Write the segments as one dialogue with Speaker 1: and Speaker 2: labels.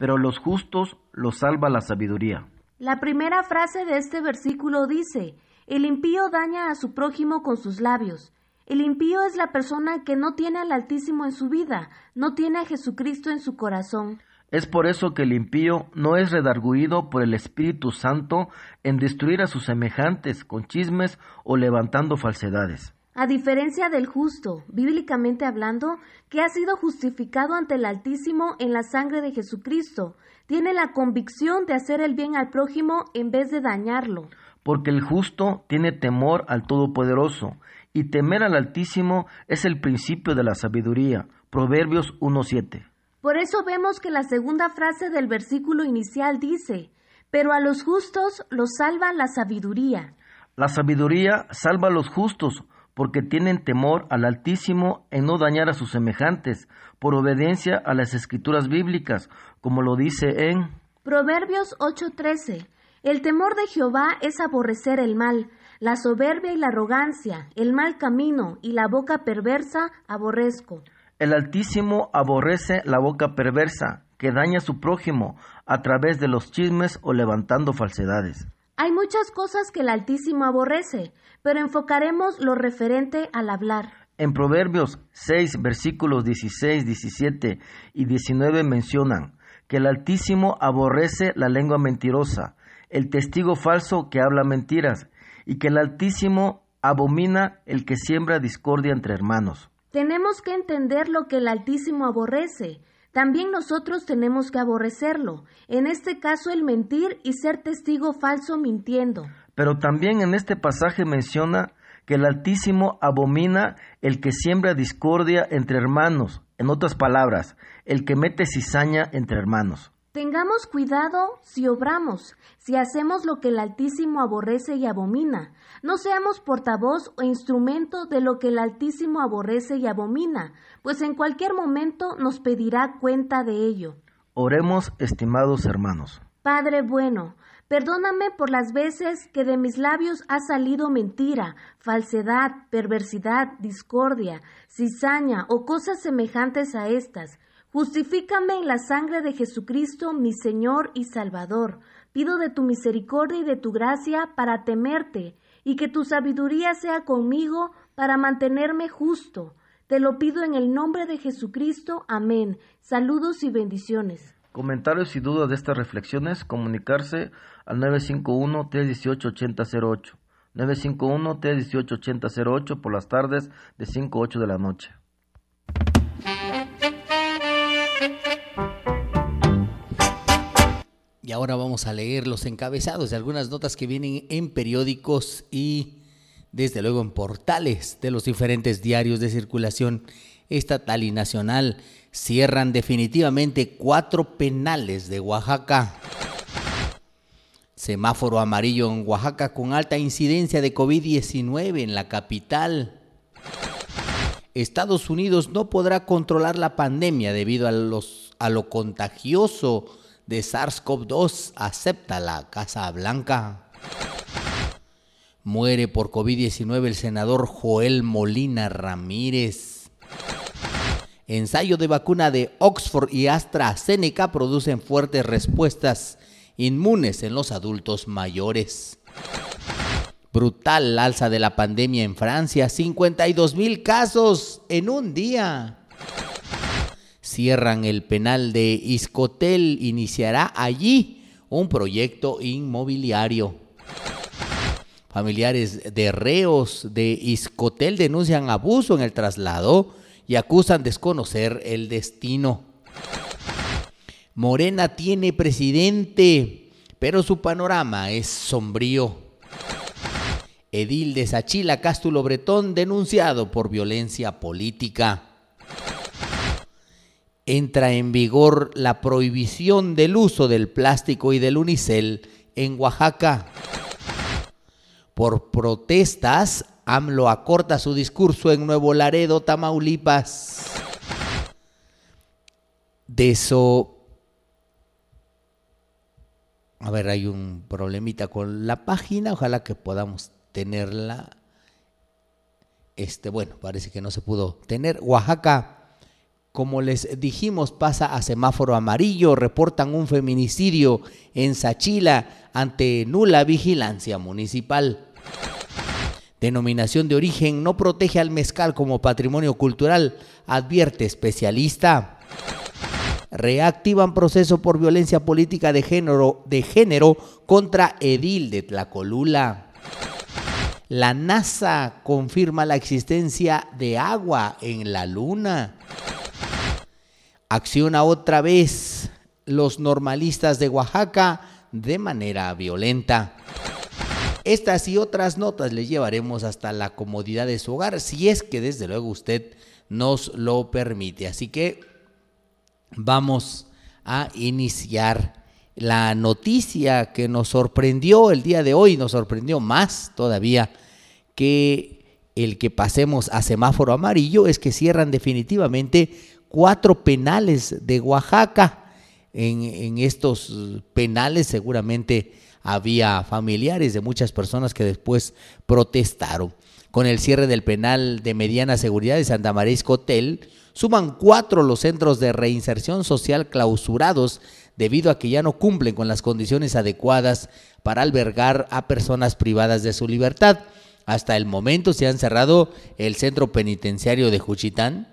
Speaker 1: pero los justos los salva la sabiduría.
Speaker 2: La primera frase de este versículo dice, el impío daña a su prójimo con sus labios. El impío es la persona que no tiene al Altísimo en su vida, no tiene a Jesucristo en su corazón.
Speaker 1: Es por eso que el impío no es redarguido por el Espíritu Santo en destruir a sus semejantes con chismes o levantando falsedades.
Speaker 2: A diferencia del justo, bíblicamente hablando, que ha sido justificado ante el Altísimo en la sangre de Jesucristo, tiene la convicción de hacer el bien al prójimo en vez de dañarlo.
Speaker 1: Porque el justo tiene temor al Todopoderoso, y temer al Altísimo es el principio de la sabiduría. Proverbios 1.7.
Speaker 2: Por eso vemos que la segunda frase del versículo inicial dice, pero a los justos los salva la sabiduría.
Speaker 1: La sabiduría salva a los justos porque tienen temor al Altísimo en no dañar a sus semejantes, por obediencia a las escrituras bíblicas, como lo dice en
Speaker 2: Proverbios 8:13. El temor de Jehová es aborrecer el mal, la soberbia y la arrogancia, el mal camino y la boca perversa aborrezco.
Speaker 1: El Altísimo aborrece la boca perversa, que daña a su prójimo a través de los chismes o levantando falsedades.
Speaker 2: Hay muchas cosas que el Altísimo aborrece, pero enfocaremos lo referente al hablar.
Speaker 1: En Proverbios 6, versículos 16, 17 y 19 mencionan que el Altísimo aborrece la lengua mentirosa, el testigo falso que habla mentiras, y que el Altísimo abomina el que siembra discordia entre hermanos.
Speaker 2: Tenemos que entender lo que el Altísimo aborrece, también nosotros tenemos que aborrecerlo, en este caso el mentir y ser testigo falso mintiendo.
Speaker 1: Pero también en este pasaje menciona que el Altísimo abomina el que siembra discordia entre hermanos, en otras palabras, el que mete cizaña entre hermanos.
Speaker 2: Tengamos cuidado si obramos, si hacemos lo que el Altísimo aborrece y abomina. No seamos portavoz o instrumento de lo que el Altísimo aborrece y abomina, pues en cualquier momento nos pedirá cuenta de ello.
Speaker 1: Oremos, estimados hermanos.
Speaker 2: Padre bueno, perdóname por las veces que de mis labios ha salido mentira, falsedad, perversidad, discordia, cizaña o cosas semejantes a estas Justifícame en la sangre de Jesucristo, mi Señor y Salvador. Pido de tu misericordia y de tu gracia para temerte, y que tu sabiduría sea conmigo para mantenerme justo. Te lo pido en el nombre de Jesucristo. Amén. Saludos y bendiciones.
Speaker 1: Comentarios y dudas de estas reflexiones, comunicarse al 951-318-8008. 951-318-8008 por las tardes de 5 a 8 de la noche.
Speaker 3: Y ahora vamos a leer los encabezados de algunas notas que vienen en periódicos y desde luego en portales de los diferentes diarios de circulación estatal y nacional. Cierran definitivamente cuatro penales de Oaxaca. Semáforo amarillo en Oaxaca con alta incidencia de COVID-19 en la capital. Estados Unidos no podrá controlar la pandemia debido a, los, lo contagioso de SARS-CoV-2 acepta la Casa Blanca. Muere por COVID-19 el senador Joel Molina Ramírez. Ensayo de vacuna de Oxford y AstraZeneca producen fuertes respuestas inmunes en los adultos mayores. Brutal alza de la pandemia en Francia, 52 mil casos en un día cierran el penal de Iscotel, iniciará allí un proyecto inmobiliario. Familiares de reos de Iscotel denuncian abuso en el traslado y acusan desconocer el destino. Morena tiene presidente, pero su panorama es sombrío. Edil de Sachila Cástulo Bretón denunciado por violencia política entra en vigor la prohibición del uso del plástico y del unicel en Oaxaca. Por protestas, AMLO acorta su discurso en Nuevo Laredo, Tamaulipas. De eso... A ver, hay un problemita con la página, ojalá que podamos tenerla. Este, bueno, parece que no se pudo tener. Oaxaca como les dijimos, pasa a semáforo amarillo, reportan un feminicidio en Sachila ante nula vigilancia municipal. Denominación de origen no protege al mezcal como patrimonio cultural, advierte especialista. Reactivan proceso por violencia política de género, contra Edil de Tlacolula. La NASA confirma la existencia de agua en la Luna. Acciona otra vez los normalistas de Oaxaca de manera violenta. Estas y otras notas le llevaremos hasta la comodidad de su hogar, si es que desde luego usted nos lo permite. Así que vamos a iniciar la noticia que nos sorprendió el día de hoy, nos sorprendió más todavía que el que pasemos a semáforo amarillo, es que cierran definitivamente cuatro penales de Oaxaca. En, estos penales seguramente había familiares de muchas personas que después protestaron. Con el cierre del penal de mediana seguridad de Santa María Hotel, suman cuatro los centros de reinserción social clausurados debido a que ya no cumplen con las condiciones adecuadas para albergar a personas privadas de su libertad. Hasta el momento se han cerrado el centro penitenciario de Juchitán,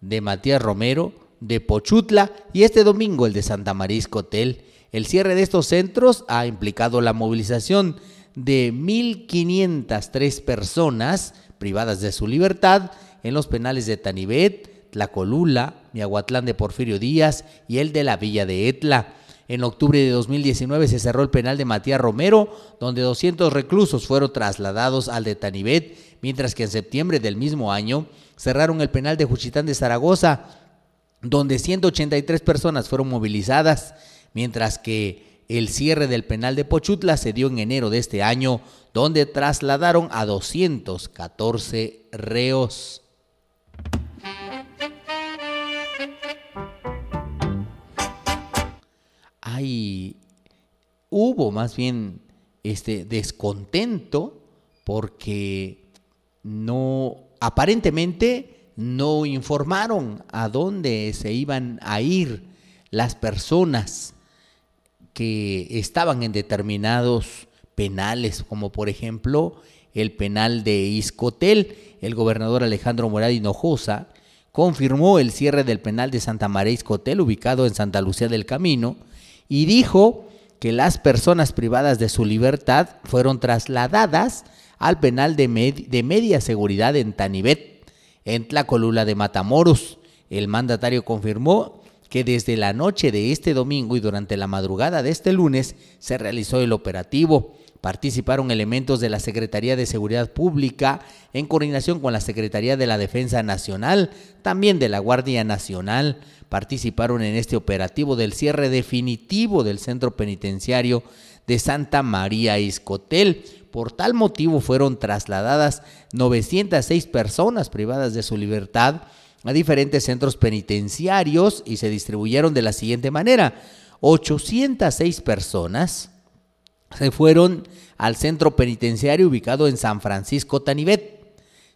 Speaker 3: de Matías Romero, de Pochutla y este domingo el de Santa María Hotel. El cierre de estos centros ha implicado la movilización de 1.503 personas privadas de su libertad en los penales de Tanibet, Tlacolula, Miahuatlán de Porfirio Díaz y el de la Villa de Etla. En octubre de 2019 se cerró el penal de Matías Romero, donde 200 reclusos fueron trasladados al de Tanibet, mientras que en septiembre del mismo año cerraron el penal de Juchitán de Zaragoza, donde 183 personas fueron movilizadas mientras que el cierre del penal de Pochutla se dio en enero de este año, donde trasladaron a 214 reos. Hay, hubo más bien este descontento porque no, aparentemente no informaron a dónde se iban a ir las personas que estaban en determinados penales, como por ejemplo el penal de Iscotel. El gobernador Alejandro Morad Hinojosa confirmó el cierre del penal de Santa María Iscotel, ubicado en Santa Lucía del Camino, y dijo que las personas privadas de su libertad fueron trasladadas al penal de, media seguridad en Tanibet, en Tlacolula de Matamoros. El mandatario confirmó que desde la noche de este domingo y durante la madrugada de este lunes se realizó el operativo. Participaron elementos de la Secretaría de Seguridad Pública en coordinación con la Secretaría de la Defensa Nacional, también de la Guardia Nacional. Participaron en este operativo del cierre definitivo del centro penitenciario de Santa María Iscotel. Por tal motivo fueron trasladadas 906 personas privadas de su libertad a diferentes centros penitenciarios y se distribuyeron de la siguiente manera. 806 personas se fueron al centro penitenciario ubicado en San Francisco Tanibet.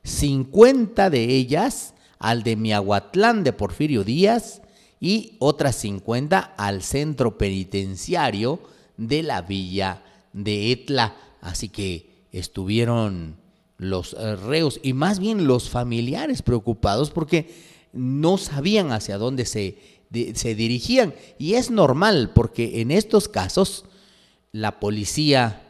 Speaker 3: 50 de ellas al de Miahuatlán de Porfirio Díaz y otras 50 al centro penitenciario de la villa de Etla. Así que estuvieron los eh, reos y más bien los familiares preocupados porque no sabían hacia dónde se, se dirigían. Y es normal porque en estos casos la policía,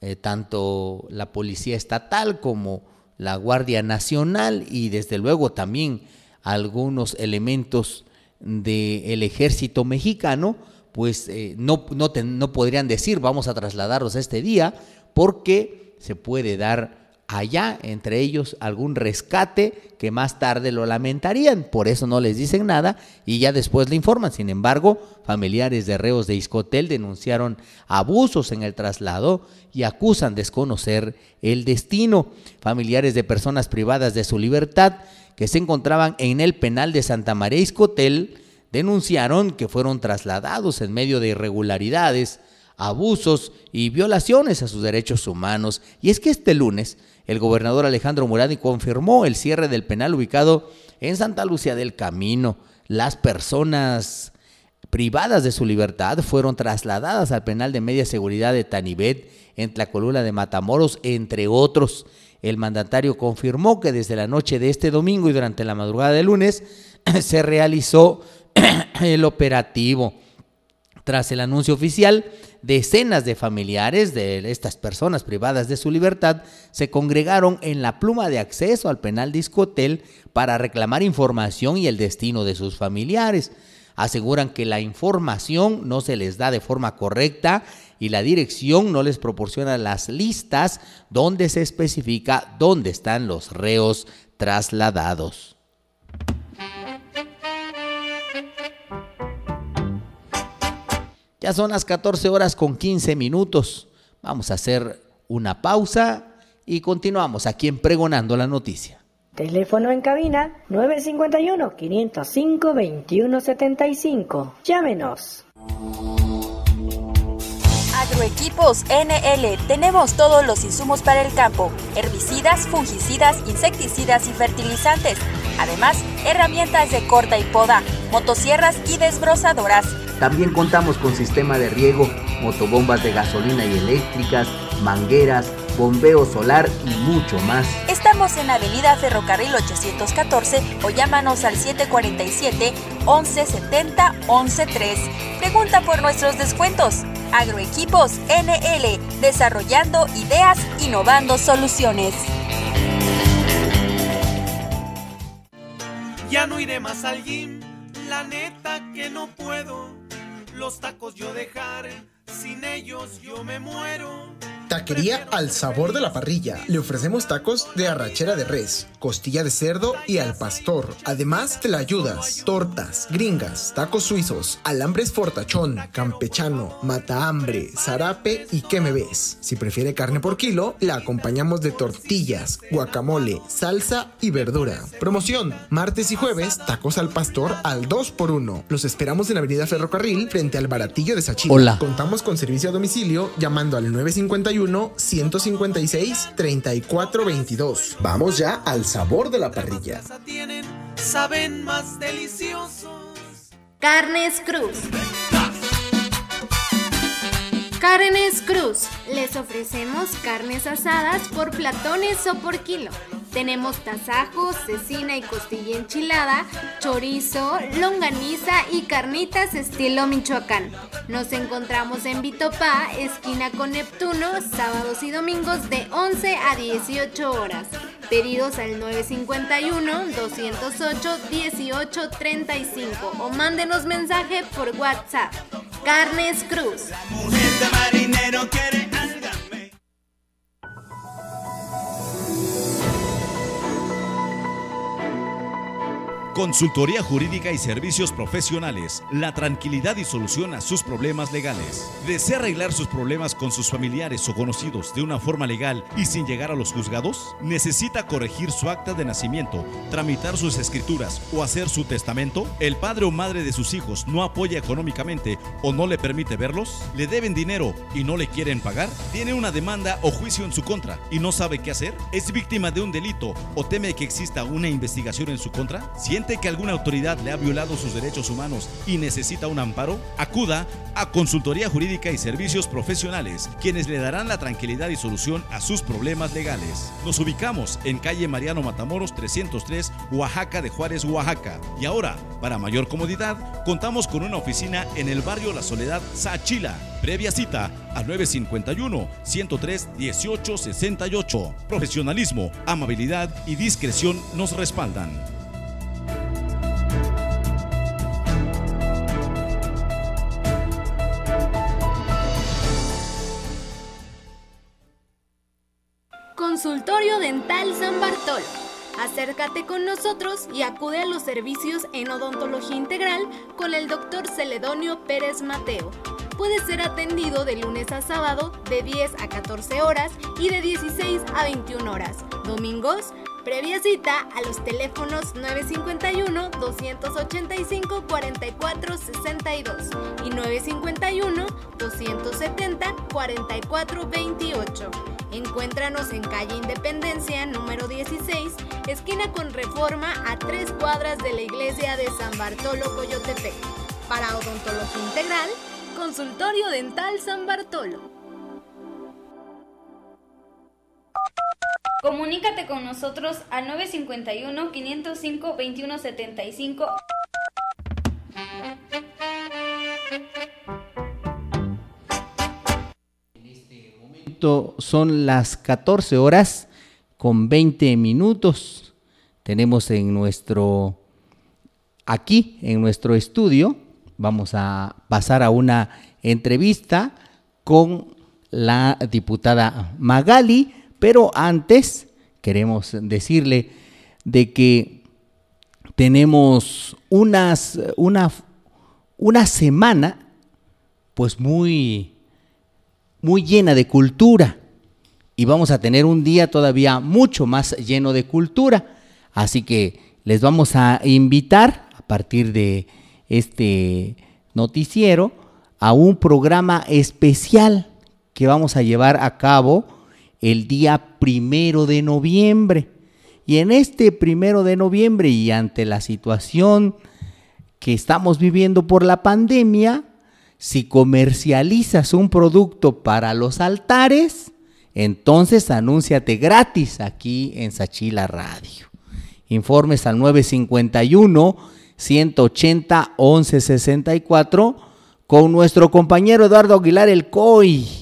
Speaker 3: eh, tanto la policía estatal como la Guardia Nacional y desde luego también algunos elementos del ejército mexicano, pues eh, no, no, no podrían decir vamos a trasladarlos este día porque se puede dar allá entre ellos algún rescate que más tarde lo lamentarían, por eso no les dicen nada y ya después le informan. Sin embargo, familiares de reos de Iscotel denunciaron abusos en el traslado y acusan desconocer el destino. Familiares de personas privadas de su libertad que se encontraban en el penal de Santa María Iscotel denunciaron que fueron trasladados en medio de irregularidades, abusos y violaciones a sus derechos humanos. Y es que este lunes el gobernador Alejandro Muradi confirmó el cierre del penal ubicado en Santa Lucía del Camino. Las personas privadas de su libertad fueron trasladadas al penal de media seguridad de Tanibet en Tlacolula de Matamoros, entre otros. El mandatario confirmó que desde la noche de este domingo y durante la madrugada de lunes se realizó el operativo. Tras el anuncio oficial, decenas de familiares de estas personas privadas de su libertad se congregaron en la pluma de acceso al penal discotel para reclamar información y el destino de sus familiares. Aseguran que la información no se les da de forma correcta y la dirección no les proporciona las listas donde se especifica dónde están los reos trasladados. Ya son las 14 horas con 15 minutos. Vamos a hacer una pausa y continuamos aquí en Pregonando la Noticia.
Speaker 4: Teléfono en cabina 951-505-2175. Llámenos.
Speaker 5: Agroequipos NL. Tenemos todos los insumos para el campo. Herbicidas, fungicidas, insecticidas y fertilizantes. Además, herramientas de corta y poda, motosierras y desbrozadoras
Speaker 6: también contamos con sistema de riego, motobombas de gasolina y eléctricas, mangueras, bombeo solar y mucho más.
Speaker 5: Estamos en Avenida Ferrocarril 814 o llámanos al 747 1170 113. Pregunta por nuestros descuentos. Agroequipos NL, desarrollando ideas, innovando soluciones.
Speaker 7: Ya no iré más al gym, la neta que no puedo. Los tacos yo dejaré, sin ellos yo me muero.
Speaker 8: Taquería al sabor de la parrilla. Le ofrecemos tacos de arrachera de res, costilla de cerdo y al pastor. Además, te la ayudas, tortas, gringas, tacos suizos, alambres fortachón, campechano, mata hambre, zarape y qué me ves. Si prefiere carne por kilo, la acompañamos de tortillas, guacamole, salsa y verdura. Promoción: martes y jueves, tacos al pastor al 2x1. Los esperamos en Avenida Ferrocarril frente al baratillo de Sachila.
Speaker 3: Hola.
Speaker 8: Contamos con servicio a domicilio llamando al 951 156-3422. Vamos ya al sabor de la parrilla.
Speaker 7: Saben más deliciosos.
Speaker 9: Carnes Cruz. Carnes Cruz. Les ofrecemos carnes asadas por platones o por kilo tenemos tasajos, cecina y costilla enchilada, chorizo, longaniza y carnitas estilo Michoacán. Nos encontramos en Vitopá, esquina con Neptuno, sábados y domingos de 11 a 18 horas. Pedidos al 951-208-1835 o mándenos mensaje por WhatsApp. Carnes Cruz. marinero quiere
Speaker 10: Consultoría Jurídica y Servicios Profesionales. La tranquilidad y solución a sus problemas legales. ¿Desea arreglar sus problemas con sus familiares o conocidos de una forma legal y sin llegar a los juzgados? ¿Necesita corregir su acta de nacimiento, tramitar sus escrituras o hacer su testamento? ¿El padre o madre de sus hijos no apoya económicamente o no le permite verlos? ¿Le deben dinero y no le quieren pagar? ¿Tiene una demanda o juicio en su contra y no sabe qué hacer? ¿Es víctima de un delito o teme que exista una investigación en su contra? Que alguna autoridad le ha violado sus derechos humanos y necesita un amparo, acuda a Consultoría Jurídica y Servicios Profesionales, quienes le darán la tranquilidad y solución a sus problemas legales. Nos ubicamos en calle Mariano Matamoros 303, Oaxaca de Juárez, Oaxaca. Y ahora, para mayor comodidad, contamos con una oficina en el barrio La Soledad, Sachila. Previa cita al 951 103 1868. Profesionalismo, amabilidad y discreción nos respaldan.
Speaker 9: Consultorio Dental San Bartolo. Acércate con nosotros y acude a los servicios en odontología integral con el doctor Celedonio Pérez Mateo. Puede ser atendido de lunes a sábado de 10 a 14 horas y de 16 a 21 horas. Domingos, previa cita a los teléfonos 951-285-4462 y 951-270-4428 Encuéntranos en calle Independencia número 16, esquina con reforma a tres cuadras de la iglesia de San Bartolo Coyotepec. Para odontología integral, Consultorio Dental San Bartolo.
Speaker 11: Comunícate con nosotros al 951-505-2175.
Speaker 3: son las 14 horas con 20 minutos. Tenemos en nuestro, aquí en nuestro estudio, vamos a pasar a una entrevista con la diputada Magali, pero antes queremos decirle de que tenemos unas, una, una semana pues muy muy llena de cultura y vamos a tener un día todavía mucho más lleno de cultura. Así que les vamos a invitar a partir de este noticiero a un programa especial que vamos a llevar a cabo el día primero de noviembre. Y en este primero de noviembre y ante la situación que estamos viviendo por la pandemia, si comercializas un producto para los altares, entonces anúnciate gratis aquí en Sachila Radio. Informes al 951 180 1164 con nuestro compañero Eduardo Aguilar el COI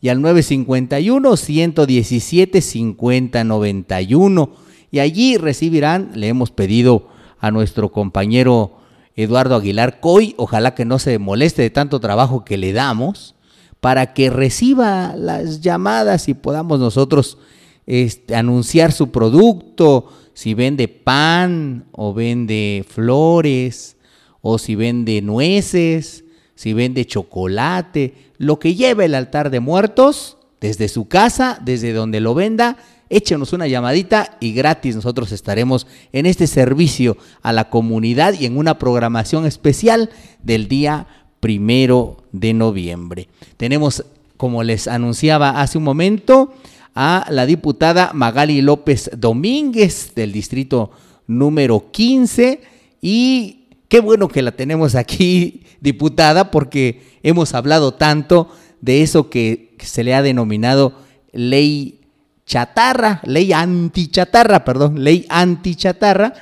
Speaker 3: y al 951 117 5091 y allí recibirán, le hemos pedido a nuestro compañero Eduardo Aguilar Coy, ojalá que no se moleste de tanto trabajo que le damos, para que reciba las llamadas y podamos nosotros este, anunciar su producto, si vende pan o vende flores, o si vende nueces, si vende chocolate, lo que lleve el altar de muertos, desde su casa, desde donde lo venda, échenos una llamadita y gratis nosotros estaremos en este servicio a la comunidad y en una programación especial del día primero de noviembre. Tenemos, como les anunciaba hace un momento, a la diputada Magali López Domínguez del distrito número 15 y qué bueno que la tenemos aquí, diputada, porque hemos hablado tanto de eso que se le ha denominado ley chatarra, ley antichatarra, perdón, ley antichatarra,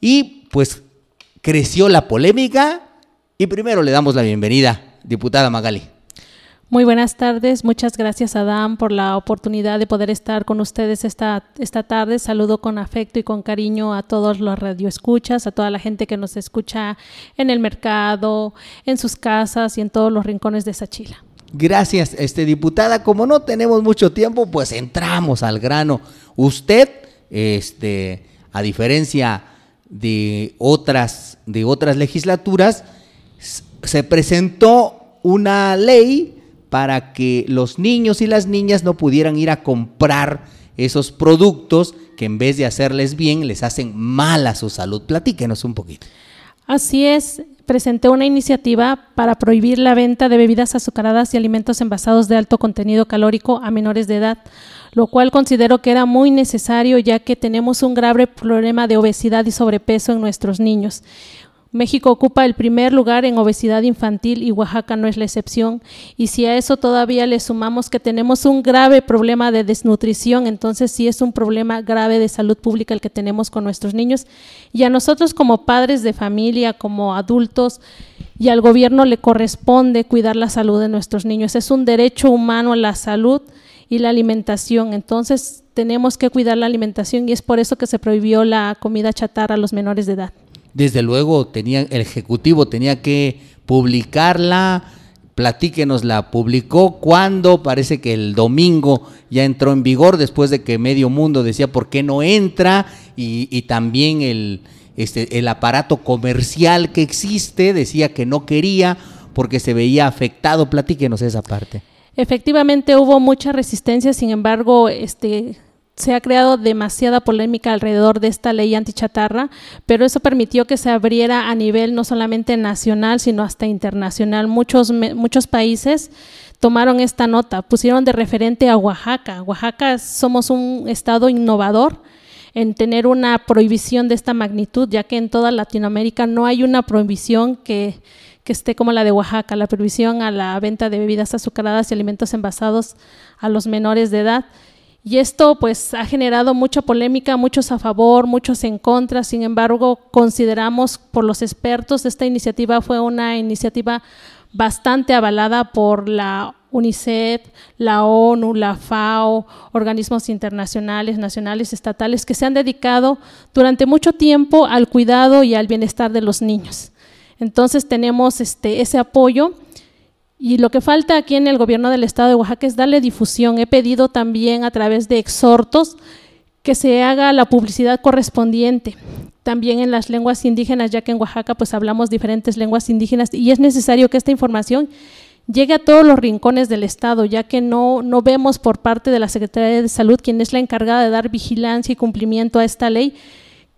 Speaker 3: y pues creció la polémica y primero le damos la bienvenida, diputada Magali.
Speaker 12: Muy buenas tardes, muchas gracias Adam por la oportunidad de poder estar con ustedes esta, esta tarde. Saludo con afecto y con cariño a todos los radioescuchas, a toda la gente que nos escucha en el mercado, en sus casas y en todos los rincones de Sachila.
Speaker 3: Gracias, este diputada. Como no tenemos mucho tiempo, pues entramos al grano. Usted, este, a diferencia de otras, de otras legislaturas, se presentó una ley para que los niños y las niñas no pudieran ir a comprar esos productos que en vez de hacerles bien, les hacen mal a su salud. Platíquenos un poquito.
Speaker 12: Así es, presenté una iniciativa para prohibir la venta de bebidas azucaradas y alimentos envasados de alto contenido calórico a menores de edad, lo cual considero que era muy necesario ya que tenemos un grave problema de obesidad y sobrepeso en nuestros niños. México ocupa el primer lugar en obesidad infantil y Oaxaca no es la excepción. Y si a eso todavía le sumamos que tenemos un grave problema de desnutrición, entonces sí es un problema grave de salud pública el que tenemos con nuestros niños. Y a nosotros como padres de familia, como adultos, y al gobierno le corresponde cuidar la salud de nuestros niños. Es un derecho humano la salud y la alimentación. Entonces tenemos que cuidar la alimentación y es por eso que se prohibió la comida chatarra a los menores de edad
Speaker 3: desde luego el Ejecutivo tenía que publicarla, platíquenos, la publicó cuando, parece que el domingo ya entró en vigor, después de que medio mundo decía por qué no entra, y, también el, este, el aparato comercial que existe decía que no quería porque se veía afectado, platíquenos esa parte.
Speaker 12: Efectivamente hubo mucha resistencia, sin embargo, este se ha creado demasiada polémica alrededor de esta ley antichatarra, pero eso permitió que se abriera a nivel no solamente nacional, sino hasta internacional. Muchos, muchos países tomaron esta nota, pusieron de referente a Oaxaca. Oaxaca somos un estado innovador en tener una prohibición de esta magnitud, ya que en toda Latinoamérica no hay una prohibición que, que esté como la de Oaxaca, la prohibición a la venta de bebidas azucaradas y alimentos envasados a los menores de edad. Y esto pues ha generado mucha polémica, muchos a favor, muchos en contra. Sin embargo, consideramos por los expertos esta iniciativa fue una iniciativa bastante avalada por la UNICEF, la ONU, la FAO, organismos internacionales, nacionales, estatales, que se han dedicado durante mucho tiempo al cuidado y al bienestar de los niños. Entonces tenemos este, ese apoyo y lo que falta aquí en el gobierno del estado de Oaxaca es darle difusión. He pedido también a través de exhortos que se haga la publicidad correspondiente también en las lenguas indígenas, ya que en Oaxaca pues hablamos diferentes lenguas indígenas y es necesario que esta información llegue a todos los rincones del Estado, ya que no, no vemos por parte de la Secretaría de Salud, quien es la encargada de dar vigilancia y cumplimiento a esta ley,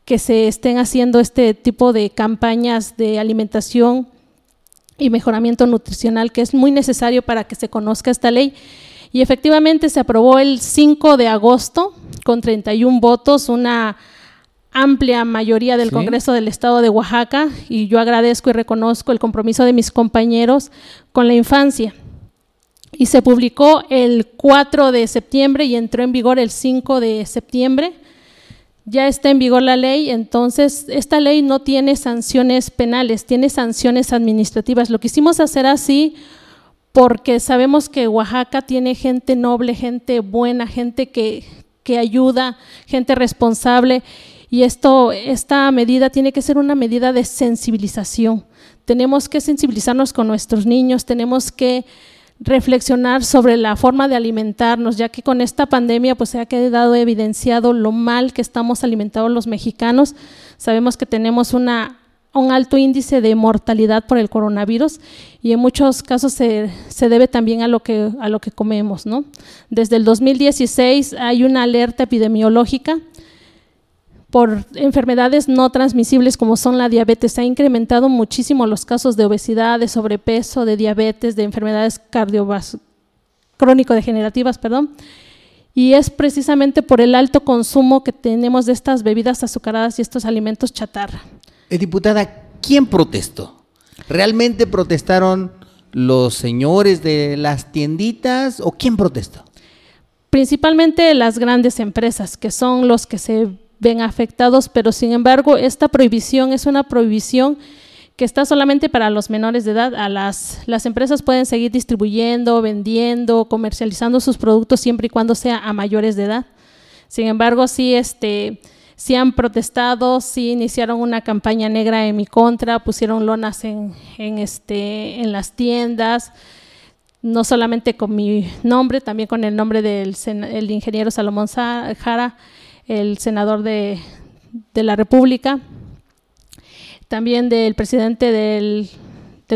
Speaker 12: que se estén haciendo este tipo de campañas de alimentación y mejoramiento nutricional, que es muy necesario para que se conozca esta ley. Y efectivamente se aprobó el 5 de agosto con 31 votos, una amplia mayoría del Congreso del Estado de Oaxaca y yo agradezco y reconozco el compromiso de mis compañeros con la infancia. Y se publicó el 4 de septiembre y entró en vigor el 5 de septiembre. Ya está en vigor la ley, entonces esta ley no tiene sanciones penales, tiene sanciones administrativas. Lo quisimos hacer así porque sabemos que Oaxaca tiene gente noble, gente buena, gente que, que ayuda, gente responsable y esto, esta medida tiene que ser una medida de sensibilización. Tenemos que sensibilizarnos con nuestros niños, tenemos que reflexionar sobre la forma de alimentarnos, ya que con esta pandemia pues se ha quedado evidenciado lo mal que estamos alimentados los mexicanos. Sabemos que tenemos una, un alto índice de mortalidad por el coronavirus y en muchos casos se, se, debe también a lo que, a lo que comemos. ¿no? Desde el 2016 hay una alerta epidemiológica por enfermedades no transmisibles como son la diabetes. Ha incrementado muchísimo los casos de obesidad, de sobrepeso, de diabetes, de enfermedades crónico-degenerativas, perdón. Y es precisamente por el alto consumo que tenemos de estas bebidas azucaradas y estos alimentos chatarra.
Speaker 3: Eh, diputada, ¿quién protestó? ¿Realmente protestaron los señores de las tienditas o quién protestó?
Speaker 12: Principalmente las grandes empresas, que son los que se ven afectados, pero sin embargo esta prohibición es una prohibición que está solamente para los menores de edad. A las, las empresas pueden seguir distribuyendo, vendiendo, comercializando sus productos siempre y cuando sea a mayores de edad. Sin embargo, sí, este, sí han protestado, sí iniciaron una campaña negra en mi contra, pusieron lonas en, en, este, en las tiendas, no solamente con mi nombre, también con el nombre del el ingeniero Salomón Jara el senador de, la República, también del presidente del,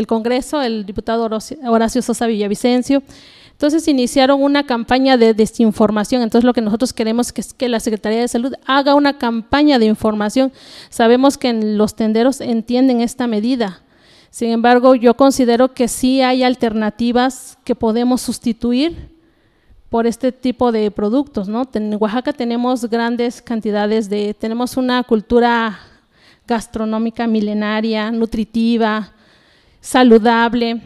Speaker 12: Congreso, el diputado Horacio Sosa Villavicencio. Entonces iniciaron una campaña de desinformación. Entonces lo que nosotros queremos es que la Secretaría de Salud haga una campaña de información. Sabemos que los tenderos entienden esta medida. Sin embargo, yo considero que sí hay alternativas que podemos sustituir por este tipo de productos, ¿no? En Oaxaca tenemos grandes cantidades de, tenemos una cultura gastronómica milenaria, nutritiva, saludable,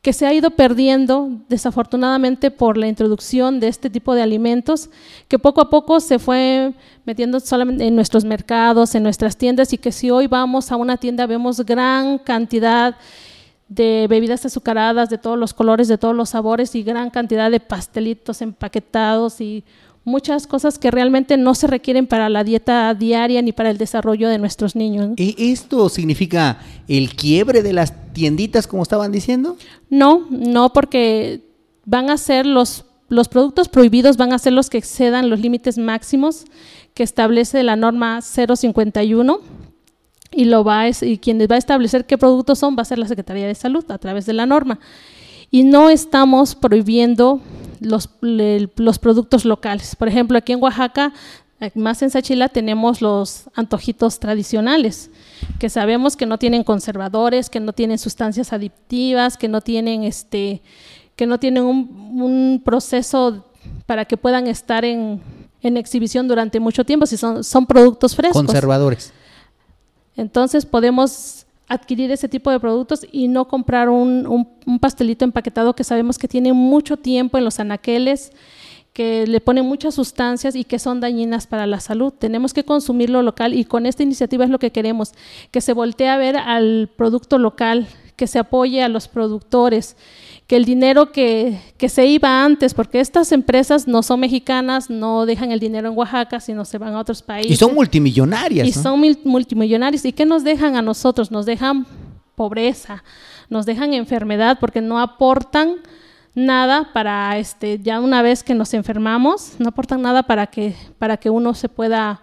Speaker 12: que se ha ido perdiendo desafortunadamente por la introducción de este tipo de alimentos, que poco a poco se fue metiendo solamente en nuestros mercados, en nuestras tiendas, y que si hoy vamos a una tienda vemos gran cantidad bebidas azucaradas de todos los colores, de todos los sabores y gran cantidad de pastelitos empaquetados y muchas cosas que realmente no se requieren para la dieta diaria ni para el desarrollo de nuestros niños.
Speaker 3: ¿Y ¿Esto significa el quiebre de las tienditas, como estaban diciendo?
Speaker 12: No, no, porque van a ser los, los productos prohibidos, van a ser los que excedan los límites máximos que establece la norma 051 y, lo va y quien va a establecer qué productos son va a ser la Secretaría de Salud a través de la norma. Y no estamos prohibiendo los, los productos locales. Por ejemplo, aquí en Oaxaca, más en Sachila, tenemos los antojitos tradicionales, que sabemos que no tienen conservadores, que no tienen sustancias adictivas, que no tienen este que no tienen un, un proceso para que puedan estar en, en, exhibición durante mucho tiempo, si son, son productos frescos.
Speaker 3: Conservadores.
Speaker 12: Entonces podemos adquirir ese tipo de productos y no comprar un, pastelito empaquetado que sabemos que tiene mucho tiempo en los anaqueles, que le ponen muchas sustancias y que son dañinas para la salud. Tenemos que consumirlo local y con esta iniciativa es lo que queremos, que se voltee a ver al producto local, que se apoye a los productores, que el dinero que, que, se iba antes, porque estas empresas no son mexicanas, no dejan el dinero en Oaxaca, sino se van a otros países.
Speaker 3: Y son multimillonarias.
Speaker 12: Y ¿no? son multimillonarios. ¿Y qué nos dejan a nosotros? Nos dejan pobreza, nos dejan enfermedad, porque no aportan nada para, este, ya una vez que nos enfermamos, no aportan nada para que, para que uno se pueda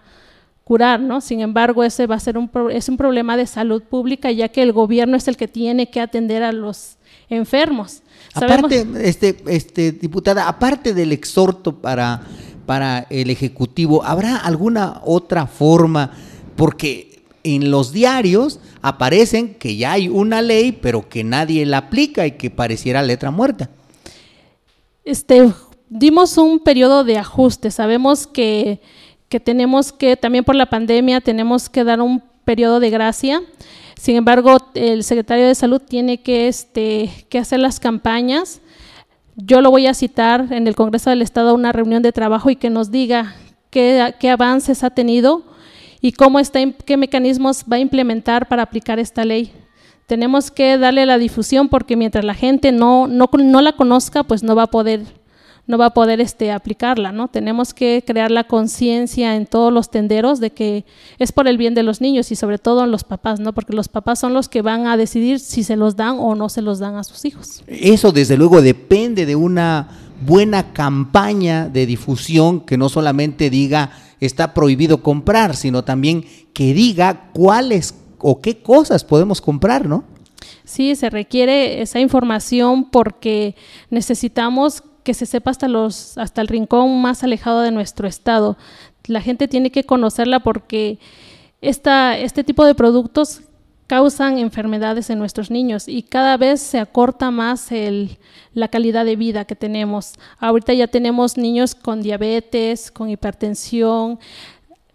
Speaker 12: curar, ¿no? Sin embargo, ese va a ser un, es un problema de salud pública, ya que el gobierno es el que tiene que atender a los enfermos.
Speaker 3: Aparte, este, este, diputada, aparte del exhorto para, para el Ejecutivo, ¿habrá alguna otra forma? Porque en los diarios aparecen que ya hay una ley, pero que nadie la aplica y que pareciera letra muerta.
Speaker 12: Este, dimos un periodo de ajuste. Sabemos que, que tenemos que, también por la pandemia, tenemos que dar un periodo de gracia. Sin embargo, el secretario de Salud tiene que, este, que hacer las campañas. Yo lo voy a citar en el Congreso del Estado a una reunión de trabajo y que nos diga qué, avances ha tenido y cómo está, qué mecanismos va a implementar para aplicar esta ley. Tenemos que darle la difusión porque mientras la gente no, no, no la conozca, pues no va a poder no va a poder este, aplicarla, ¿no? Tenemos que crear la conciencia en todos los tenderos de que es por el bien de los niños y sobre todo en los papás, ¿no? Porque los papás son los que van a decidir si se los dan o no se los dan a sus hijos.
Speaker 3: Eso desde luego depende de una buena campaña de difusión que no solamente diga está prohibido comprar, sino también que diga cuáles o qué cosas podemos comprar, ¿no?
Speaker 12: Sí, se requiere esa información porque necesitamos que se sepa hasta los hasta el rincón más alejado de nuestro estado. La gente tiene que conocerla porque esta, este tipo de productos causan enfermedades en nuestros niños y cada vez se acorta más el, la calidad de vida que tenemos. Ahorita ya tenemos niños con diabetes, con hipertensión,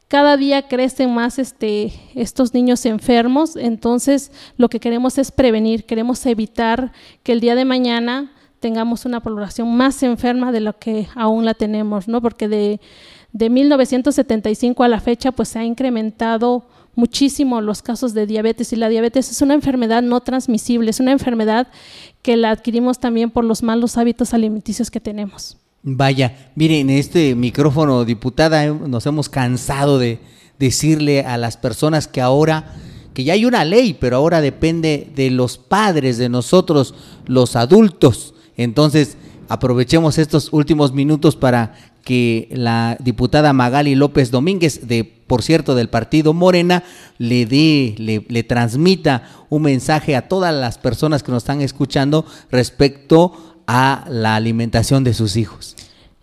Speaker 12: cada día crecen más este, estos niños enfermos, entonces lo que queremos es prevenir, queremos evitar que el día de mañana tengamos una población más enferma de lo que aún la tenemos, ¿no? Porque de, de 1975 a la fecha pues se ha incrementado muchísimo los casos de diabetes y la diabetes es una enfermedad no transmisible, es una enfermedad que la adquirimos también por los malos hábitos alimenticios que tenemos.
Speaker 3: Vaya, miren, este micrófono, diputada, nos hemos cansado de decirle a las personas que ahora, que ya hay una ley, pero ahora depende de los padres, de nosotros, los adultos. Entonces, aprovechemos estos últimos minutos para que la diputada Magali López Domínguez, de por cierto del partido Morena, le dé, le, transmita un mensaje a todas las personas que nos están escuchando respecto a la alimentación de sus hijos.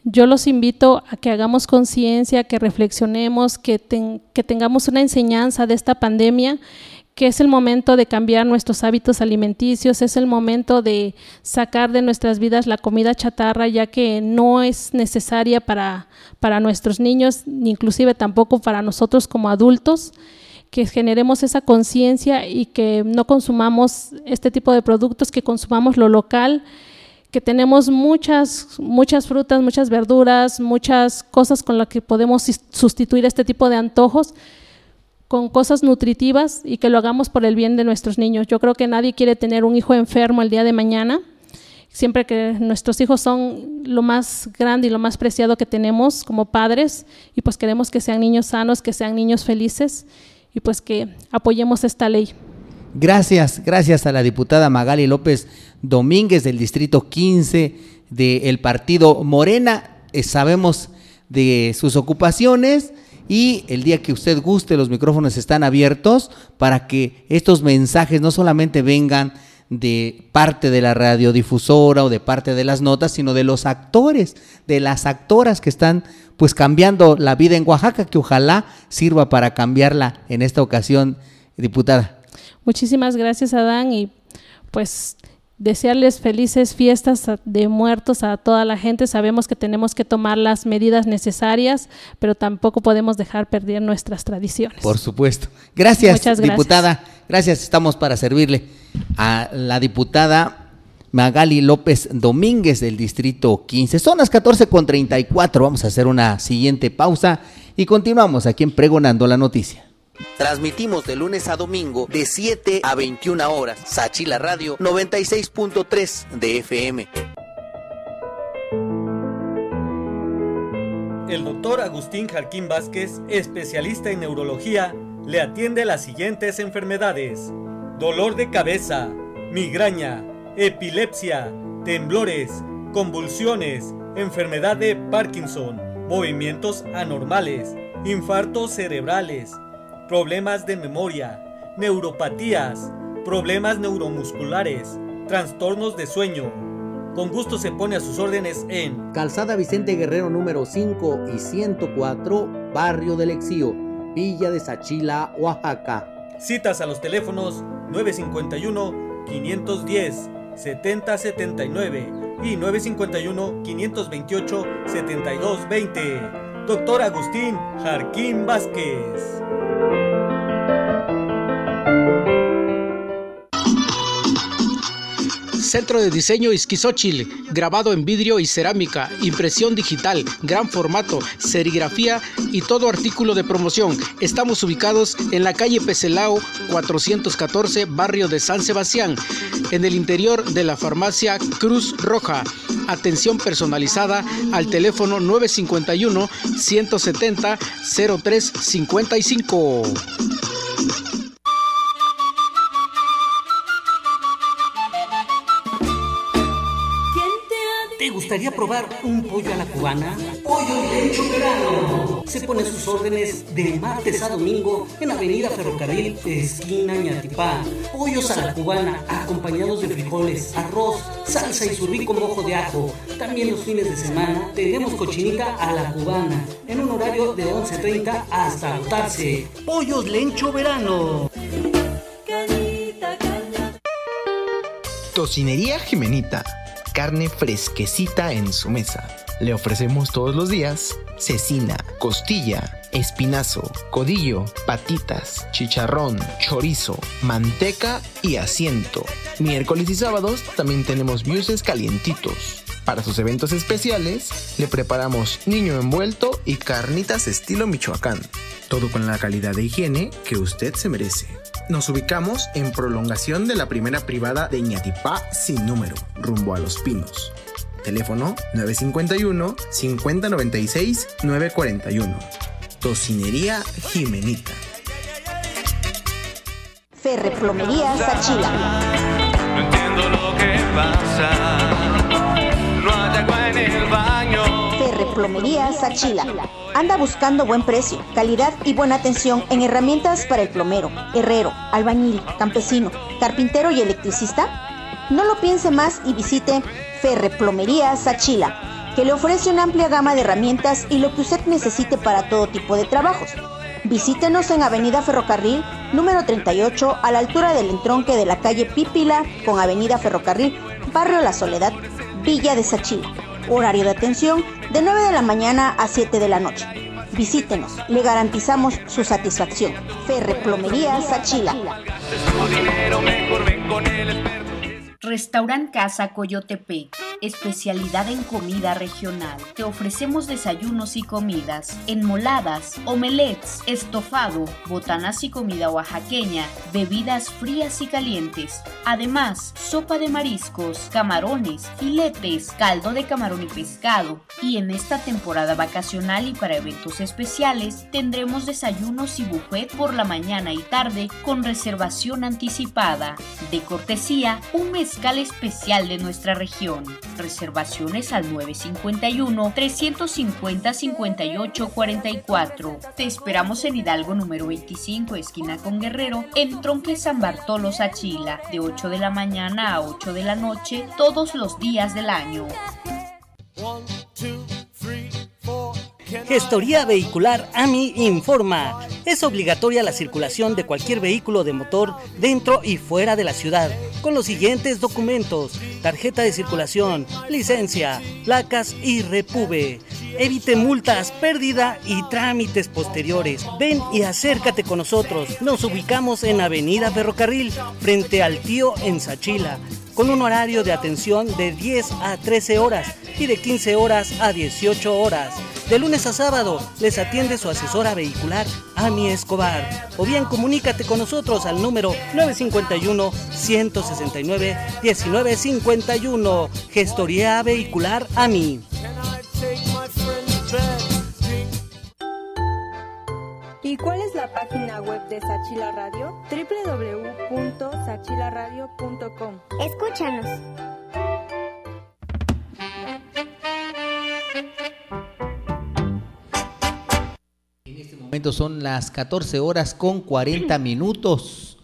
Speaker 12: Yo los invito a que hagamos conciencia, que reflexionemos, que, ten, que tengamos una enseñanza de esta pandemia que es el momento de cambiar nuestros hábitos alimenticios, es el momento de sacar de nuestras vidas la comida chatarra, ya que no es necesaria para, para nuestros niños, ni inclusive tampoco para nosotros como adultos, que generemos esa conciencia y que no consumamos este tipo de productos, que consumamos lo local, que tenemos muchas, muchas frutas, muchas verduras, muchas cosas con las que podemos sustituir este tipo de antojos con cosas nutritivas y que lo hagamos por el bien de nuestros niños. Yo creo que nadie quiere tener un hijo enfermo el día de mañana. Siempre que nuestros hijos son lo más grande y lo más preciado que tenemos como padres y pues queremos que sean niños sanos, que sean niños felices y pues que apoyemos esta ley.
Speaker 3: Gracias, gracias a la diputada Magali López Domínguez del Distrito 15 del Partido Morena. Eh, sabemos de sus ocupaciones y el día que usted guste los micrófonos están abiertos para que estos mensajes no solamente vengan de parte de la radiodifusora o de parte de las notas, sino de los actores, de las actoras que están pues cambiando la vida en Oaxaca, que ojalá sirva para cambiarla en esta ocasión, diputada.
Speaker 12: Muchísimas gracias, Adán, y pues desearles felices fiestas de muertos a toda la gente. Sabemos que tenemos que tomar las medidas necesarias, pero tampoco podemos dejar perder nuestras tradiciones.
Speaker 3: Por supuesto. Gracias,
Speaker 12: Muchas gracias.
Speaker 3: diputada. Gracias, estamos para servirle a la diputada Magali López Domínguez del Distrito 15. Son las 14 con 34. Vamos a hacer una siguiente pausa y continuamos aquí en Pregonando la Noticia. Transmitimos de lunes a domingo de 7 a 21 horas. Sachila Radio 96.3 de FM.
Speaker 13: El doctor Agustín Jarquín Vázquez, especialista en neurología, le atiende las siguientes enfermedades. Dolor de cabeza, migraña, epilepsia, temblores, convulsiones, enfermedad de Parkinson, movimientos anormales, infartos cerebrales, problemas de memoria, neuropatías, problemas neuromusculares, trastornos de sueño. Con gusto se pone a sus órdenes en
Speaker 3: Calzada Vicente Guerrero número 5 y 104, Barrio del Exío, Villa de Sachila, Oaxaca.
Speaker 13: citas a los teléfonos 951-510-7079 y 951-528-7220. Doctor Agustín Jarquín Vázquez.
Speaker 14: Centro de Diseño Isquizóchil, grabado en vidrio y cerámica, impresión digital, gran formato, serigrafía y todo artículo de promoción. Estamos ubicados en la calle Peselao 414, barrio de San Sebastián, en el interior de la farmacia Cruz Roja. Atención personalizada al teléfono 951 170 0355.
Speaker 15: Gustaría probar un pollo a la cubana? Pollo Lencho Verano. Se pone sus órdenes de martes a domingo en Avenida Ferrocarril, esquina Ñatipá. Pollos a la cubana, acompañados de frijoles, arroz, salsa y surví con ojo de ajo. También los fines de semana tenemos cochinita a la cubana, en un horario de 11.30 hasta agotarse. Pollos Lencho Verano.
Speaker 8: Tocinería Jimenita. Carne fresquecita en su mesa. Le ofrecemos todos los días cecina, costilla, espinazo, codillo, patitas, chicharrón, chorizo, manteca y asiento. Miércoles y sábados también tenemos biuses calientitos. Para sus eventos especiales, le preparamos niño envuelto y carnitas estilo Michoacán. Todo con la calidad de higiene que usted se merece. Nos ubicamos en prolongación de la primera privada de Iñatipá sin número, rumbo a Los Pinos. Teléfono 951-5096-941. Tocinería Jimenita.
Speaker 16: Ferre Plomería Sachila.
Speaker 17: No entiendo lo que pasa.
Speaker 16: Ferre Plomería Sachila. Anda buscando buen precio, calidad y buena atención en herramientas para el plomero, herrero, albañil, campesino, carpintero y electricista. No lo piense más y visite Ferre Plomería Sachila, que le ofrece una amplia gama de herramientas y lo que usted necesite para todo tipo de trabajos. Visítenos en Avenida Ferrocarril, número 38, a la altura del entronque de la calle Pípila con Avenida Ferrocarril, Barrio La Soledad, Villa de Sachila. Horario de atención de 9 de la mañana a 7 de la noche. Visítenos, le garantizamos su satisfacción. Ferre Plomería Sachila.
Speaker 18: Restaurant Casa Coyotepe, especialidad en comida regional. Te ofrecemos desayunos y comidas, enmoladas, omelets, estofado, botanas y comida oaxaqueña, bebidas frías y calientes. Además, sopa de mariscos, camarones, filetes, caldo de camarón y pescado. Y en esta temporada vacacional y para eventos especiales, tendremos desayunos y buffet por la mañana y tarde con reservación anticipada. De cortesía, un especial de nuestra región. Reservaciones al 951-350-5844. Te esperamos en Hidalgo número 25, esquina con Guerrero, en Tronque San Bartolo, Sachila, de 8 de la mañana a 8 de la noche, todos los días del año.
Speaker 15: Gestoría Vehicular AMI informa. Es obligatoria la circulación de cualquier vehículo de motor dentro y fuera de la ciudad con los siguientes documentos: tarjeta de circulación, licencia, placas y repube. Evite multas, pérdida y trámites posteriores. Ven y acércate con nosotros. Nos ubicamos en Avenida Ferrocarril, frente al tío en Sachila, con un horario de atención de 10 a 13 horas y de 15 horas a 18 horas. De lunes a sábado les atiende su asesora vehicular, Ami Escobar. O bien comunícate con nosotros al número 951-169-1951. Gestoría Vehicular Ami.
Speaker 19: Cuál es la página web de Sachila Radio? www.sachilaradio.com.
Speaker 20: Escúchanos.
Speaker 3: En este momento son las 14 horas con 40 minutos.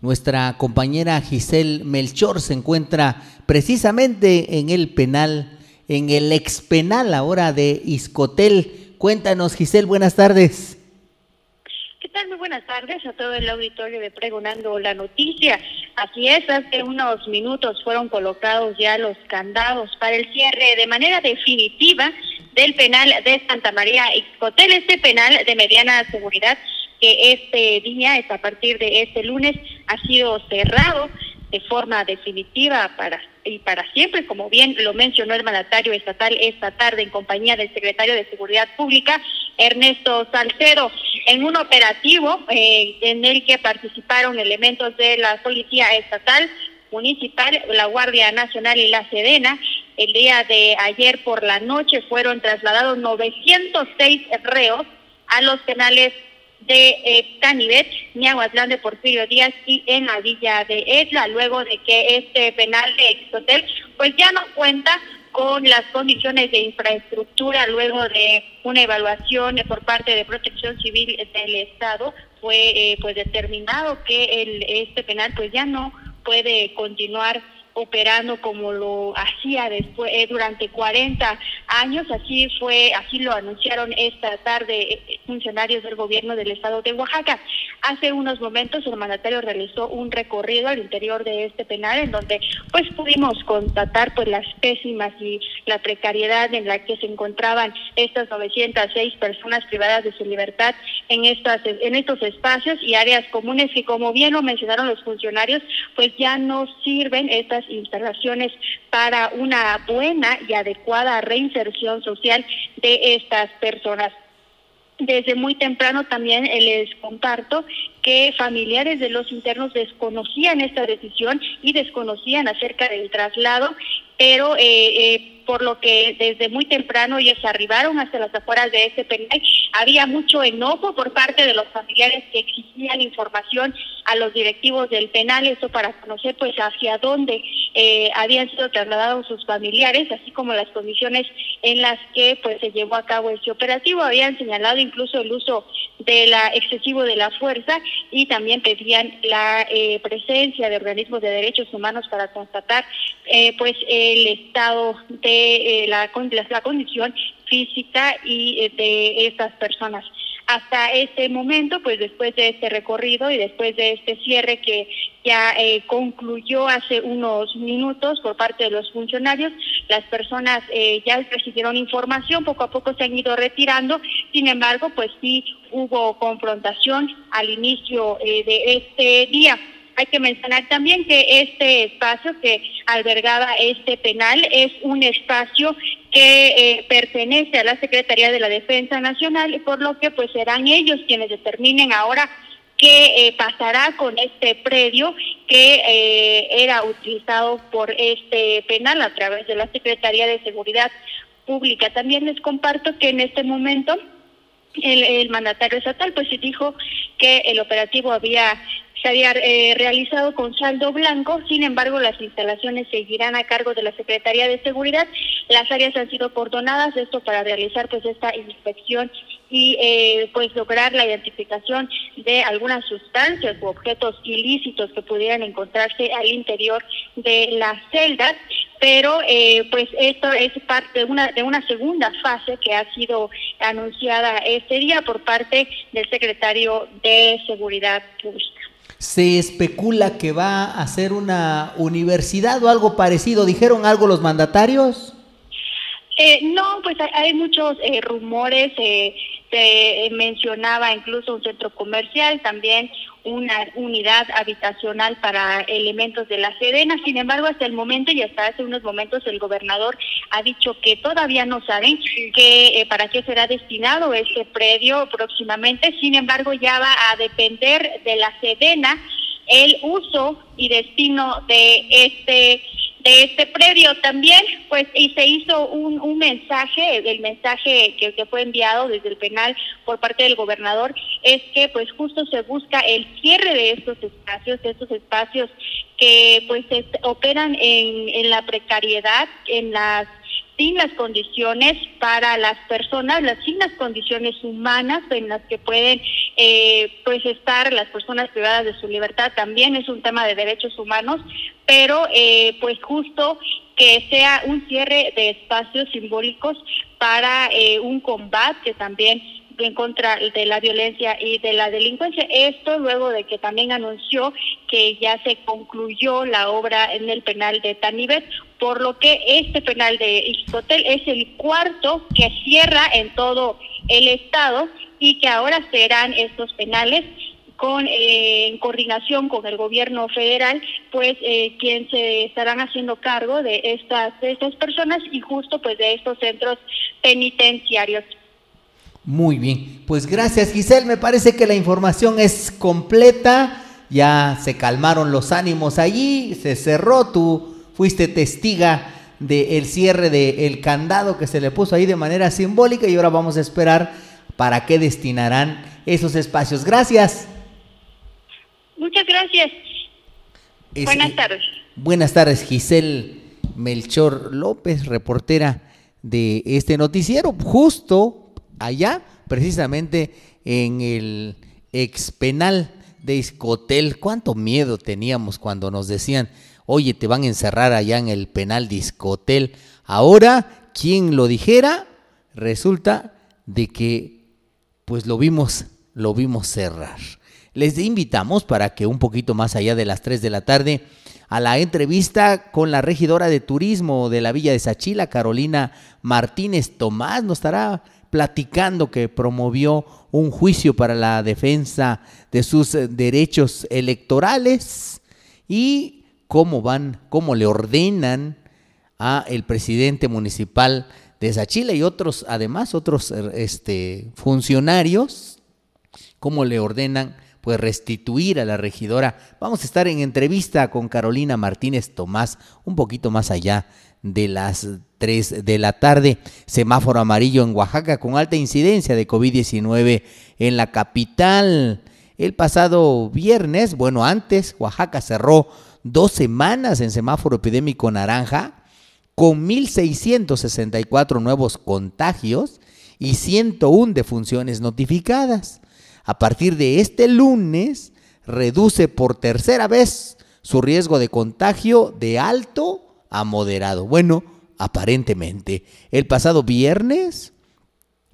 Speaker 3: Nuestra compañera Giselle Melchor se encuentra precisamente en el penal, en el ex penal ahora de Iscotel. Cuéntanos, Giselle, buenas tardes.
Speaker 21: Muy buenas tardes a todo el auditorio de Pregonando la Noticia. Así es, hace unos minutos fueron colocados ya los candados para el cierre de manera definitiva del penal de Santa María Ixcotel, este penal de mediana seguridad que este día, a partir de este lunes, ha sido cerrado de forma definitiva para y para siempre, como bien lo mencionó el mandatario estatal esta tarde en compañía del secretario de Seguridad Pública, Ernesto Salcedo, en un operativo eh, en el que participaron elementos de la Policía Estatal, Municipal, la Guardia Nacional y la Sedena. El día de ayer por la noche fueron trasladados 906 reos a los penales de eh, Canivet, Niahuatlán de Porfirio Díaz y en la villa de Etla, luego de que este penal de Exotel pues ya no cuenta con las condiciones de infraestructura luego de una evaluación por parte de Protección Civil del Estado fue eh, pues determinado que el este penal pues ya no puede continuar operando como lo hacía después eh, durante 40 años. Así fue así lo anunciaron esta tarde eh, funcionarios del gobierno del estado de Oaxaca. Hace unos momentos el mandatario realizó un recorrido al interior de este penal en donde pues pudimos constatar pues las pésimas y la precariedad en la que se encontraban estas 906 personas privadas de su libertad en estas en estos espacios y áreas comunes que como bien lo mencionaron los funcionarios pues ya no sirven estas instalaciones para una buena y adecuada reinserción social de estas personas. Desde muy temprano también les comparto que familiares de los internos desconocían esta decisión y desconocían acerca del traslado, pero eh, eh, por lo que desde muy temprano ellos arribaron hasta las afueras de este penal. Había mucho enojo por parte de los familiares que exigían información a los directivos del penal, eso para conocer pues hacia dónde eh, habían sido trasladados sus familiares, así como las condiciones en las que pues se llevó a cabo este operativo. Habían señalado incluso el uso de la excesivo de la fuerza y también pedían la eh, presencia de organismos de derechos humanos para constatar eh, pues el estado de eh, la, la condición física y eh, de estas personas. Hasta este momento, pues después de este recorrido y después de este cierre que ya eh, concluyó hace unos minutos por parte de los funcionarios, las personas ya recibieron información, poco a poco se han ido retirando, sin embargo, pues sí hubo confrontación al inicio de este día. Hay que mencionar también que este espacio que albergaba este penal es un espacio que eh, pertenece a la Secretaría de la Defensa Nacional y por lo que pues serán ellos quienes determinen ahora qué eh, pasará con este predio que eh, era utilizado por este penal a través de la Secretaría de Seguridad Pública. También les comparto que en este momento el, mandatario estatal pues dijo que el operativo había se había eh, realizado con saldo blanco, sin embargo las instalaciones seguirán a cargo de la Secretaría de Seguridad. Las áreas han sido cordonadas, esto para realizar pues esta inspección y eh, pues lograr la identificación de algunas sustancias u objetos ilícitos que pudieran encontrarse al interior de las celdas. pero eh, pues esto es parte de una, de una segunda fase que ha sido anunciada este día por parte del secretario de Seguridad Pública.
Speaker 3: Se especula que va a ser una universidad o algo parecido. ¿Dijeron algo los mandatarios?
Speaker 21: Eh, no, pues hay, muchos eh, rumores. Eh, se mencionaba incluso un centro comercial, también una unidad habitacional para elementos de la Sedena. Sin embargo, hasta el momento y hasta hace unos momentos el gobernador ha dicho que todavía no saben que, eh, para qué será destinado este predio próximamente. Sin embargo, ya va a depender de la Sedena el uso y destino de este de este predio también, pues, y se hizo un, un mensaje, el mensaje que, que, fue enviado desde el penal por parte del gobernador, es que pues justo se busca el cierre de estos espacios, de estos espacios que pues operan en, en la precariedad, en las sin las condiciones para las personas, las sin las condiciones humanas en las que pueden eh, pues estar las personas privadas de su libertad también es un tema de derechos humanos, pero eh, pues justo que sea un cierre de espacios simbólicos para eh, un combate también en contra de la violencia y de la delincuencia. Esto luego de que también anunció que ya se concluyó la obra en el penal de Tanibet, por lo que este penal de Ixcotel es el cuarto que cierra en todo el estado y que ahora serán estos penales con eh, en coordinación con el gobierno federal, pues eh, quien se estarán haciendo cargo de estas de estas personas y justo pues de estos centros penitenciarios.
Speaker 3: Muy bien, pues gracias Giselle, me parece que la información es completa, ya se calmaron los ánimos allí, se cerró, tú fuiste testiga del cierre del candado que se le puso ahí de manera simbólica y ahora vamos a esperar para qué destinarán esos espacios. Gracias.
Speaker 21: Muchas gracias. buenas tardes.
Speaker 3: Buenas tardes, Giselle Melchor López, reportera de este noticiero, justo allá, precisamente en el ex penal de Iscotel. ¿Cuánto miedo teníamos cuando nos decían, oye, te van a encerrar allá en el penal de Iscotel? Ahora, quien lo dijera, resulta de que pues lo vimos, lo vimos cerrar. Les invitamos para que un poquito más allá de las 3 de la tarde a la entrevista con la regidora de turismo de la Villa de Sachila, Carolina Martínez Tomás, nos estará platicando que promovió un juicio para la defensa de sus eh, derechos electorales y cómo van, cómo le ordenan a el presidente municipal de Sachila y otros, además otros eh, este, funcionarios, cómo le ordenan restituir a la regidora. Vamos a estar en entrevista con Carolina Martínez Tomás, un poquito más allá de las 3 de la tarde. Semáforo amarillo en Oaxaca con alta incidencia de COVID-19 en la capital. El pasado viernes, bueno, antes, Oaxaca cerró dos semanas en semáforo epidémico naranja con 1.664 nuevos contagios y 101 defunciones notificadas. A partir de este lunes, reduce por tercera vez su riesgo de contagio de alto a moderado. Bueno, aparentemente. El pasado viernes,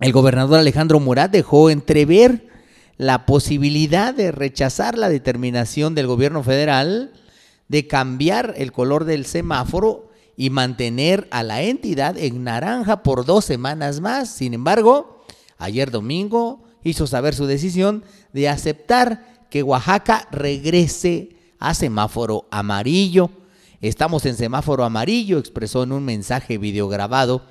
Speaker 3: el gobernador Alejandro Murat dejó entrever la posibilidad de rechazar la determinación del gobierno federal de cambiar el color del semáforo y mantener a la entidad en naranja por dos semanas más. Sin embargo, ayer domingo hizo saber su decisión de aceptar que Oaxaca regrese a semáforo amarillo Estamos en semáforo amarillo, expresó en un mensaje videograbado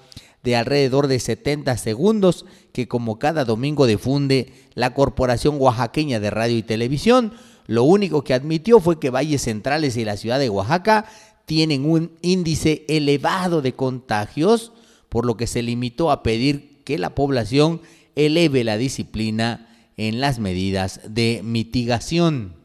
Speaker 3: de alrededor de 70 segundos que como cada domingo difunde la Corporación Oaxaqueña de Radio y Televisión. Lo único que admitió fue que valles centrales y la ciudad de Oaxaca tienen un índice elevado de contagios, por lo que se limitó a pedir que la población eleve la disciplina en las medidas de mitigación.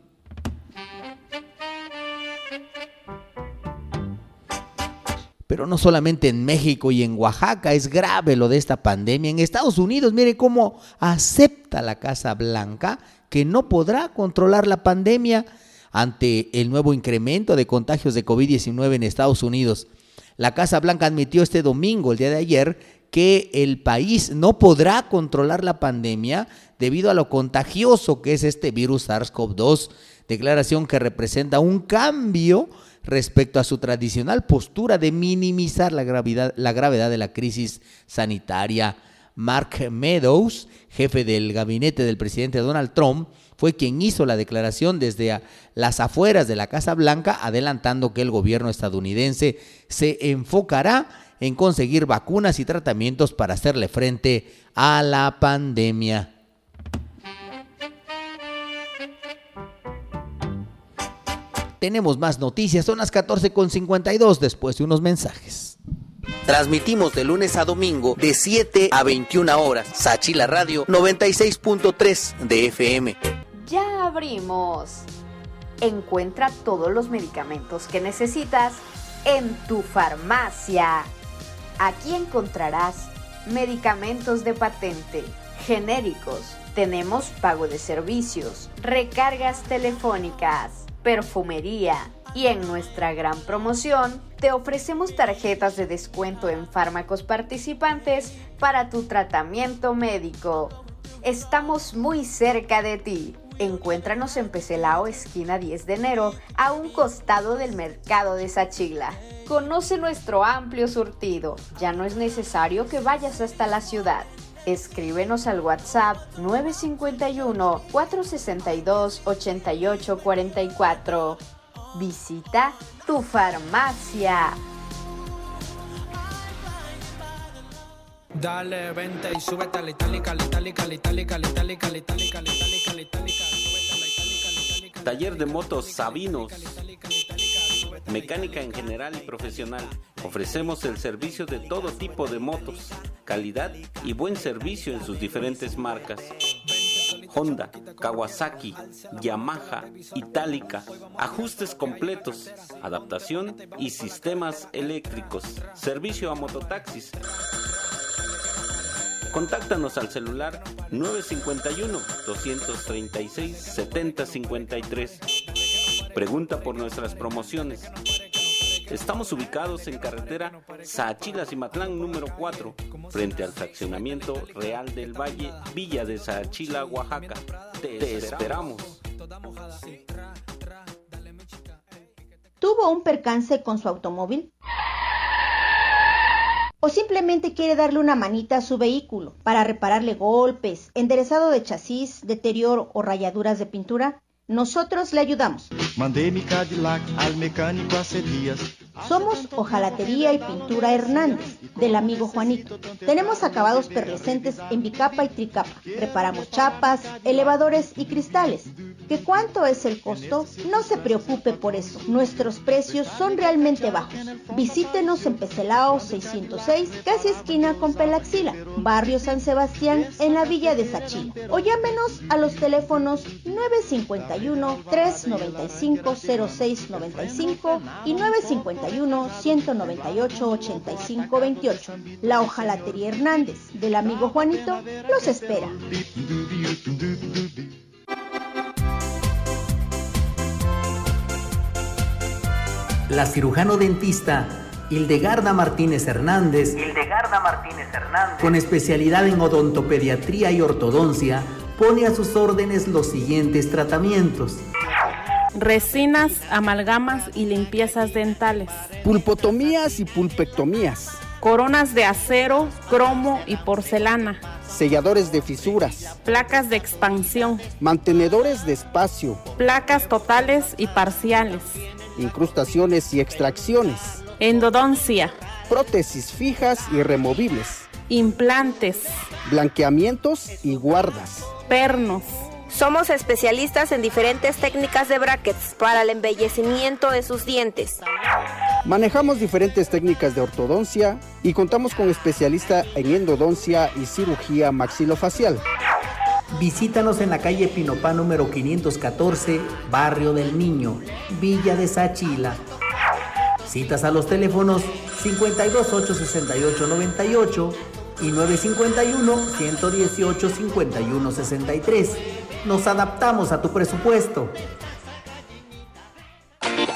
Speaker 3: Pero no solamente en México y en Oaxaca es grave lo de esta pandemia. En Estados Unidos, mire cómo acepta la Casa Blanca que no podrá controlar la pandemia ante el nuevo incremento de contagios de COVID-19 en Estados Unidos. La Casa Blanca admitió este domingo, el día de ayer, que el país no podrá controlar la pandemia debido a lo contagioso que es este virus SARS-CoV-2, declaración que representa un cambio respecto a su tradicional postura de minimizar la gravedad, la gravedad de la crisis sanitaria. Mark Meadows, jefe del gabinete del presidente Donald Trump, fue quien hizo la declaración desde las afueras de la Casa Blanca, adelantando que el gobierno estadounidense se enfocará en conseguir vacunas y tratamientos para hacerle frente a la pandemia. Tenemos más noticias, son las 14.52 después de unos mensajes. Transmitimos de lunes a domingo de 7 a 21 horas. Sachila Radio 96.3 de FM.
Speaker 22: Ya abrimos. Encuentra todos los medicamentos que necesitas en tu farmacia. Aquí encontrarás medicamentos de patente, genéricos. Tenemos pago de servicios, recargas telefónicas perfumería. Y en nuestra gran promoción te ofrecemos tarjetas de descuento en fármacos participantes para tu tratamiento médico. Estamos muy cerca de ti. Encuéntranos en Pecelao, esquina 10 de enero, a un costado del mercado de Sachila. Conoce nuestro amplio surtido. Ya no es necesario que vayas hasta la ciudad. Escríbenos al WhatsApp 951-462-8844. Visita tu farmacia.
Speaker 14: Dale, vente y súbete a la itálica, la itálica, la itálica, la itálica, la itálica, la itálica, la itálica,
Speaker 20: Taller de motos Sabinos. Mecánica en general y profesional. Ofrecemos el servicio de todo tipo de motos, calidad y buen servicio en sus diferentes marcas. Honda, Kawasaki, Yamaha, Itálica, ajustes completos, adaptación y sistemas eléctricos, servicio a mototaxis. Contáctanos al celular 951-236-7053. Pregunta por nuestras promociones. Estamos ubicados en carretera Saachila Cimatlán número 4, frente al fraccionamiento Real del Valle, Villa de Saachila, Oaxaca. Te esperamos.
Speaker 16: ¿Tuvo un percance con su automóvil? ¿O simplemente quiere darle una manita a su vehículo para repararle golpes, enderezado de chasis, deterioro o rayaduras de pintura? Nosotros le ayudamos.
Speaker 23: Mandei mi Cadillac al mecánico hace días.
Speaker 16: Somos Hojalatería y Pintura Hernández, del amigo Juanito. Tenemos acabados perlecentes en bicapa y tricapa. Reparamos chapas, elevadores y cristales. ¿Qué cuánto es el costo? No se preocupe por eso. Nuestros precios son realmente bajos. Visítenos en Pecelao 606, casi esquina con Pelaxila, Barrio San Sebastián, en la Villa de Sachila. O llámenos a los teléfonos 951 395 0695 y 951 198 85 28. La hojalatería Hernández del amigo Juanito los espera.
Speaker 6: La cirujano dentista Hildegarda Martínez Hernández,
Speaker 24: Hildegarda Martínez Hernández,
Speaker 6: con especialidad en odontopediatría y ortodoncia, pone a sus órdenes los siguientes tratamientos.
Speaker 25: Resinas, amalgamas y limpiezas dentales.
Speaker 14: Pulpotomías y pulpectomías.
Speaker 25: Coronas de acero, cromo y porcelana.
Speaker 14: Selladores de fisuras.
Speaker 25: Placas de expansión.
Speaker 14: Mantenedores de espacio.
Speaker 25: Placas totales y parciales.
Speaker 14: Incrustaciones y extracciones.
Speaker 25: Endodoncia.
Speaker 14: Prótesis fijas y removibles.
Speaker 25: Implantes.
Speaker 14: Blanqueamientos y guardas.
Speaker 25: Pernos.
Speaker 26: Somos especialistas en diferentes técnicas de brackets para el embellecimiento de sus dientes.
Speaker 14: Manejamos diferentes técnicas de ortodoncia y contamos con especialista en endodoncia y cirugía maxilofacial.
Speaker 6: Visítanos en la calle Pinopá número 514, Barrio del Niño, Villa de Sachila. Citas a los teléfonos 5286898 y 951-118-5163. Nos adaptamos a tu presupuesto.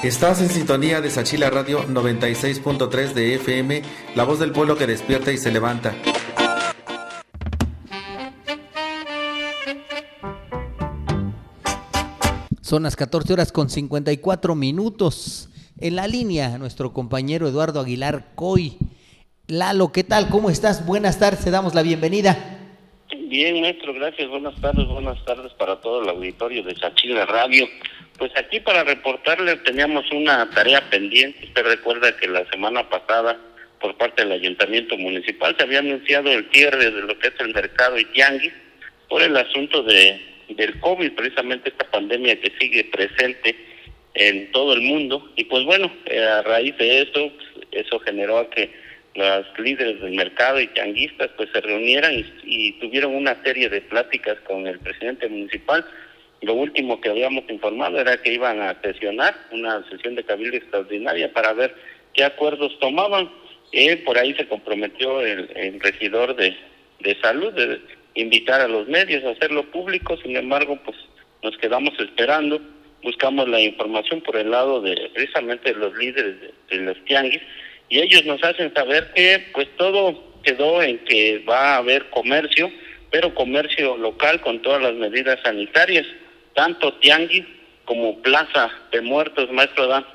Speaker 27: Estás en sintonía de Sachila Radio 96.3 de FM, la voz del pueblo que despierta y se levanta.
Speaker 3: Son las 14 horas con 54 minutos. En la línea, nuestro compañero Eduardo Aguilar Coy. Lalo, ¿qué tal? ¿Cómo estás? Buenas tardes, te damos la bienvenida.
Speaker 28: Bien, maestro, gracias. Buenas tardes, buenas tardes para todo el auditorio de Sachila Radio. Pues aquí para reportarle teníamos una tarea pendiente. Usted recuerda que la semana pasada, por parte del Ayuntamiento Municipal, se había anunciado el cierre de lo que es el mercado y por el asunto de del COVID, precisamente esta pandemia que sigue presente en todo el mundo. Y pues bueno, eh, a raíz de eso, pues, eso generó a que los líderes del mercado y tianguistas pues se reunieran y, y, tuvieron una serie de pláticas con el presidente municipal. Lo último que habíamos informado era que iban a sesionar una sesión de cabildo extraordinaria para ver qué acuerdos tomaban. Eh, por ahí se comprometió el, regidor de, de salud de invitar a los medios a hacerlo público, sin embargo, pues nos quedamos esperando, buscamos la información por el lado de precisamente los líderes de, de los tianguis y ellos nos hacen saber que pues todo quedó en que va a haber comercio, pero comercio local con todas las medidas sanitarias, tanto tianguis como plaza de muertos, maestro Dan.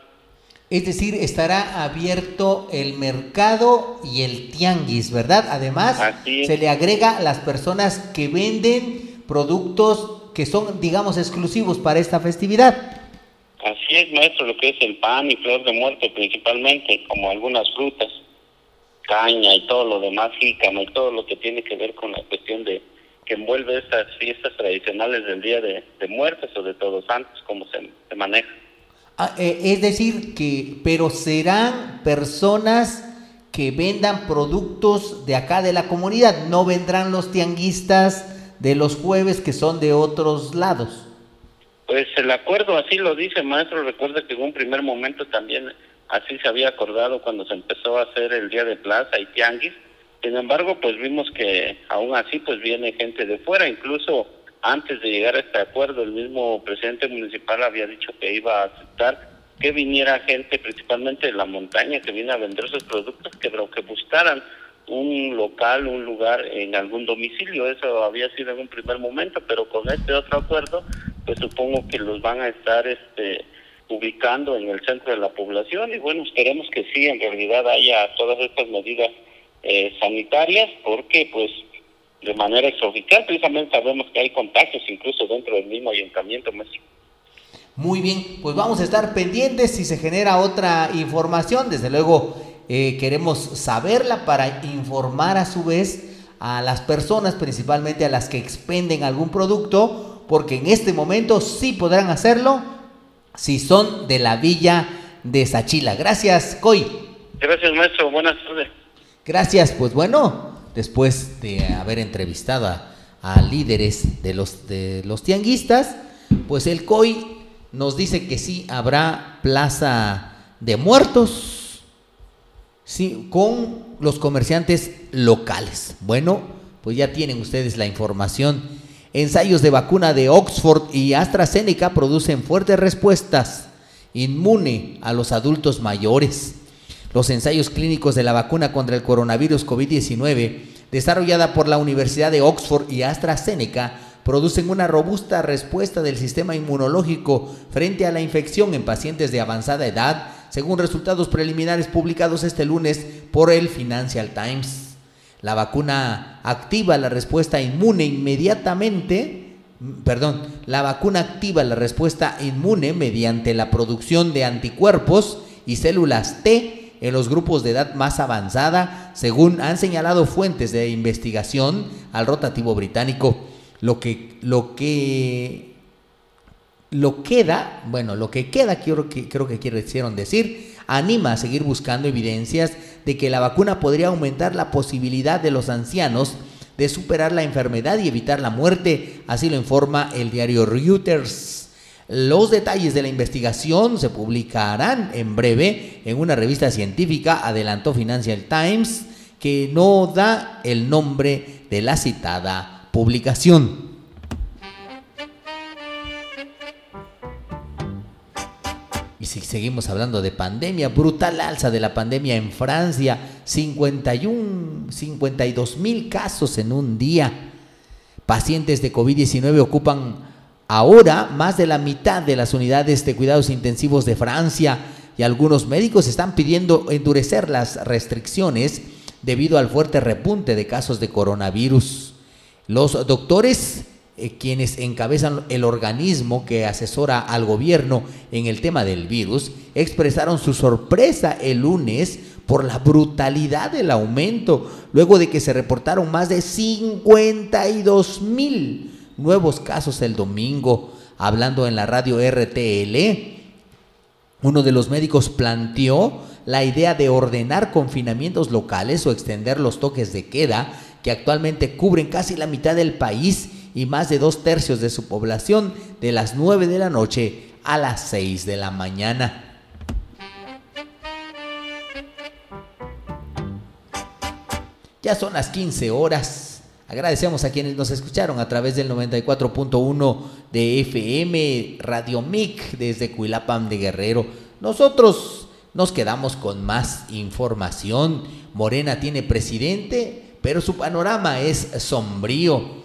Speaker 3: Es decir, estará abierto el mercado y el tianguis, ¿verdad? Además, se le agrega a las personas que venden productos que son, digamos, exclusivos para esta festividad.
Speaker 28: Así es, maestro, lo que es el pan y flor de muerto principalmente, como algunas frutas, caña y todo lo demás, jícama y todo lo que tiene que ver con la cuestión de que envuelve estas fiestas tradicionales del Día de, de Muertes o de Todos Santos, como se, se maneja.
Speaker 3: Ah, eh, es decir, que, pero serán personas que vendan productos de acá de la comunidad, no vendrán los tianguistas de los jueves que son de otros lados.
Speaker 28: Pues el acuerdo así lo dice, maestro. Recuerda que en un primer momento también así se había acordado cuando se empezó a hacer el día de plaza y tianguis. Sin embargo, pues vimos que aún así pues viene gente de fuera, incluso antes de llegar a este acuerdo, el mismo presidente municipal había dicho que iba a aceptar que viniera gente, principalmente de la montaña, que viene a vender sus productos, que, que buscaran un local, un lugar en algún domicilio. Eso había sido en un primer momento, pero con este otro acuerdo, pues supongo que los van a estar este, ubicando en el centro de la población y bueno, esperemos que sí, en realidad haya todas estas medidas eh, sanitarias, porque pues de manera extraoficial. Precisamente sabemos que hay contagios incluso dentro del mismo ayuntamiento.
Speaker 3: Muy bien, pues vamos a estar pendientes si se genera otra información. Desde luego eh, queremos saberla para informar a su vez a las personas, principalmente a las que expenden algún producto, porque en este momento sí podrán hacerlo si son de la villa de Sachila. Gracias, Coy.
Speaker 28: Gracias, maestro. Buenas tardes.
Speaker 3: Gracias, pues bueno, después de haber entrevistado a, a, líderes de los, de los tianguistas, pues el COI nos dice que sí habrá plaza de muertos sí, con los comerciantes locales. Bueno, pues ya tienen ustedes la información. Ensayos de vacuna de Oxford y AstraZeneca producen fuertes respuestas inmune a los adultos mayores. Los ensayos clínicos de la vacuna contra el coronavirus COVID-19, desarrollada por la Universidad de Oxford y AstraZeneca, producen una robusta respuesta del sistema inmunológico frente a la infección en pacientes de avanzada edad, según resultados preliminares publicados este lunes por el Financial Times. La vacuna activa la respuesta inmune inmediatamente, perdón, la vacuna activa la respuesta inmune mediante la producción de anticuerpos y células T en los grupos de edad más avanzada, según han señalado fuentes de investigación al rotativo británico. Lo que, lo que, lo queda, bueno, lo que queda, creo que, creo que quisieron decir, anima a seguir buscando evidencias de que la vacuna podría aumentar la posibilidad de los ancianos de superar la enfermedad y evitar la muerte, así lo informa el diario Reuters. Los detalles de la investigación se publicarán en breve en una revista científica, adelantó Financial Times, que no da el nombre de la citada publicación. Si seguimos hablando de pandemia, brutal alza de la pandemia en Francia, 51, 52 mil casos en un día. Pacientes de COVID-19 ocupan ahora más de la mitad de las unidades de cuidados intensivos de Francia y algunos médicos están pidiendo endurecer las restricciones debido al fuerte repunte de casos de coronavirus. Los doctores eh, quienes encabezan el organismo que asesora al gobierno en el tema del virus, expresaron su sorpresa el lunes por la brutalidad del aumento, luego de que se reportaron más de 52 mil nuevos casos el domingo. Hablando en la radio RTL, uno de los médicos planteó la idea de ordenar confinamientos locales o extender los toques de queda que actualmente cubren casi la mitad del país y más de dos tercios de su población de las 9 de la noche a las 6 de la mañana. Ya son las 15 horas. Agradecemos a quienes nos escucharon a través del 94.1 de FM Radio MIC desde Cuilapam de Guerrero. Nosotros nos quedamos con más información. Morena tiene presidente, pero su panorama es sombrío.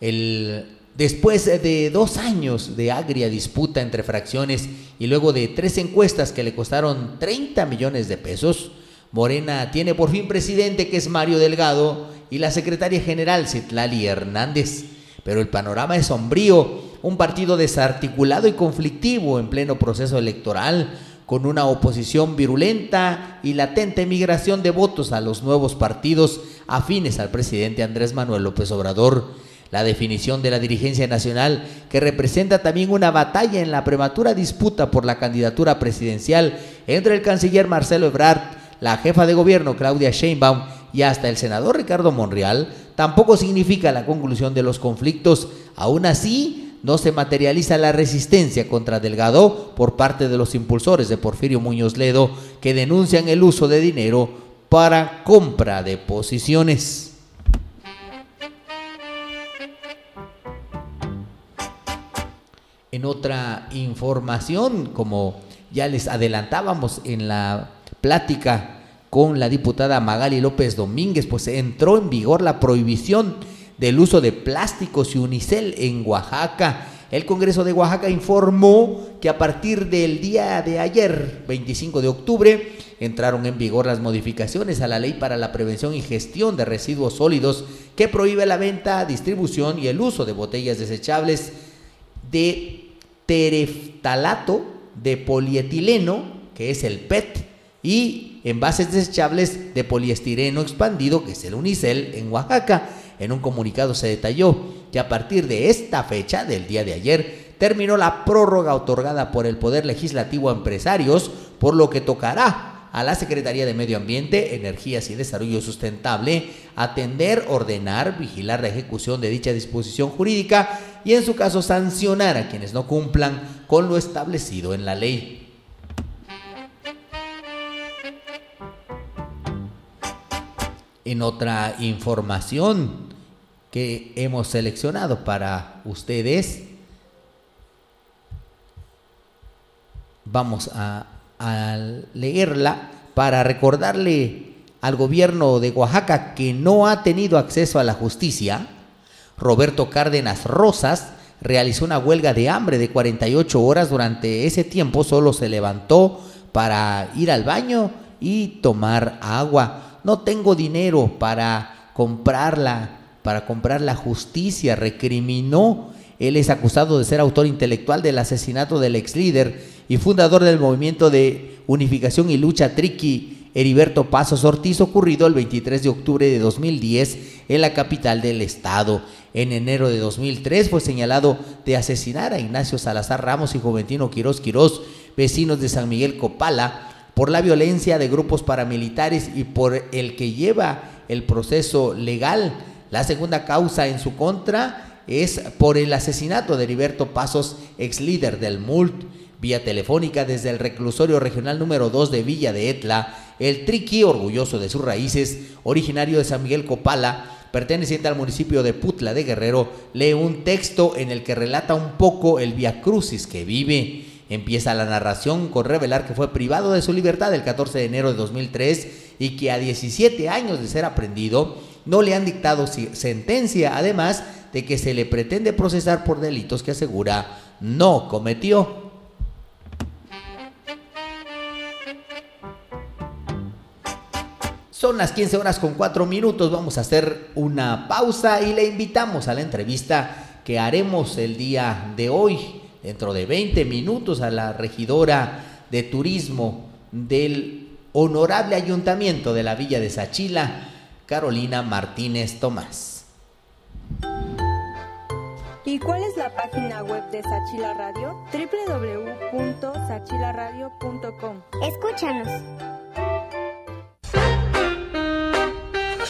Speaker 3: El, después de dos años de agria disputa entre fracciones y luego de tres encuestas que le costaron 30 millones de pesos, Morena tiene por fin presidente que es Mario Delgado y la secretaria general Citlali Hernández. Pero el panorama es sombrío, un partido desarticulado y conflictivo en pleno proceso electoral, con una oposición virulenta y latente migración de votos a los nuevos partidos afines al presidente Andrés Manuel López Obrador la definición de la dirigencia nacional, que representa también una batalla en la prematura disputa por la candidatura presidencial entre el canciller Marcelo Ebrard, la jefa de gobierno Claudia Sheinbaum y hasta el senador Ricardo Monreal, tampoco significa la conclusión de los conflictos. Aún así, no se materializa la resistencia contra Delgado por parte de los impulsores de Porfirio Muñoz Ledo, que denuncian el uso de dinero para compra de posiciones. En otra información, como ya les adelantábamos en la plática con la diputada Magali López Domínguez, pues entró en vigor la prohibición del uso de plásticos y unicel en Oaxaca. El Congreso de Oaxaca informó que a partir del día de ayer, 25 de octubre, entraron en vigor las modificaciones a la ley para la prevención y gestión de residuos sólidos que prohíbe la venta, distribución y el uso de botellas desechables de tereftalato de polietileno, que es el PET, y envases desechables de poliestireno expandido, que es el Unicel, en Oaxaca. En un comunicado se detalló que a partir de esta fecha, del día de ayer, terminó la prórroga otorgada por el Poder Legislativo a empresarios, por lo que tocará a la Secretaría de Medio Ambiente, Energías y Desarrollo Sustentable atender, ordenar, vigilar la ejecución de dicha disposición jurídica y en su caso sancionar a quienes no cumplan con lo establecido en la ley. En otra información que hemos seleccionado para ustedes, vamos a al leerla para recordarle al gobierno de Oaxaca que no ha tenido acceso a la justicia, Roberto Cárdenas Rosas realizó una huelga de hambre de 48 horas. Durante ese tiempo solo se levantó para ir al baño y tomar agua. No tengo dinero para comprarla, para comprar la justicia, recriminó. Él es acusado de ser autor intelectual del asesinato del ex líder y fundador del movimiento de unificación y lucha Triqui, Heriberto Pasos Ortiz, ocurrido el 23 de octubre de 2010 en la capital del estado. En enero de 2003 fue señalado de asesinar a Ignacio Salazar Ramos y Juventino Quirós Quirós, vecinos de San Miguel Copala, por la violencia de grupos paramilitares y por el que lleva el proceso legal. La segunda causa en su contra es por el asesinato de Heriberto Pasos, ex líder del MULT vía telefónica desde el reclusorio regional número 2 de Villa de Etla, el Triqui, orgulloso de sus raíces, originario de San Miguel Copala, perteneciente al municipio de Putla de Guerrero, lee un texto en el que relata un poco el Via Crucis que vive. Empieza la narración con revelar que fue privado de su libertad el 14 de enero de 2003 y que a 17 años de ser aprendido no le han dictado sentencia, además de que se le pretende procesar por delitos que asegura no cometió. Son las 15 horas con 4 minutos, vamos a hacer una pausa y le invitamos a la entrevista que haremos el día de hoy, dentro de 20 minutos, a la regidora de turismo del honorable ayuntamiento de la villa de Sachila, Carolina Martínez Tomás.
Speaker 19: ¿Y cuál es la página web de Sachila Radio? www.sachilaradio.com.
Speaker 26: Escúchanos.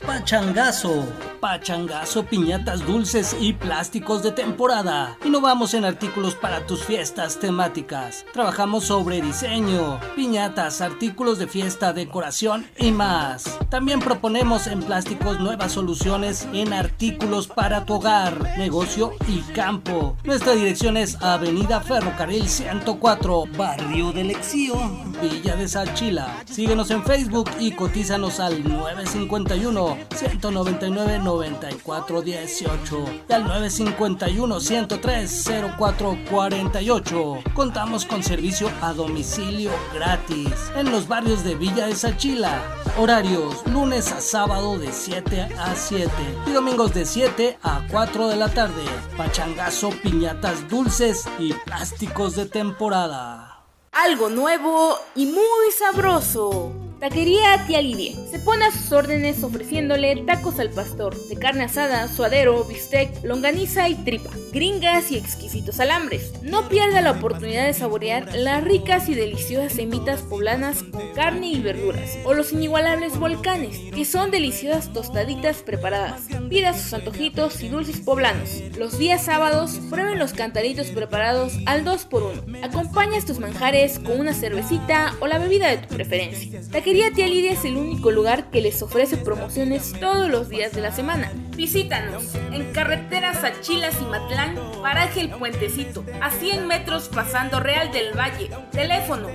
Speaker 15: Pachangazo. Pachangazo, piñatas dulces y plásticos de temporada. Innovamos en artículos para tus fiestas temáticas. Trabajamos sobre diseño, piñatas, artículos de fiesta, decoración y más. También proponemos en plásticos nuevas soluciones en artículos para tu hogar, negocio y campo. Nuestra dirección es Avenida Ferrocarril 104, Barrio del Exío, Villa de Sachila. Síguenos en Facebook y cotízanos al 951 199 9418 y al 951 103 0448. Contamos con servicio a domicilio gratis en los barrios de Villa de Sachila. Horarios lunes a sábado de 7 a 7 y domingos de 7 a 4 de la tarde. Pachangazo, piñatas dulces y plásticos de temporada.
Speaker 29: Algo nuevo y muy sabroso. Taquería Tía Lidia. Se pone a sus órdenes ofreciéndole tacos al pastor, de carne asada, suadero, bistec, longaniza y tripa, gringas y exquisitos alambres. No pierda la oportunidad de saborear las ricas y deliciosas semitas poblanas con carne y verduras, o los inigualables volcanes, que son deliciosas tostaditas preparadas. Pida sus antojitos y dulces poblanos. Los días sábados, prueben los cantaritos preparados al 2x1. Acompaña estos manjares con una cervecita o la bebida de tu preferencia. Tía Lidia es el único lugar que les ofrece promociones todos los días de la semana. Visítanos en carretera Sachilas y Matlán, paraje El Puentecito, a 100 metros pasando Real del Valle. Teléfono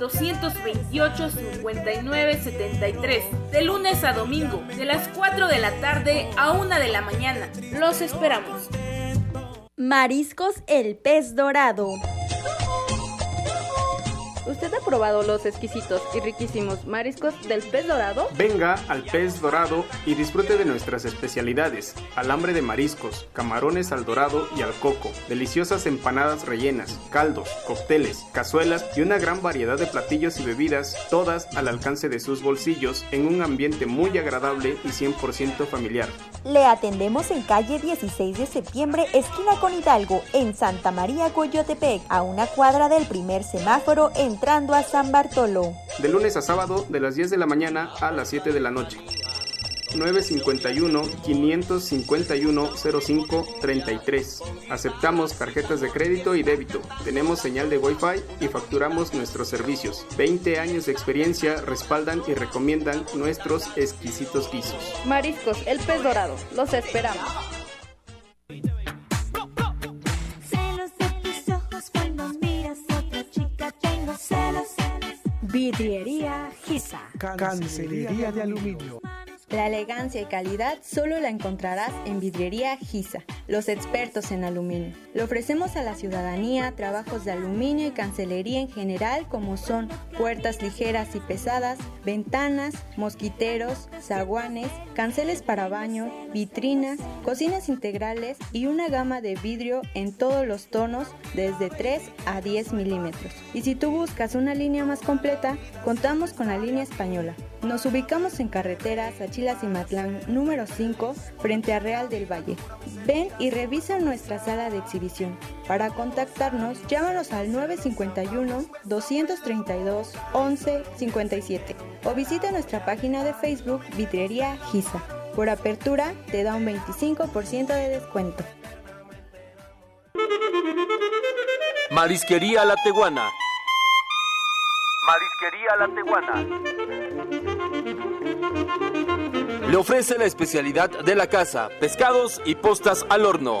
Speaker 29: 729-228-5973. De lunes a domingo, de las 4 de la tarde a 1 de la mañana. Los esperamos.
Speaker 26: Mariscos El Pez Dorado.
Speaker 29: ¿Usted ha probado los exquisitos y riquísimos mariscos del pez dorado?
Speaker 30: Venga al pez dorado y disfrute de nuestras especialidades: alambre de mariscos, camarones al dorado y al coco, deliciosas empanadas rellenas, caldos, cócteles, cazuelas y una gran variedad de platillos y bebidas, todas al alcance de sus bolsillos en un ambiente muy agradable y 100% familiar.
Speaker 26: Le atendemos en calle 16 de septiembre, esquina con Hidalgo, en Santa María Coyotepec, a una cuadra del primer semáforo entrando a San Bartolo.
Speaker 30: De lunes a sábado, de las 10 de la mañana a las 7 de la noche. 951-551-0533. Aceptamos tarjetas de crédito y débito. Tenemos señal de Wi-Fi y facturamos nuestros servicios. 20 años de experiencia respaldan y recomiendan nuestros exquisitos guisos.
Speaker 29: Mariscos, el pez dorado. Los esperamos.
Speaker 19: Vidriería Giza.
Speaker 23: Cancelería de aluminio.
Speaker 19: La elegancia y calidad solo la encontrarás en Vidriería Giza, los expertos en aluminio. Le ofrecemos a la ciudadanía trabajos de aluminio y cancelería en general como son puertas ligeras y pesadas, ventanas, mosquiteros, zaguanes, canceles para baño, vitrinas, cocinas integrales y una gama de vidrio en todos los tonos desde 3 a 10 milímetros. Y si tú buscas una línea más completa, contamos con la línea española. Nos ubicamos en carretera Sachilas y Matlán número 5 frente a Real del Valle. Ven y revisa nuestra sala de exhibición. Para contactarnos, llámanos al 951-232-1157 o visita nuestra página de Facebook Vitrería Giza. Por apertura te da un 25% de descuento.
Speaker 31: Marisquería La Teguana.
Speaker 24: Marisquería La Teguana.
Speaker 31: Le ofrece la especialidad de la casa, pescados y postas al horno.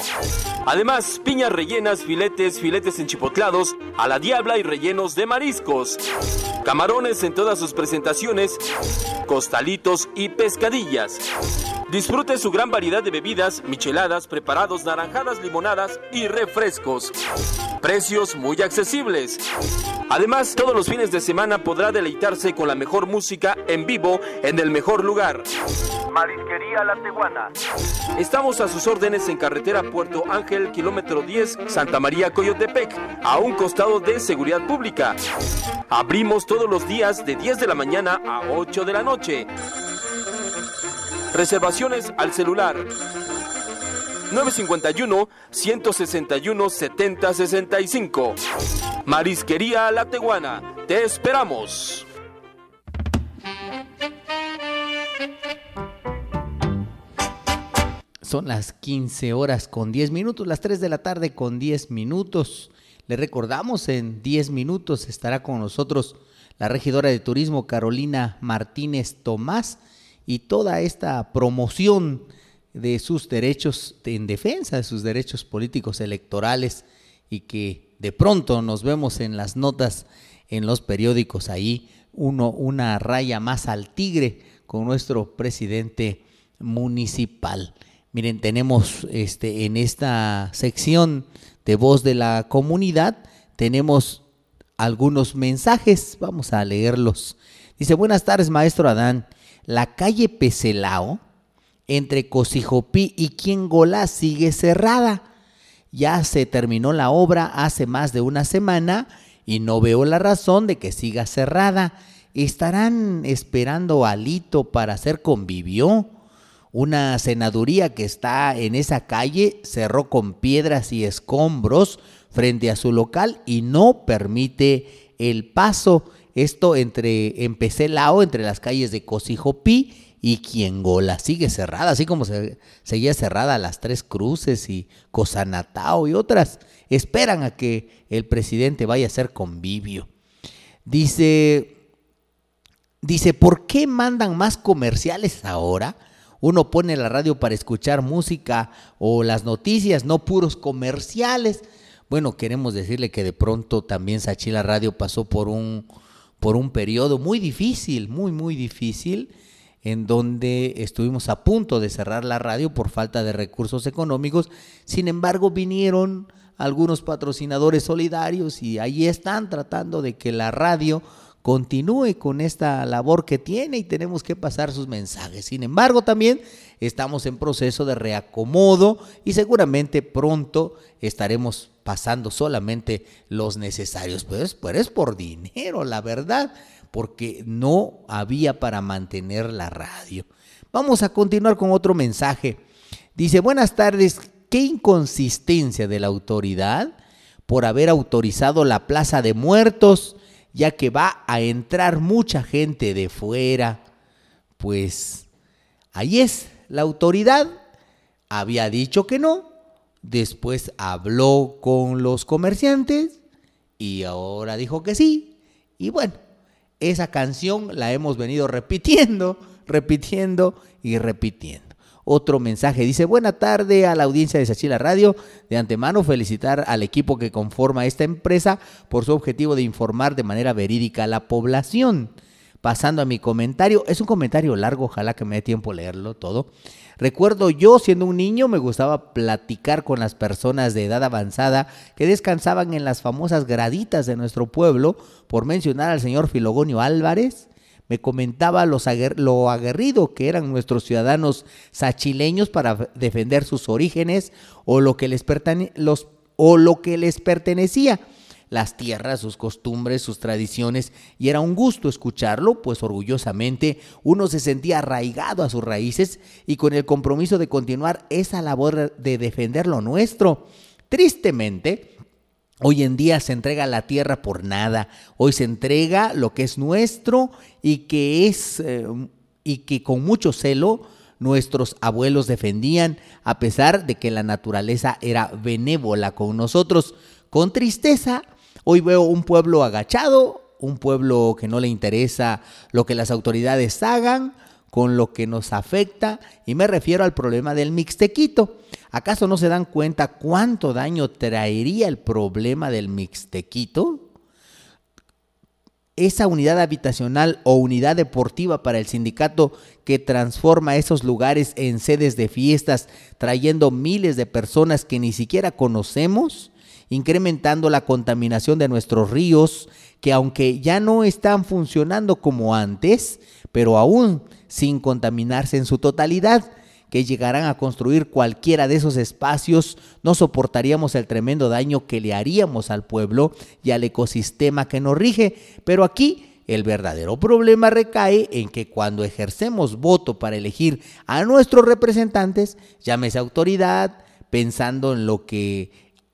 Speaker 31: Además, piñas rellenas, filetes, filetes enchipotlados, a la diabla y rellenos de mariscos. Camarones en todas sus presentaciones, costalitos y pescadillas. Disfrute su gran variedad de bebidas, micheladas, preparados, naranjadas, limonadas y refrescos. Precios muy accesibles. Además, todos los fines de semana podrá deleitarse con la mejor música en vivo en el mejor lugar. Marisquería La Teguana. Estamos a sus órdenes en carretera Puerto Ángel, kilómetro 10, Santa María Coyotepec, a un costado de Seguridad Pública. Abrimos todos los días de 10 de la mañana a 8 de la noche. Reservaciones al celular 951-161-7065. Marisquería La Teguana. Te esperamos.
Speaker 3: Son las 15 horas con 10 minutos, las 3 de la tarde con 10 minutos. Le recordamos, en 10 minutos estará con nosotros la regidora de turismo Carolina Martínez Tomás y toda esta promoción de sus derechos, en defensa de sus derechos políticos electorales y que de pronto nos vemos en las notas en los periódicos ahí, uno, una raya más al tigre con nuestro presidente municipal. Miren, tenemos este, en esta sección de voz de la comunidad, tenemos algunos mensajes, vamos a leerlos. Dice, buenas tardes, maestro Adán. La calle Pecelao, entre Cosijopí y Quiengola, sigue cerrada. Ya se terminó la obra hace más de una semana y no veo la razón de que siga cerrada. ¿Estarán esperando a Lito para hacer convivio? Una senaduría que está en esa calle cerró con piedras y escombros frente a su local y no permite el paso. Esto entre en Pecelao, entre las calles de Cosijopí y Quiengola. Sigue cerrada, así como se, seguía cerrada las Tres Cruces y Cosanatao y otras. Esperan a que el presidente vaya a hacer convivio. Dice, dice, ¿por qué mandan más comerciales ahora? Uno pone la radio para escuchar música o las noticias, no puros comerciales. Bueno, queremos decirle que de pronto también Sachila Radio pasó por un, por un periodo muy difícil, muy, muy difícil, en donde estuvimos a punto de cerrar la radio por falta de recursos económicos. Sin embargo, vinieron algunos patrocinadores solidarios y ahí están tratando de que la radio continúe con esta labor que tiene y tenemos que pasar sus mensajes. Sin embargo, también estamos en proceso de reacomodo y seguramente pronto estaremos pasando solamente los necesarios. Pues, pero es por dinero, la verdad, porque no había para mantener la radio. Vamos a continuar con otro mensaje. Dice, buenas tardes, qué inconsistencia de la autoridad por haber autorizado la Plaza de Muertos ya que va a entrar mucha gente de fuera. Pues ahí es, la autoridad había dicho que no, después habló con los comerciantes y ahora dijo que sí. Y bueno, esa canción la hemos venido repitiendo, repitiendo y repitiendo otro mensaje. Dice, buena tarde a la audiencia de Sachila Radio. De antemano felicitar al equipo que conforma esta empresa por su objetivo de informar de manera verídica a la población. Pasando a mi comentario, es un comentario largo, ojalá que me dé tiempo leerlo todo. Recuerdo yo, siendo un niño, me gustaba platicar con las personas de edad avanzada que descansaban en las famosas graditas de nuestro pueblo, por mencionar al señor Filogonio Álvarez, me comentaba lo aguerrido que eran nuestros ciudadanos sachileños para defender sus orígenes o lo que les, los, o lo que les pertenecía las tierras, sus costumbres, sus tradiciones, y era un gusto escucharlo, pues orgullosamente uno se sentía arraigado a sus raíces y con el compromiso de continuar esa labor de defender lo nuestro. Tristemente, Hoy en día se entrega la tierra por nada. Hoy se entrega lo que es nuestro y que es eh, y que con mucho celo nuestros abuelos defendían a pesar de que la naturaleza era benévola con nosotros. Con tristeza, hoy veo un pueblo agachado, un pueblo que no le interesa lo que las autoridades hagan, con lo que nos afecta y me refiero al problema del mixtequito. ¿Acaso no se dan cuenta cuánto daño traería el problema del mixtequito? Esa unidad habitacional o unidad deportiva para el sindicato que transforma esos lugares en sedes de fiestas, trayendo miles de personas que ni siquiera conocemos, incrementando la contaminación de nuestros ríos, que aunque ya no están funcionando como antes, pero aún sin contaminarse en su totalidad, que llegarán a construir cualquiera de esos espacios, no soportaríamos el tremendo daño que le haríamos al pueblo y al ecosistema que nos rige. Pero aquí el verdadero problema recae en que cuando ejercemos voto para elegir a nuestros representantes, llámese autoridad, pensando en lo que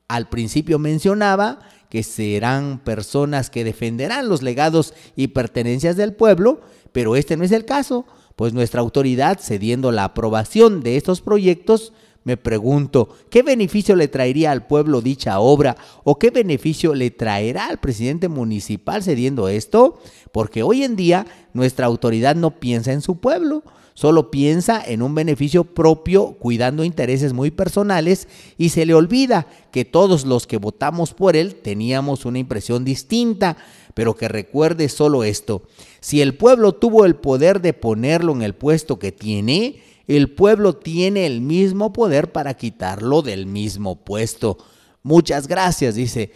Speaker 3: al principio mencionaba, que serán personas que defenderán los legados y pertenencias del pueblo, pero este no es el caso pues nuestra autoridad, cediendo la aprobación de estos proyectos, me pregunto, ¿qué beneficio le traería al pueblo dicha obra o qué beneficio le traerá al presidente municipal cediendo esto? Porque hoy en día nuestra autoridad no piensa en su pueblo, solo piensa en un beneficio propio, cuidando intereses muy personales y se le olvida que todos los que votamos por él teníamos una impresión distinta pero que recuerde solo esto, si el pueblo tuvo el poder de ponerlo en el puesto que tiene, el pueblo tiene el mismo poder para quitarlo del mismo puesto. Muchas gracias, dice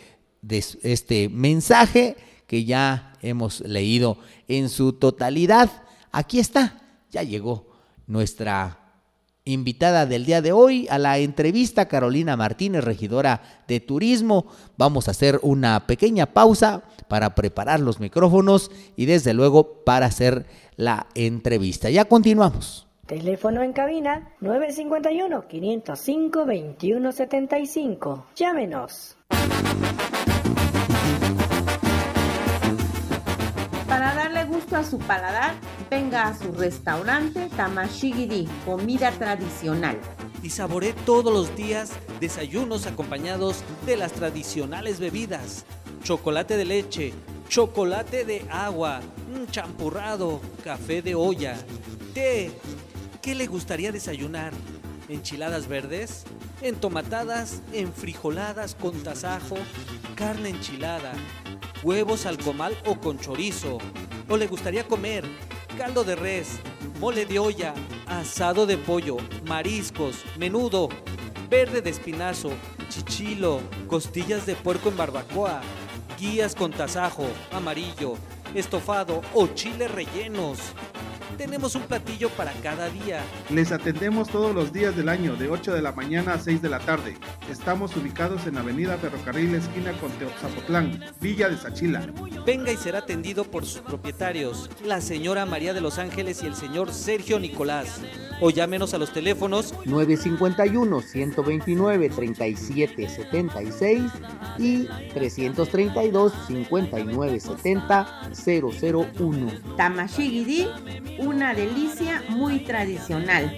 Speaker 3: este mensaje que ya hemos leído en su totalidad. Aquí está, ya llegó nuestra invitada del día de hoy a la entrevista, Carolina Martínez, regidora de Turismo. Vamos a hacer una pequeña pausa para preparar los micrófonos y desde luego para hacer la entrevista. Ya continuamos.
Speaker 32: Teléfono en cabina 951-505-2175. Llámenos.
Speaker 25: Para darle a su paladar, venga a su restaurante Tamashigiri, comida tradicional.
Speaker 33: Y saboree todos los días desayunos acompañados de las tradicionales bebidas. Chocolate de leche, chocolate de agua, champurrado, café de olla, té. ¿Qué le gustaría desayunar? ¿Enchiladas verdes? Entomatadas, enfrijoladas con tasajo, carne enchilada, huevos al comal o con chorizo. ¿O le gustaría comer caldo de res, mole de olla, asado de pollo, mariscos, menudo, verde de espinazo, chichilo, costillas de puerco en barbacoa, guías con tasajo, amarillo, estofado o chiles rellenos? Tenemos un platillo para cada día.
Speaker 34: Les atendemos todos los días del año, de 8 de la mañana a 6 de la tarde. Estamos ubicados en Avenida Ferrocarril, esquina con Teoxapotlán, Villa de Sachila.
Speaker 33: Venga y será atendido por sus propietarios, la señora María de los Ángeles y el señor Sergio Nicolás. O llámenos a los teléfonos
Speaker 3: 951-129-3776 y 332-5970-001.
Speaker 25: Tamashigiri, una delicia muy tradicional.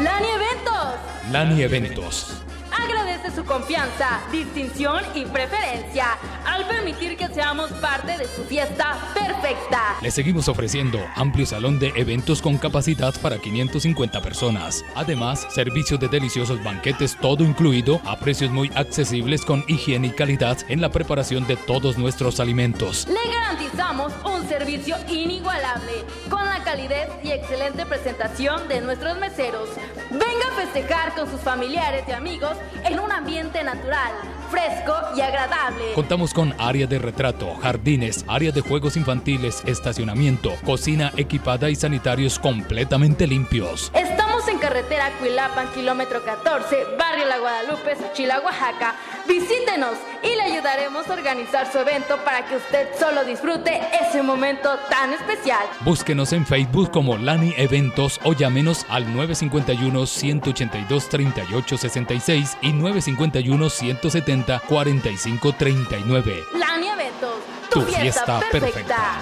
Speaker 35: Lani Eventos.
Speaker 36: Lani Eventos
Speaker 35: Agradece su confianza, distinción y preferencia al permitir que seamos parte de su fiesta perfecta.
Speaker 36: Le seguimos ofreciendo amplio salón de eventos con capacidad para 550 personas. Además, servicio de deliciosos banquetes todo incluido a precios muy accesibles con higiene y calidad en la preparación de todos nuestros alimentos.
Speaker 35: Le garantizamos un servicio inigualable con la calidez y excelente presentación de nuestros meseros. Venga a festejar con sus familiares y amigos en un ambiente natural, fresco y agradable.
Speaker 36: Contamos con área de retrato, jardines, área de juegos infantiles, estacionamiento, cocina equipada y sanitarios completamente limpios.
Speaker 35: Estamos en carretera Cuilapan, kilómetro 14, barrio La Guadalupe, Chila, Oaxaca. Visítenos y le ayudaremos a organizar su evento para que usted solo disfrute ese momento tan especial.
Speaker 36: Búsquenos en Facebook como Lani Eventos o llámenos al 951 182 3866 y 951 170 4539.
Speaker 35: Lani Eventos,
Speaker 36: tu, fiesta, perfecta.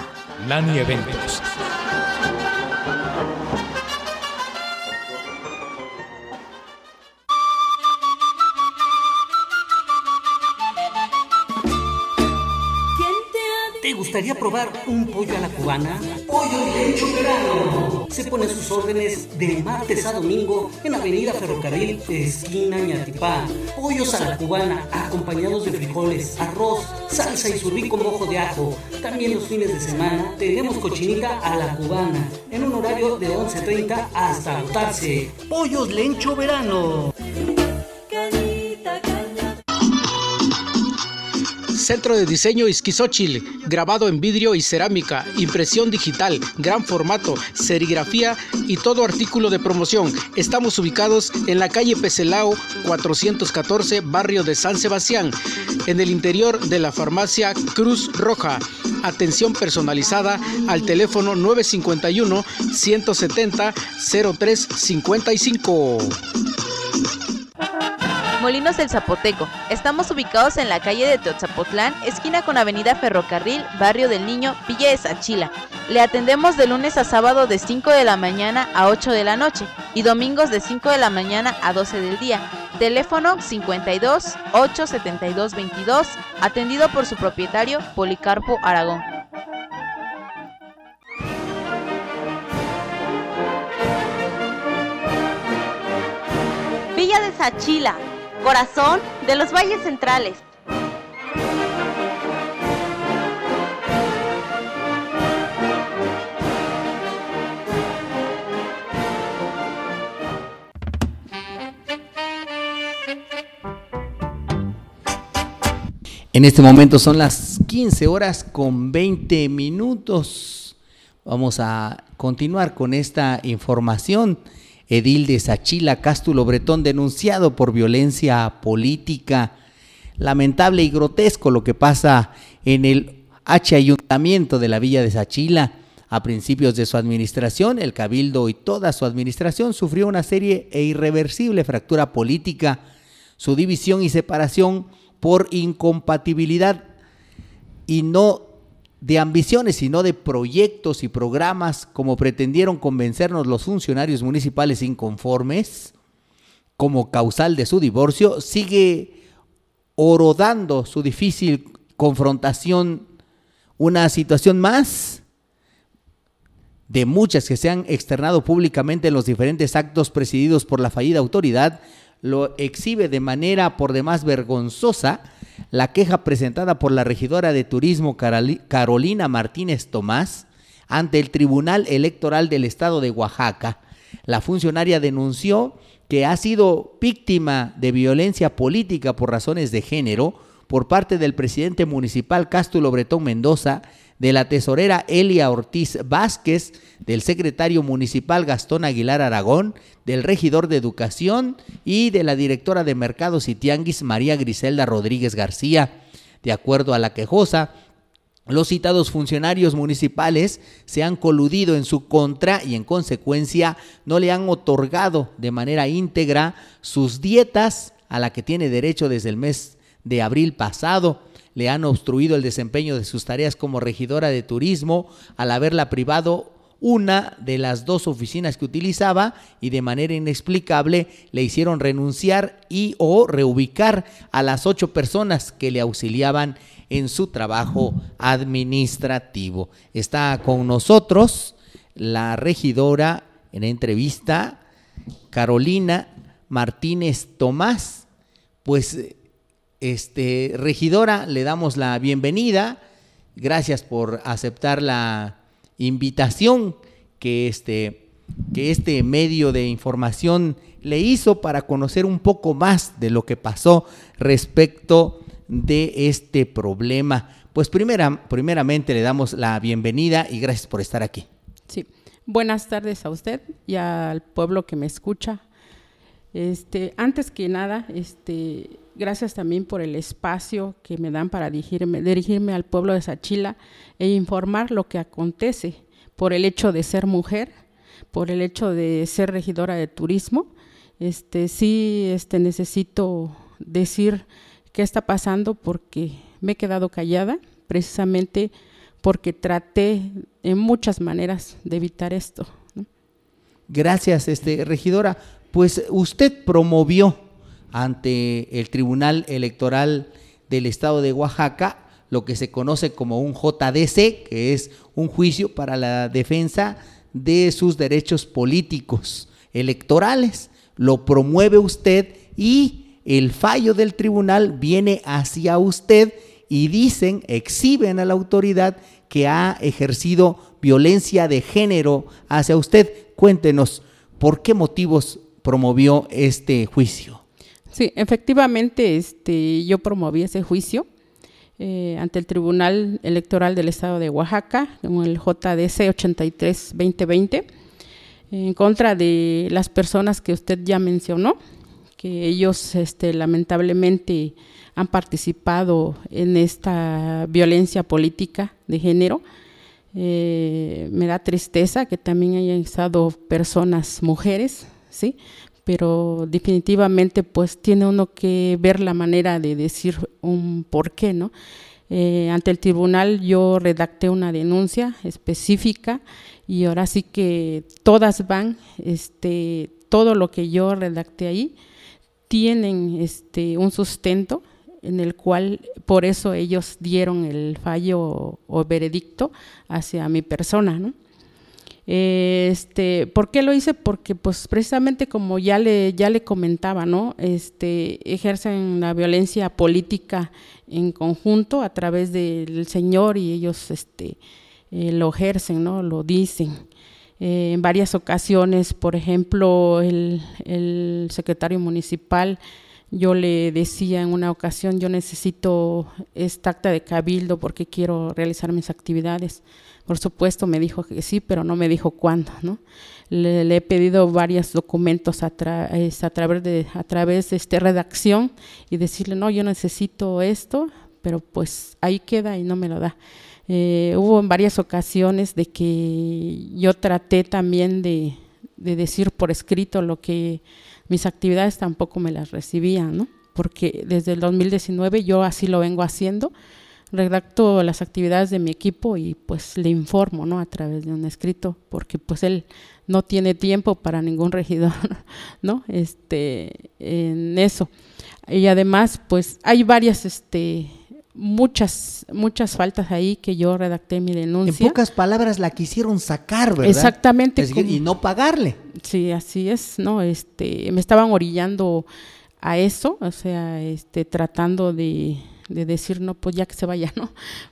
Speaker 36: Lani Eventos.
Speaker 15: Gustaría probar un pollo a la cubana? Pollo Lencho Verano. Se pone sus órdenes de martes a domingo en Avenida Ferrocarril, esquina Ñatipá. Pollos a la cubana, acompañados de frijoles, arroz, salsa y su rico mojo de ajo. También los fines de semana tenemos cochinita a la cubana, en un horario de 11.30 hasta agotarse. Pollos Lencho Verano.
Speaker 14: Centro de Diseño Isquizochil, grabado en vidrio y cerámica, impresión digital, gran formato, serigrafía y todo artículo de promoción. Estamos ubicados en la calle Peselao 414, barrio de San Sebastián, en el interior de la farmacia Cruz Roja. Atención personalizada al teléfono 951 170 0355.
Speaker 37: Molinos del Zapoteco. Estamos ubicados en la calle de Teotzapotlán, esquina con Avenida Ferrocarril, Barrio del Niño, Villa de Sachila. Le atendemos de lunes a sábado de 5 de la mañana a 8 de la noche y domingos de 5 de la mañana a 12 del día. Teléfono 52 872 22, atendido por su propietario Policarpo Aragón.
Speaker 26: Villa de Sachila, corazón de los valles centrales.
Speaker 3: En este momento son las 15 horas con 20 minutos. Vamos a continuar con esta información. Edil de Sachila, Cástulo Bretón, denunciado por violencia política. Lamentable y grotesco lo que pasa en el H Ayuntamiento de la Villa de Sachila. A principios de su administración, el Cabildo y toda su administración sufrió una serie e irreversible fractura política. Su división y separación por incompatibilidad y no de ambiciones, sino de proyectos y programas, como pretendieron convencernos los funcionarios municipales inconformes, como causal de su divorcio, sigue orodando su difícil confrontación, una situación más de muchas que se han externado públicamente en los diferentes actos presididos por la fallida autoridad, lo exhibe de manera por demás vergonzosa la queja presentada por la regidora de turismo Carolina Martínez Tomás ante el Tribunal Electoral del Estado de Oaxaca. La funcionaria denunció que ha sido víctima de violencia política por razones de género por parte del presidente municipal Cástulo Bretón Mendoza, de la tesorera Elia Ortiz Vázquez, del secretario municipal Gastón Aguilar Aragón, del regidor de Educación y de la directora de Mercados y Tianguis María Griselda Rodríguez García. De acuerdo a la quejosa, los citados funcionarios municipales se han coludido en su contra y en consecuencia no le han otorgado de manera íntegra sus dietas a la que tiene derecho desde el mes de abril pasado le han obstruido el desempeño de sus tareas como regidora de turismo al haberla privado una de las dos oficinas que utilizaba y de manera inexplicable le hicieron renunciar y o reubicar a las ocho personas que le auxiliaban en su trabajo administrativo. Está con nosotros la regidora en entrevista, Carolina Martínez Tomás, pues este, regidora, le damos la bienvenida. Gracias por aceptar la invitación que este, que este medio de información le hizo para conocer un poco más de lo que pasó respecto de este problema. Pues primera, primeramente le damos la bienvenida y gracias por estar aquí.
Speaker 38: Sí, buenas tardes a usted y al pueblo que me escucha. Este, antes que nada, este, Gracias también por el espacio que me dan para dirigirme, dirigirme al pueblo de Sachila e informar lo que acontece por el hecho de ser mujer, por el hecho de ser regidora de turismo. Este, sí este, necesito decir qué está pasando porque me he quedado callada, precisamente porque traté en muchas maneras de evitar esto.
Speaker 3: Gracias, este, regidora. Pues usted promovió ante el Tribunal Electoral del Estado de Oaxaca lo que se conoce como un JDC, que es un juicio para la defensa de sus derechos políticos electorales. Lo promueve usted y el fallo del tribunal viene hacia usted y dicen, exhiben a la autoridad que ha ejercido violencia de género hacia usted. Cuéntenos, ¿por qué motivos promovió este juicio?
Speaker 38: Sí, efectivamente, este, yo promoví ese juicio eh, ante el Tribunal Electoral del Estado de Oaxaca, con el JDC 83-2020, en contra de las personas que usted ya mencionó, que ellos este, lamentablemente han participado en esta violencia política de género. Eh, me da tristeza que también hayan estado personas mujeres, ¿sí? Pero definitivamente pues tiene uno que ver la manera de decir un por qué, ¿no? Eh, ante el tribunal yo redacté una denuncia específica y ahora sí que todas van, este, todo lo que yo redacté ahí tienen este, un sustento en el cual por eso ellos dieron el fallo o, o veredicto hacia mi persona, ¿no? Este, ¿por qué lo hice? Porque pues precisamente como ya le ya le comentaba, ¿no? Este, ejercen la violencia política en conjunto a través del Señor y ellos este eh, lo ejercen, ¿no? Lo dicen. Eh, en varias ocasiones, por ejemplo, el, el secretario municipal yo le decía en una ocasión, yo necesito esta acta de cabildo porque quiero realizar mis actividades. Por supuesto me dijo que sí, pero no me dijo cuándo, ¿no? Le, he pedido varios documentos a, través de a través de esta redacción y decirle, no, yo necesito esto, pero pues ahí queda y no me lo da. Eh, hubo en varias ocasiones de que yo traté también de decir por escrito lo que mis actividades tampoco me las recibían, ¿no? Porque desde el 2019 yo así lo vengo haciendo, redacto las actividades de mi equipo y pues le informo, ¿no? A través de un escrito, porque pues él no tiene tiempo para ningún regidor, ¿no? Este, en eso. Y además, pues hay varias, este, muchas, muchas faltas ahí que yo redacté mi denuncia.
Speaker 3: En pocas palabras la quisieron sacar, ¿verdad?
Speaker 38: Exactamente.
Speaker 3: y no pagarle.
Speaker 38: Sí, así es, ¿no? Este, me estaban orillando a eso, o sea, este, tratando de, de decir, no, pues ya que se vaya, ¿no?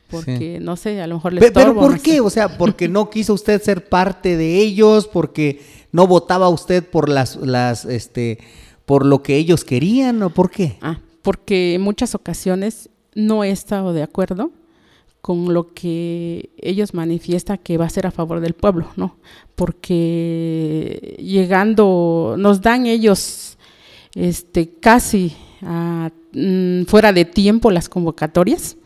Speaker 38: Porque, no sé, a lo mejor le
Speaker 3: Pero, ¿Pero por qué? O sea, porque no quiso usted ser parte de ellos, porque no votaba usted por las, las, este, por lo que ellos querían, ¿o por qué?
Speaker 38: Ah, porque en muchas ocasiones no he estado de acuerdo con lo que ellos manifiestan que va a ser a favor del pueblo, ¿no? Porque llegando, nos dan ellos este, casi mm, fuera de tiempo las convocatorias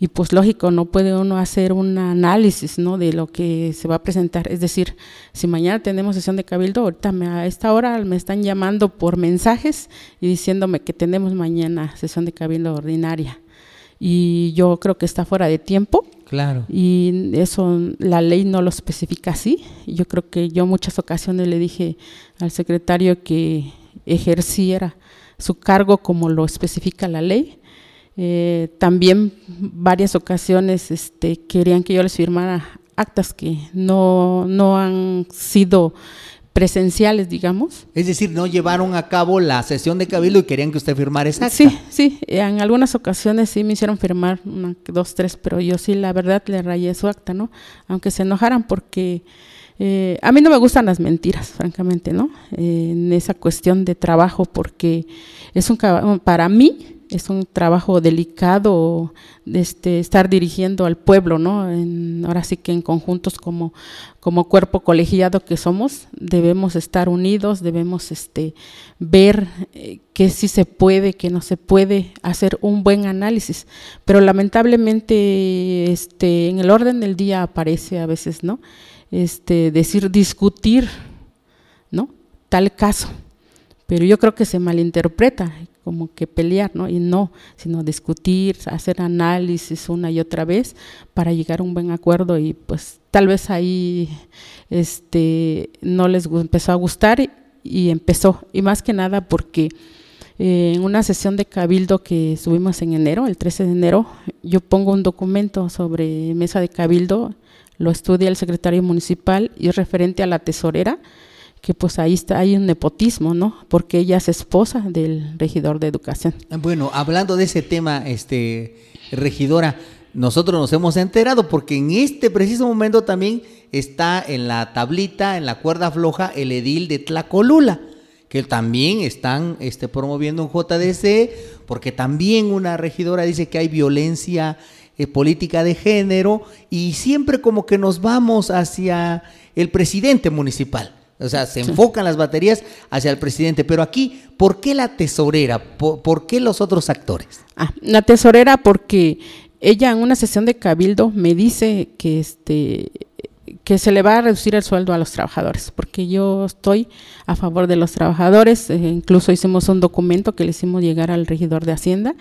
Speaker 38: y pues lógico, no puede uno hacer un análisis, ¿no? De lo que se va a presentar. Es decir, si mañana tenemos sesión de cabildo, ahorita a esta hora me están llamando por mensajes y diciéndome que tenemos mañana sesión de cabildo ordinaria y yo creo que está fuera de tiempo.
Speaker 3: Claro.
Speaker 38: Y eso la ley no lo especifica así. Yo creo que yo muchas ocasiones le dije al secretario que ejerciera su cargo como lo especifica la ley. Eh, también varias ocasiones este, querían que yo les firmara actas que no, no han sido presenciales, digamos.
Speaker 3: Es decir, no llevaron a cabo la sesión de cabildo y querían que usted firmara esa acta.
Speaker 38: Sí, sí, en algunas ocasiones sí me hicieron firmar una, dos, tres, pero yo sí, la verdad, le rayé su acta, ¿no? Aunque se enojaran porque eh, a mí no me gustan las mentiras, francamente, ¿no? en esa cuestión de trabajo, porque es un, para mí, es un trabajo delicado este, estar dirigiendo al pueblo, ¿no? En, ahora sí que en conjuntos como, como cuerpo colegiado que somos, debemos estar unidos, debemos este, ver eh, qué sí se puede, qué no se puede, hacer un buen análisis. Pero lamentablemente este, en el orden del día aparece a veces, ¿no? Este, decir, discutir, ¿no? Tal caso. Pero yo creo que se malinterpreta como que pelear, ¿no? Y no, sino discutir, hacer análisis una y otra vez para llegar a un buen acuerdo y pues tal vez ahí este no les empezó a gustar y, empezó y más que nada porque eh, en una sesión de cabildo que subimos en enero, el 13 de enero, yo pongo un documento sobre mesa de cabildo, lo estudia el secretario municipal y es referente a la tesorera, que pues ahí está, hay un nepotismo, ¿no? Porque ella es esposa del regidor de educación.
Speaker 3: Bueno, hablando de ese tema, este, regidora, nosotros nos hemos enterado porque en este preciso momento también está en la tablita, en la cuerda floja, el edil de Tlacolula, que también están este, promoviendo un JDC, porque también una regidora dice que hay violencia eh, política de género y siempre como que nos vamos hacia el presidente municipal. O sea, se enfocan las baterías hacia el presidente. Pero aquí, ¿por qué la tesorera? ¿Por, qué los otros actores?
Speaker 38: Ah, la tesorera porque ella en una sesión de cabildo me dice que este que se le va a reducir el sueldo a los trabajadores, porque yo estoy a favor de los trabajadores, eh, incluso hicimos un documento que le hicimos llegar al regidor de Hacienda,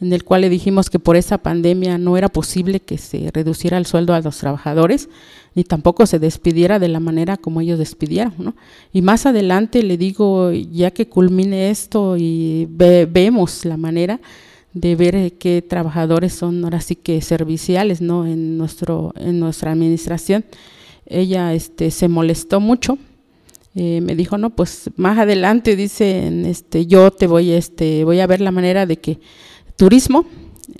Speaker 38: en el cual le dijimos que por esa pandemia no era posible que se reduciera el sueldo a los trabajadores, ni tampoco se despidiera de la manera como ellos despidieron, ¿no? Y más adelante le digo, ya que culmine esto y vemos la manera de ver qué trabajadores son ahora sí que serviciales, ¿no? En nuestro en nuestra administración. Ella este se molestó mucho. Eh, me dijo, "No, pues más adelante dice, este yo te voy este voy a ver la manera de que turismo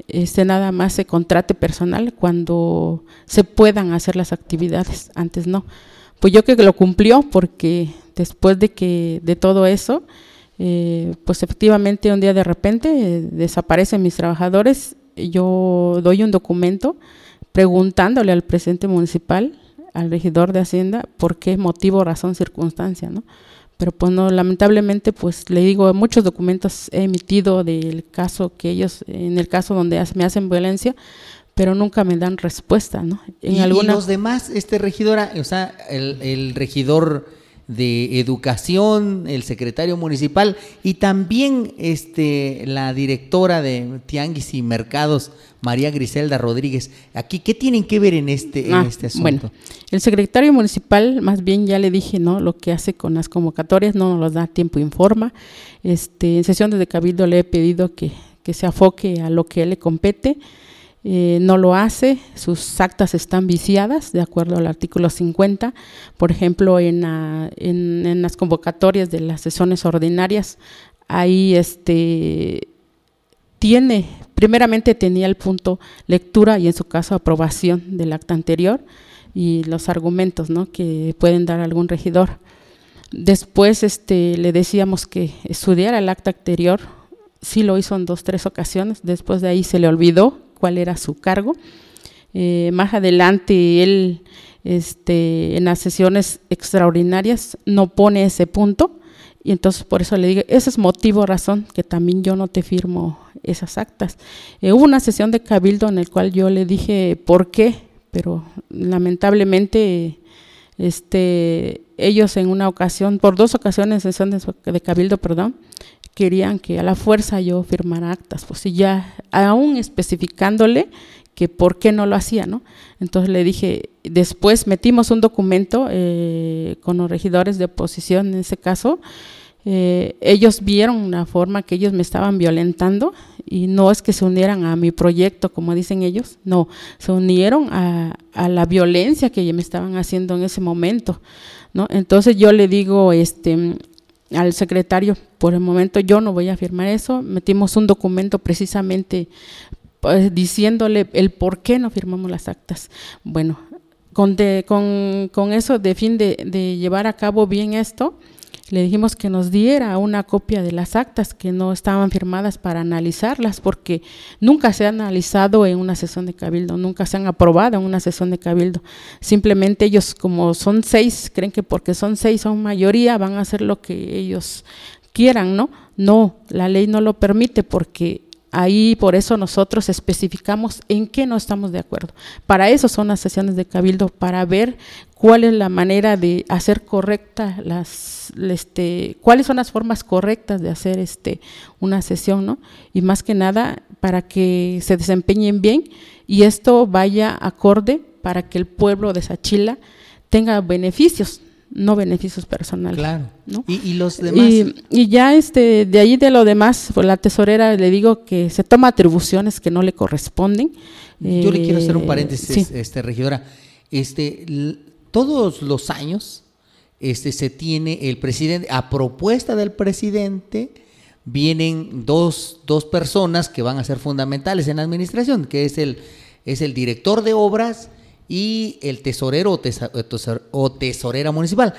Speaker 38: este nada más se contrate personal cuando se puedan hacer las actividades, antes no. Pues yo que lo cumplió porque después de que de todo eso, eh, pues efectivamente un día de repente eh, desaparecen mis trabajadores, yo doy un documento preguntándole al presidente municipal, al regidor de Hacienda, por qué motivo, razón, circunstancia, ¿no? Pero pues no, lamentablemente pues le digo, muchos documentos he emitido del caso que ellos, en el caso donde me hacen violencia, pero nunca me dan respuesta, ¿no?
Speaker 3: En ¿Y, los demás, este regidora, o sea, el, el regidor de Educación, el secretario municipal y también este, la directora de Tianguis y Mercados, María Griselda Rodríguez. Aquí, ¿qué tienen que ver en este, en ah, este asunto?
Speaker 38: Bueno, el secretario municipal, más bien ya le dije, ¿no? Lo que hace con las convocatorias, no nos da tiempo, informa. Este, en sesión de cabildo le he pedido que, que se afoque a lo que le compete. Eh, no lo hace, sus actas están viciadas de acuerdo al artículo 50. Por ejemplo, en, en, las convocatorias de las sesiones ordinarias, ahí este, tiene, primeramente tenía el punto lectura y en su caso aprobación del acta anterior y los argumentos ¿no? que pueden dar algún regidor. Después este, le decíamos que estudiara el acta anterior, sí lo hizo en dos, tres ocasiones, después de ahí se le olvidó cuál era su cargo. Eh, más adelante él este, en las sesiones extraordinarias no pone ese punto y entonces por eso le digo, ese es motivo, razón, que también yo no te firmo esas actas. Eh, hubo una sesión de cabildo en el cual yo le dije por qué, pero lamentablemente este, ellos en una ocasión, por dos ocasiones sesión de cabildo, perdón, querían que a la fuerza yo firmara actas, pues ya aún especificándole que por qué no lo hacía, ¿no? Entonces le dije, después metimos un documento eh, con los regidores de oposición en ese caso, eh, ellos vieron una forma que ellos me estaban violentando y no es que se unieran a mi proyecto, como dicen ellos, no, se unieron a, a la violencia que me estaban haciendo en ese momento, ¿no? Entonces yo le digo, este, al secretario, por el momento yo no voy a firmar eso, metimos un documento precisamente pues, diciéndole el por qué no firmamos las actas. Bueno, con, con, con eso de fin de, de llevar a cabo bien esto, le dijimos que nos diera una copia de las actas que no estaban firmadas para analizarlas, porque nunca se han analizado en una sesión de cabildo, nunca se han aprobado en una sesión de cabildo. Simplemente ellos, como son seis, creen que porque son seis son mayoría, van a hacer lo que ellos quieran, ¿no? No, la ley no lo permite porque Ahí por eso nosotros especificamos en qué no estamos de acuerdo. Para eso son las sesiones de cabildo, para ver cuál es la manera de hacer correcta las, este, cuáles son las formas correctas de hacer este, una sesión, ¿no? Y más que nada para que se desempeñen bien y esto vaya acorde para que el pueblo de Sachila tenga beneficios, no beneficios personales.
Speaker 3: Claro.
Speaker 38: ¿no?
Speaker 3: ¿Y, los demás?
Speaker 38: Y, y, ya este, de ahí de lo demás, pues la tesorera le digo que se toma atribuciones que no le corresponden.
Speaker 3: Yo le quiero hacer un
Speaker 38: Eh,
Speaker 3: paréntesis,
Speaker 38: sí.
Speaker 3: este, regidora. Este, todos los años este, se tiene el presidente, a propuesta del presidente, vienen dos, dos personas que van a ser fundamentales en la administración, que es el, es el director de obras y el tesorero o, o tesor- o tesorera municipal,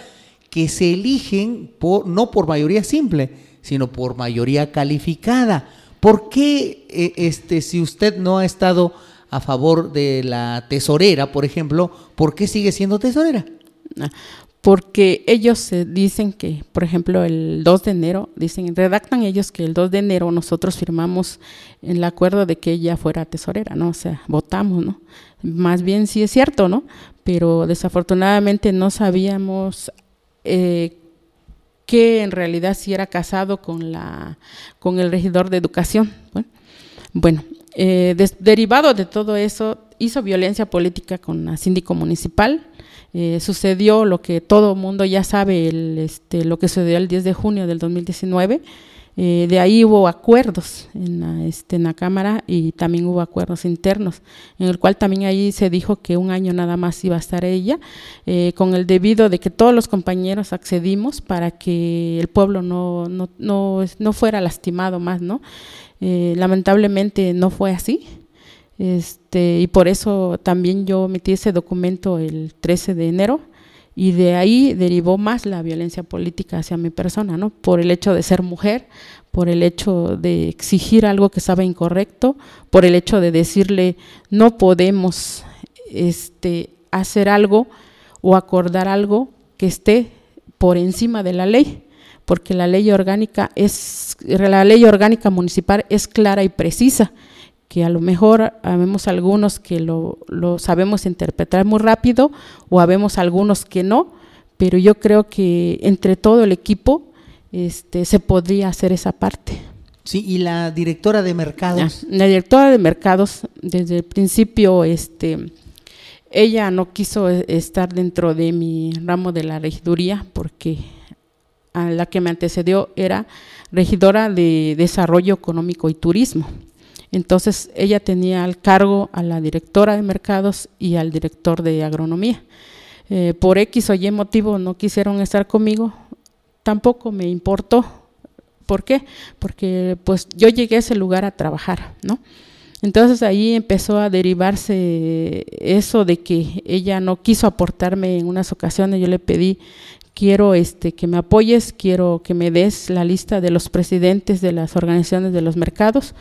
Speaker 3: que se eligen por, no por mayoría simple, sino por mayoría calificada. ¿Por qué, eh, este, si usted no ha estado a favor de la tesorera, por ejemplo, por qué sigue siendo tesorera?
Speaker 38: Porque ellos dicen que, por ejemplo, el 2 de enero, dicen, redactan ellos que el 2 de enero nosotros firmamos el acuerdo de que ella fuera tesorera, ¿no? O sea, votamos, ¿no? Más bien sí es cierto, ¿no? Pero desafortunadamente no sabíamos eh, que en realidad sí era casado con, la, con el regidor de educación. Bueno, eh, derivado de todo eso, hizo violencia política con la síndico municipal. Eh, sucedió lo que todo mundo ya sabe, el, este, lo que sucedió el 10 de junio del 2019. Eh, de ahí hubo acuerdos en la, este, en la Cámara y también hubo acuerdos internos, en el cual también ahí se dijo que un año nada más iba a estar ella, eh, con el debido de que todos los compañeros accedimos para que el pueblo no, no, no, no fuera lastimado más, ¿no? Eh, lamentablemente no fue así. Este, y por eso también yo emití ese documento el 13 de enero y de ahí derivó más la violencia política hacia mi persona, ¿no? Por el hecho de ser mujer, por el hecho de exigir algo que estaba incorrecto, por el hecho de decirle no podemos este, hacer algo o acordar algo que esté por encima de la ley, porque la ley orgánica es la ley orgánica municipal es clara y precisa que a lo mejor habemos algunos que lo, lo sabemos interpretar muy rápido o habemos algunos que no, pero yo creo que entre todo el equipo este, se podría hacer esa parte.
Speaker 3: Sí, y la directora de mercados.
Speaker 38: La directora de mercados, desde el principio, este, ella no quiso e- estar dentro de mi ramo de la regiduría porque a la que me antecedió era regidora de Desarrollo Económico y Turismo. Entonces ella tenía al cargo a la directora de mercados y al director de agronomía. Eh, por X o Y motivo no quisieron estar conmigo, tampoco me importó. ¿Por qué? Porque pues yo llegué a ese lugar a trabajar, ¿no? Entonces ahí empezó a derivarse eso de que ella no quiso aportarme en unas ocasiones, yo le pedí quiero este que me apoyes, quiero que me des la lista de los presidentes de las organizaciones de los mercados,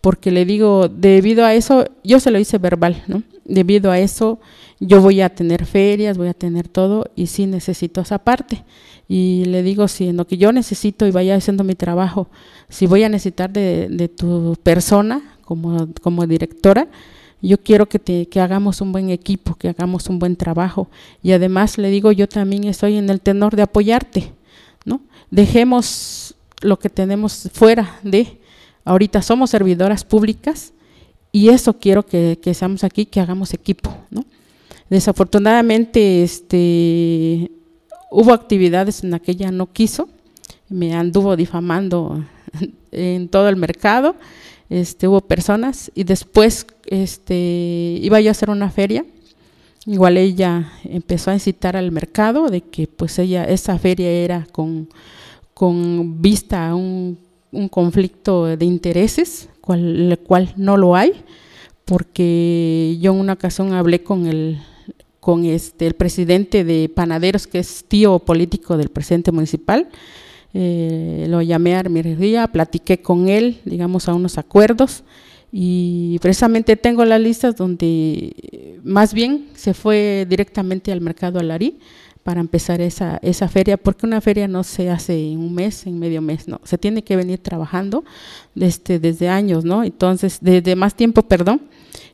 Speaker 38: porque le digo, debido a eso, yo se lo hice verbal, ¿no? Debido a eso, yo voy a tener ferias, voy a tener todo y sí necesito esa parte. Y le digo, si en lo que yo necesito y vaya haciendo mi trabajo, si voy a necesitar de, de tu persona como, como directora, yo quiero que, te, que hagamos un buen equipo, que hagamos un buen trabajo. Y además le digo, yo también estoy en el tenor de apoyarte, ¿no? Dejemos lo que tenemos fuera de, ahorita somos servidoras públicas y eso quiero que, que seamos aquí, que hagamos equipo, ¿no? Desafortunadamente, este, hubo actividades en las que ella no quiso, me anduvo difamando en todo el mercado, este, hubo personas y después este, iba yo a hacer una feria, igual ella empezó a incitar al mercado de que pues ella, esa feria era con vista a un, un conflicto de intereses, cual, el cual no lo hay, porque yo en una ocasión hablé con el con este el presidente de Panaderos, que es tío político del presidente municipal, eh, lo llamé a mi día, platiqué con él, digamos, a unos acuerdos y precisamente tengo las listas donde más bien se fue directamente al mercado Alarí para empezar esa, esa feria, porque una feria no se hace en un mes, en medio mes, no, se tiene que venir trabajando desde, desde años, ¿no? Entonces, desde más tiempo, perdón.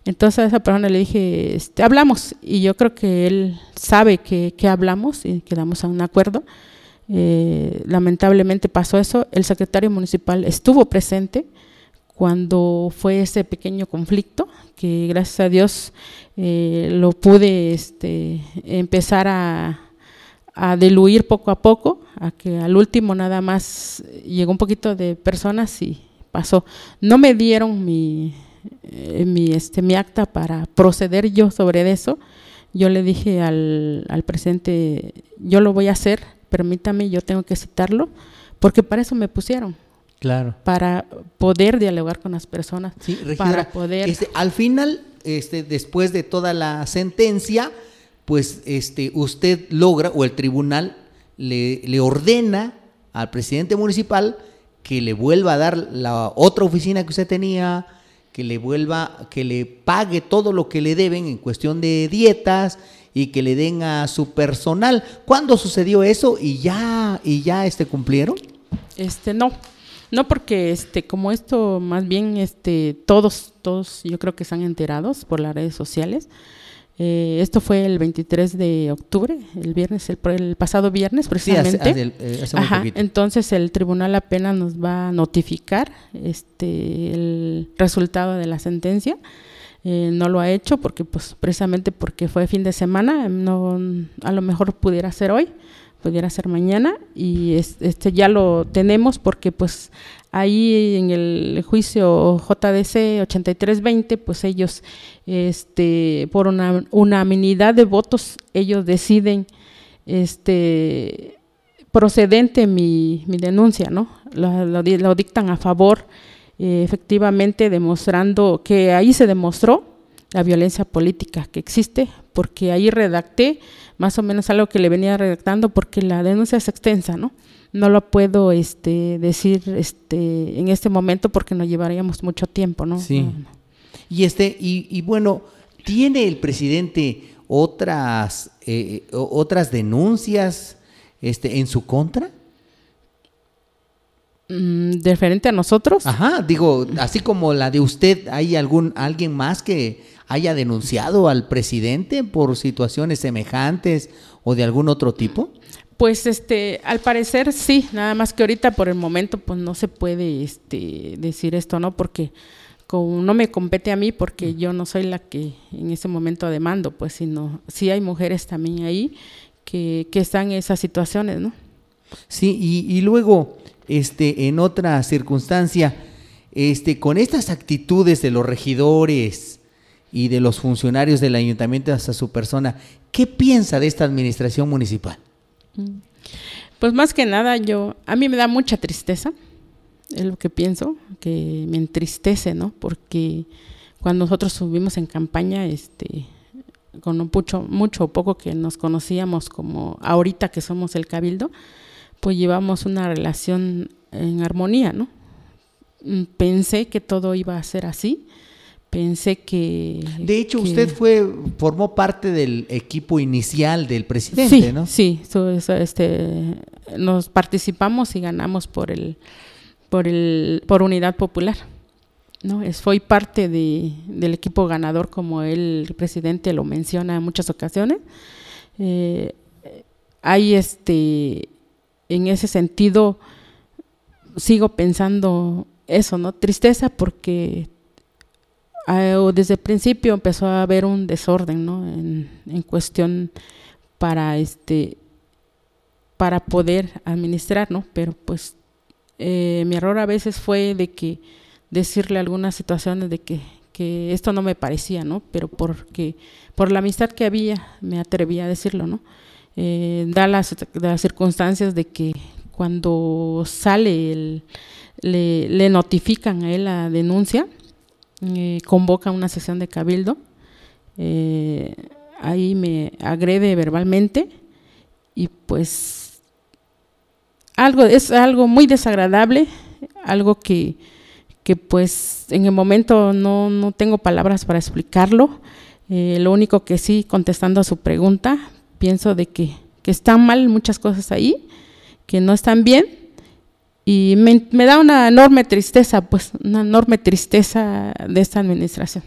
Speaker 38: Entonces a esa persona le dije, este, hablamos, y yo creo que él sabe que, que hablamos y quedamos a un acuerdo. Eh, lamentablemente pasó eso, el secretario municipal estuvo presente cuando fue ese pequeño conflicto, que gracias a Dios eh, lo pude este, empezar a, a diluir poco a poco, a que al último nada más llegó un poquito de personas y pasó. No me dieron mi, eh, mi, este, mi acta para proceder yo sobre eso. Yo le dije al, al presidente, yo lo voy a hacer, permítame, yo tengo que citarlo, porque para eso me pusieron.
Speaker 3: Claro.
Speaker 38: Para poder dialogar con las personas.
Speaker 3: Sí,
Speaker 38: para poder.
Speaker 3: este, al final, este, después de toda la sentencia, pues este, usted logra, o el tribunal le, le ordena al presidente municipal que le vuelva a dar la otra oficina que usted tenía, que le vuelva, que le pague todo lo que le deben en cuestión de dietas y que le den a su personal. ¿Cuándo sucedió eso y ya, y ya este, cumplieron?
Speaker 38: Este, no, no porque este, como esto más bien este, todos, todos yo creo que están enterados por las redes sociales. Eh, esto fue el 23 de octubre, el viernes, el, el pasado viernes precisamente.
Speaker 3: Sí, hace, hace, eh, hace
Speaker 38: Ajá, entonces el tribunal apenas nos va a notificar este el resultado de la sentencia. Eh, no lo ha hecho porque pues precisamente porque fue fin de semana, no a lo mejor pudiera ser hoy, pudiera ser mañana y es- este ya lo tenemos porque pues ahí en el juicio JDC 8320 pues ellos este por una unanimidad de votos ellos deciden este procedente mi, mi denuncia, ¿no? Lo, lo di- lo dictan a favor, eh, efectivamente demostrando que ahí se demostró la violencia política que existe, porque ahí redacté más o menos algo que le venía redactando, porque la denuncia es extensa, ¿no? No lo puedo este, decir este, en este momento porque nos llevaríamos mucho tiempo, ¿no?
Speaker 3: Sí. Y este, y, y bueno, ¿tiene el presidente otras, eh, o- otras denuncias este, en su contra?
Speaker 38: Mm, ¿Diferente a nosotros?
Speaker 3: Ajá, digo, así como la de usted, ¿hay algún alguien más que haya denunciado al presidente por situaciones semejantes o de algún otro tipo?
Speaker 38: Pues este, al parecer sí, nada más que ahorita por el momento pues no se puede este decir esto, ¿no? Porque como no me compete a mí porque yo no soy la que en ese momento demando, pues sino sí hay mujeres también ahí que, que están en esas situaciones, ¿no?
Speaker 3: Sí, y, y luego, este, en otra circunstancia, este, con estas actitudes de los regidores y de los funcionarios del ayuntamiento hasta su persona, ¿qué piensa de esta administración municipal?
Speaker 38: Pues más que nada yo, a mí me da mucha tristeza, es lo que pienso, que me entristece, ¿no? Porque cuando nosotros subimos en campaña, este, con un mucho, mucho o poco que nos conocíamos como ahorita que somos el cabildo, pues llevamos una relación en armonía, ¿no? Mm, Pensé que todo iba a ser así, pensé que...
Speaker 3: De hecho,
Speaker 38: que-
Speaker 3: usted fue, formó parte del equipo inicial del presidente,
Speaker 38: sí,
Speaker 3: ¿no?
Speaker 38: Sí, so- este, nos participamos y ganamos por el, por el, por unidad popular. ¿no? Es, fue parte de, del equipo ganador, como el presidente lo menciona en muchas ocasiones. Eh, hay este, en ese sentido, sigo pensando eso, ¿no? Tristeza porque o desde el principio empezó a haber un desorden, ¿no? En, en cuestión para este para poder administrar, ¿no? Pero pues eh, mi error a veces fue de que decirle algunas situaciones de que, que esto no me parecía, ¿no? Pero porque por la amistad que había me atreví a decirlo, ¿no? Eh, da las, las circunstancias de que cuando sale el, le, le notifican a él la denuncia, eh, convoca una sesión de cabildo, eh, ahí me agrede verbalmente y pues algo es algo muy desagradable, algo que, que pues en el momento no, no tengo palabras para explicarlo. Eh, lo único que sí, contestando a su pregunta, pienso de que, que están mal muchas cosas ahí, que no están bien, y me, da una enorme tristeza, pues una enorme tristeza de esta administración.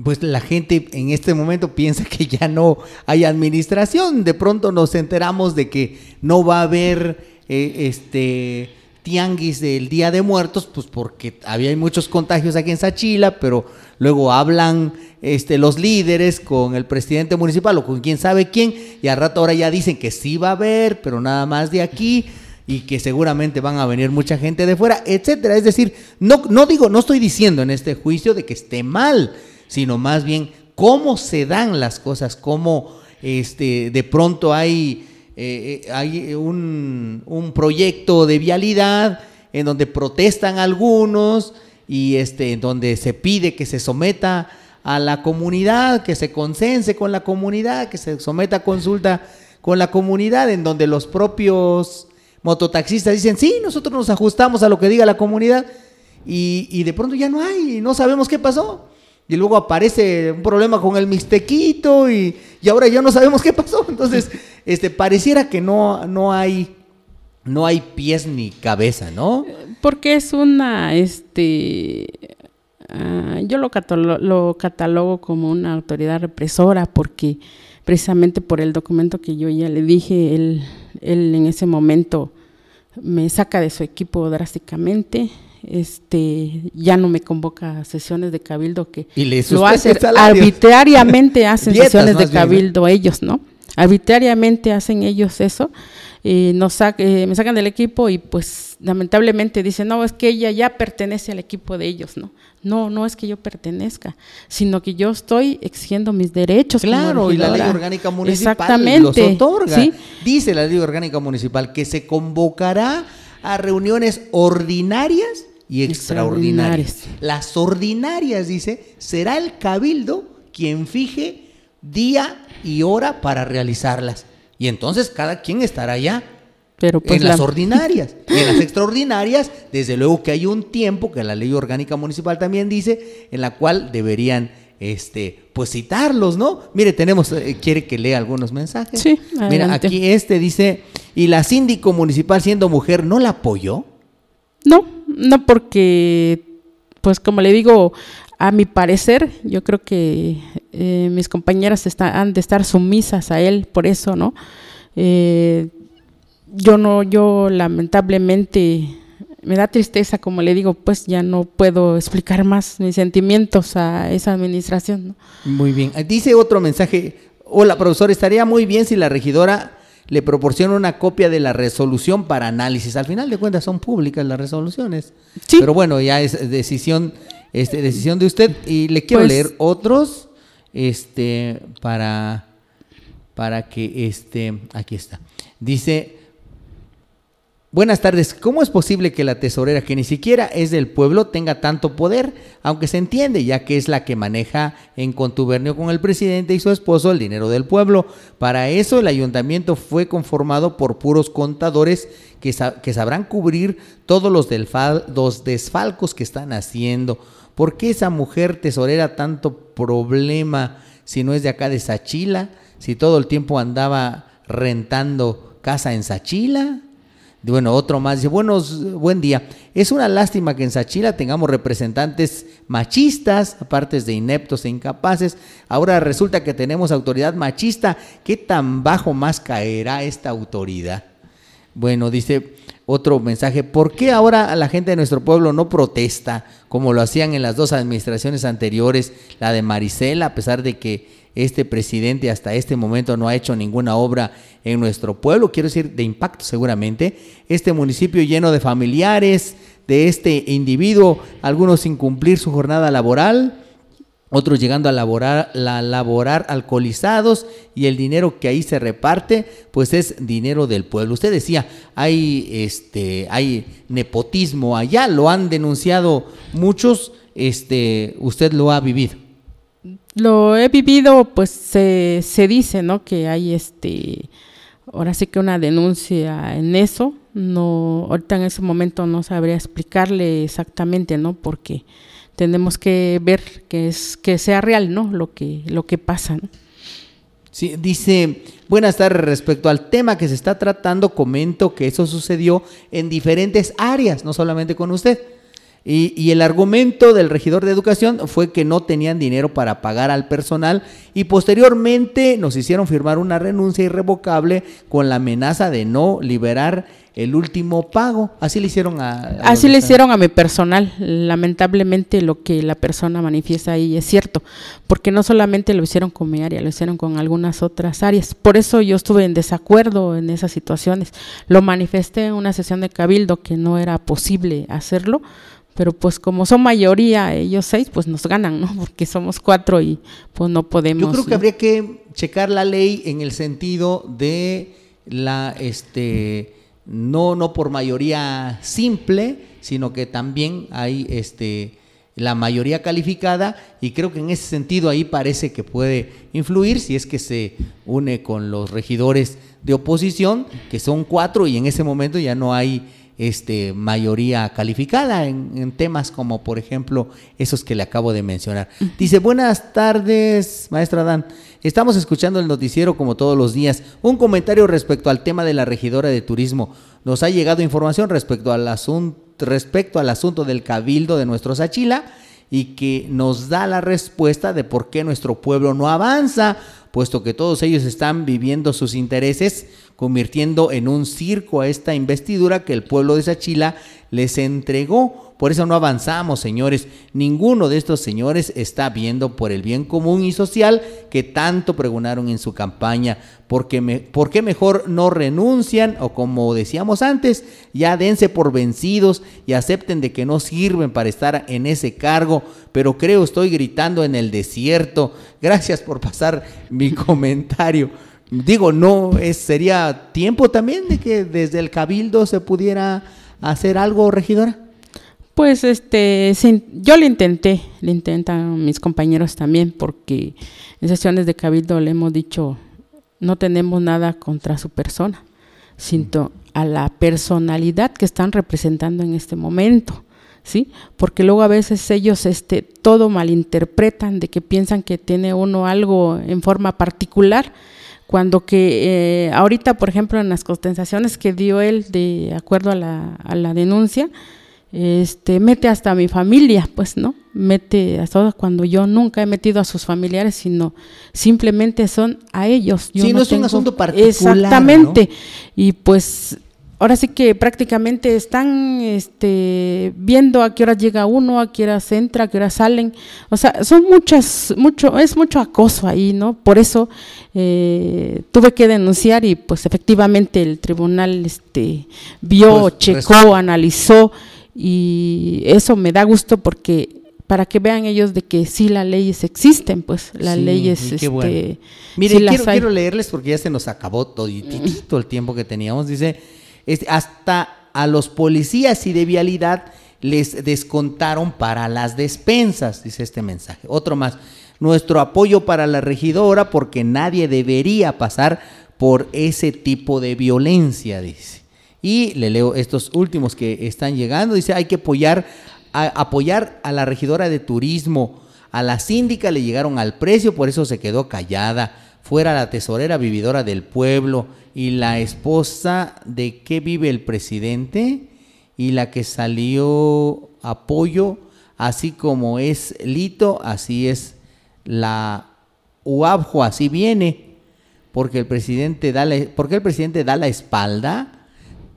Speaker 3: Pues la gente en este momento piensa que ya no hay administración. De pronto nos enteramos de que no va a haber eh, este tianguis del Día de Muertos, pues porque había muchos contagios aquí en Sachila, pero luego hablan este, los líderes con el presidente municipal o con quién sabe quién, y al rato ahora ya dicen que sí va a haber, pero nada más de aquí y que seguramente van a venir mucha gente de fuera, etcétera. Es decir, no, no digo, no estoy diciendo en este juicio de que esté mal, sino más bien cómo se dan las cosas, cómo este, de pronto hay, eh, eh, hay un, un, proyecto de vialidad en donde protestan algunos y este, en donde se pide que se someta a la comunidad, que se consense con la comunidad, que se someta a consulta con la comunidad, en donde los propios mototaxistas dicen, sí, nosotros nos ajustamos a lo que diga la comunidad y, de pronto ya no hay, no sabemos qué pasó. Y luego aparece un problema con el mixtequito y, y ahora ya no sabemos qué pasó. Entonces, este, pareciera que no, no hay no hay pies ni cabeza, ¿no?
Speaker 38: Porque es una, este, uh, yo lo, lo catalogo como una autoridad represora porque precisamente por el documento que yo ya le dije, él, él en ese momento me saca de su equipo drásticamente, este ya no me convoca a sesiones de cabildo que lo hace arbitrariamente hacen sesiones de cabildo ellos, ¿no? Arbitrariamente hacen ellos eso eh, nos me sacan del equipo y pues lamentablemente dicen, no, es que ella ya pertenece al equipo de ellos, ¿no? No, no es que yo pertenezca, sino que yo estoy exigiendo mis derechos.
Speaker 3: Claro, y la ley orgánica municipal Exactamente, los otorga. Dice la ley orgánica municipal que se convocará a reuniones ordinarias y extraordinarias. Las ordinarias, dice, será el cabildo quien fije día y hora para realizarlas. Y entonces cada quien estará allá. Pero pues en las ordinarias. Y en las extraordinarias, desde luego que hay un tiempo que la ley orgánica municipal también dice, en la cual deberían este, pues citarlos, ¿no? Mire, tenemos, eh, quiere que lea algunos mensajes.
Speaker 38: Sí,
Speaker 3: Mira, aquí este dice, ¿y la síndico municipal siendo mujer no la apoyó?
Speaker 38: No, no porque, pues como le digo, a mi parecer, yo creo que eh, mis compañeras han de estar sumisas a él por eso, ¿no? Eh, yo no, yo lamentablemente me da tristeza, como le digo, pues ya no puedo explicar más mis sentimientos a esa administración. ¿no?
Speaker 3: Muy bien. Dice otro mensaje. Hola, profesor, estaría muy bien si la regidora le proporciona una copia de la resolución para análisis. Al final de cuentas son públicas las resoluciones. Sí. Pero bueno, ya es decisión este, decisión de usted. Y le quiero pues leer otros este, para, para que, este, aquí está. Dice, buenas tardes, ¿cómo es posible que la tesorera, que ni siquiera es del pueblo, tenga tanto poder? Aunque se entiende, ya que es la que maneja en contubernio con el presidente y su esposo el dinero del pueblo. Para eso el ayuntamiento fue conformado por puros contadores que, que sabrán cubrir todos los, los desfalcos que están haciendo. ¿Por qué esa mujer tesorera tanto problema si no es de acá de Sachila? Si todo el tiempo andaba rentando casa en Sachila. Bueno, otro más dice, buenos, buen día. Es una lástima que en Sachila tengamos representantes machistas, aparte de ineptos e incapaces. Ahora resulta que tenemos autoridad machista. ¿Qué tan bajo más caerá esta autoridad? Bueno, dice, otro mensaje, ¿por qué ahora la gente de nuestro pueblo no protesta como lo hacían en las dos administraciones anteriores, la de Maricela, a pesar de que este presidente hasta este momento no ha hecho ninguna obra en nuestro pueblo, quiero decir, de impacto seguramente, este municipio lleno de familiares de este individuo, algunos sin cumplir su jornada laboral, otros llegando a laborar, la laborar alcoholizados y el dinero que ahí se reparte, pues es dinero del pueblo. Usted decía, hay este, hay nepotismo allá, lo han denunciado muchos, este, usted lo ha vivido.
Speaker 38: Lo he vivido, pues se, se dice, ¿no? Que hay este, ahora sí que una denuncia en eso. No, ahorita en ese momento no sabría explicarle exactamente, ¿no? Porque tenemos que ver que es que sea real, ¿no? Lo que lo que pasa.
Speaker 3: Sí, dice, buenas tardes, respecto al tema que se está tratando, comento que eso sucedió en diferentes áreas, no solamente con usted. Y, y, el argumento del regidor de educación fue que no tenían dinero para pagar al personal y posteriormente nos hicieron firmar una renuncia irrevocable con la amenaza de no liberar el último pago. Así le hicieron a...
Speaker 38: a Así le hicieron a mi personal. Lamentablemente lo que la persona manifiesta ahí es cierto, porque no solamente lo hicieron con mi área, lo hicieron con algunas otras áreas. Por eso yo estuve en desacuerdo en esas situaciones. Lo manifesté en una sesión de cabildo que no era posible hacerlo, pero pues como son mayoría ellos seis, pues nos ganan, ¿no? Porque somos cuatro y pues no podemos.
Speaker 3: Yo creo que habría que checar la ley en el sentido de la este no, no por mayoría simple, sino que también hay este, la mayoría calificada y creo que en ese sentido ahí parece que puede influir si es que se une con los regidores de oposición, que son cuatro y en ese momento ya no hay este, mayoría calificada en, temas como por ejemplo esos que le acabo de mencionar. Dice, buenas tardes, maestra Dan. Estamos escuchando el noticiero como todos los días. Un comentario respecto al tema de la regidora de turismo. Nos ha llegado información respecto al asunto, respecto al asunto del cabildo de nuestro Sachila y que nos da la respuesta de por qué nuestro pueblo no avanza, puesto que todos ellos están viviendo sus intereses, convirtiendo en un circo a esta investidura que el pueblo de Sachila les entregó. Por eso no avanzamos, señores. Ninguno de estos señores está viendo por el bien común y social que tanto pregonaron en su campaña. Porque ¿Por qué mejor no renuncian o como decíamos antes, ya dense por vencidos y acepten de que no sirven para estar en ese cargo? Pero creo estoy gritando en el desierto. Gracias por pasar mi comentario. Digo, no, es, sería tiempo también de que desde el cabildo se pudiera hacer algo, regidora.
Speaker 38: Pues este, yo lo intenté, lo intentan mis compañeros también, porque en sesiones de cabildo le hemos dicho, no tenemos nada contra su persona, sino a la personalidad que están representando en este momento. ¿Sí? Porque luego a veces ellos este, todo malinterpretan de que piensan que tiene uno algo en forma particular, cuando que eh, ahorita, por ejemplo, en las contestaciones que dio él de acuerdo a la, a la denuncia, este, mete hasta a mi familia, pues, ¿no? Mete a todos cuando yo nunca he metido a sus familiares, sino simplemente son a ellos.
Speaker 3: Yo sí, no, es un asunto particular.
Speaker 38: Exactamente. Y pues ahora sí que prácticamente están este, viendo a qué hora llega uno, a qué hora entra, a qué hora salen. O sea, son muchas, mucho, es mucho acoso ahí, ¿no? Por eso eh, tuve que denunciar y pues efectivamente el tribunal este, vio, pues, checó, analizó y eso me da gusto porque para que vean ellos de que sí las leyes existen, pues las leyes este
Speaker 3: bueno. Mire, quiero, leerles porque ya se nos acabó todo el tiempo que teníamos. Dice, hasta a los policías y de vialidad les descontaron para las despensas, dice este mensaje. Otro más, nuestro apoyo para la regidora porque nadie debería pasar por ese tipo de violencia, dice. Y le leo estos últimos que están llegando. Dice, hay que apoyar a, apoyar a la regidora de turismo. A la síndica le llegaron al precio, por eso se quedó callada. Fuera la tesorera vividora del pueblo y la esposa de qué vive el presidente y la que salió apoyo, así como es Lito, así es la UABJO, así viene, porque el presidente da la, porque el presidente da la espalda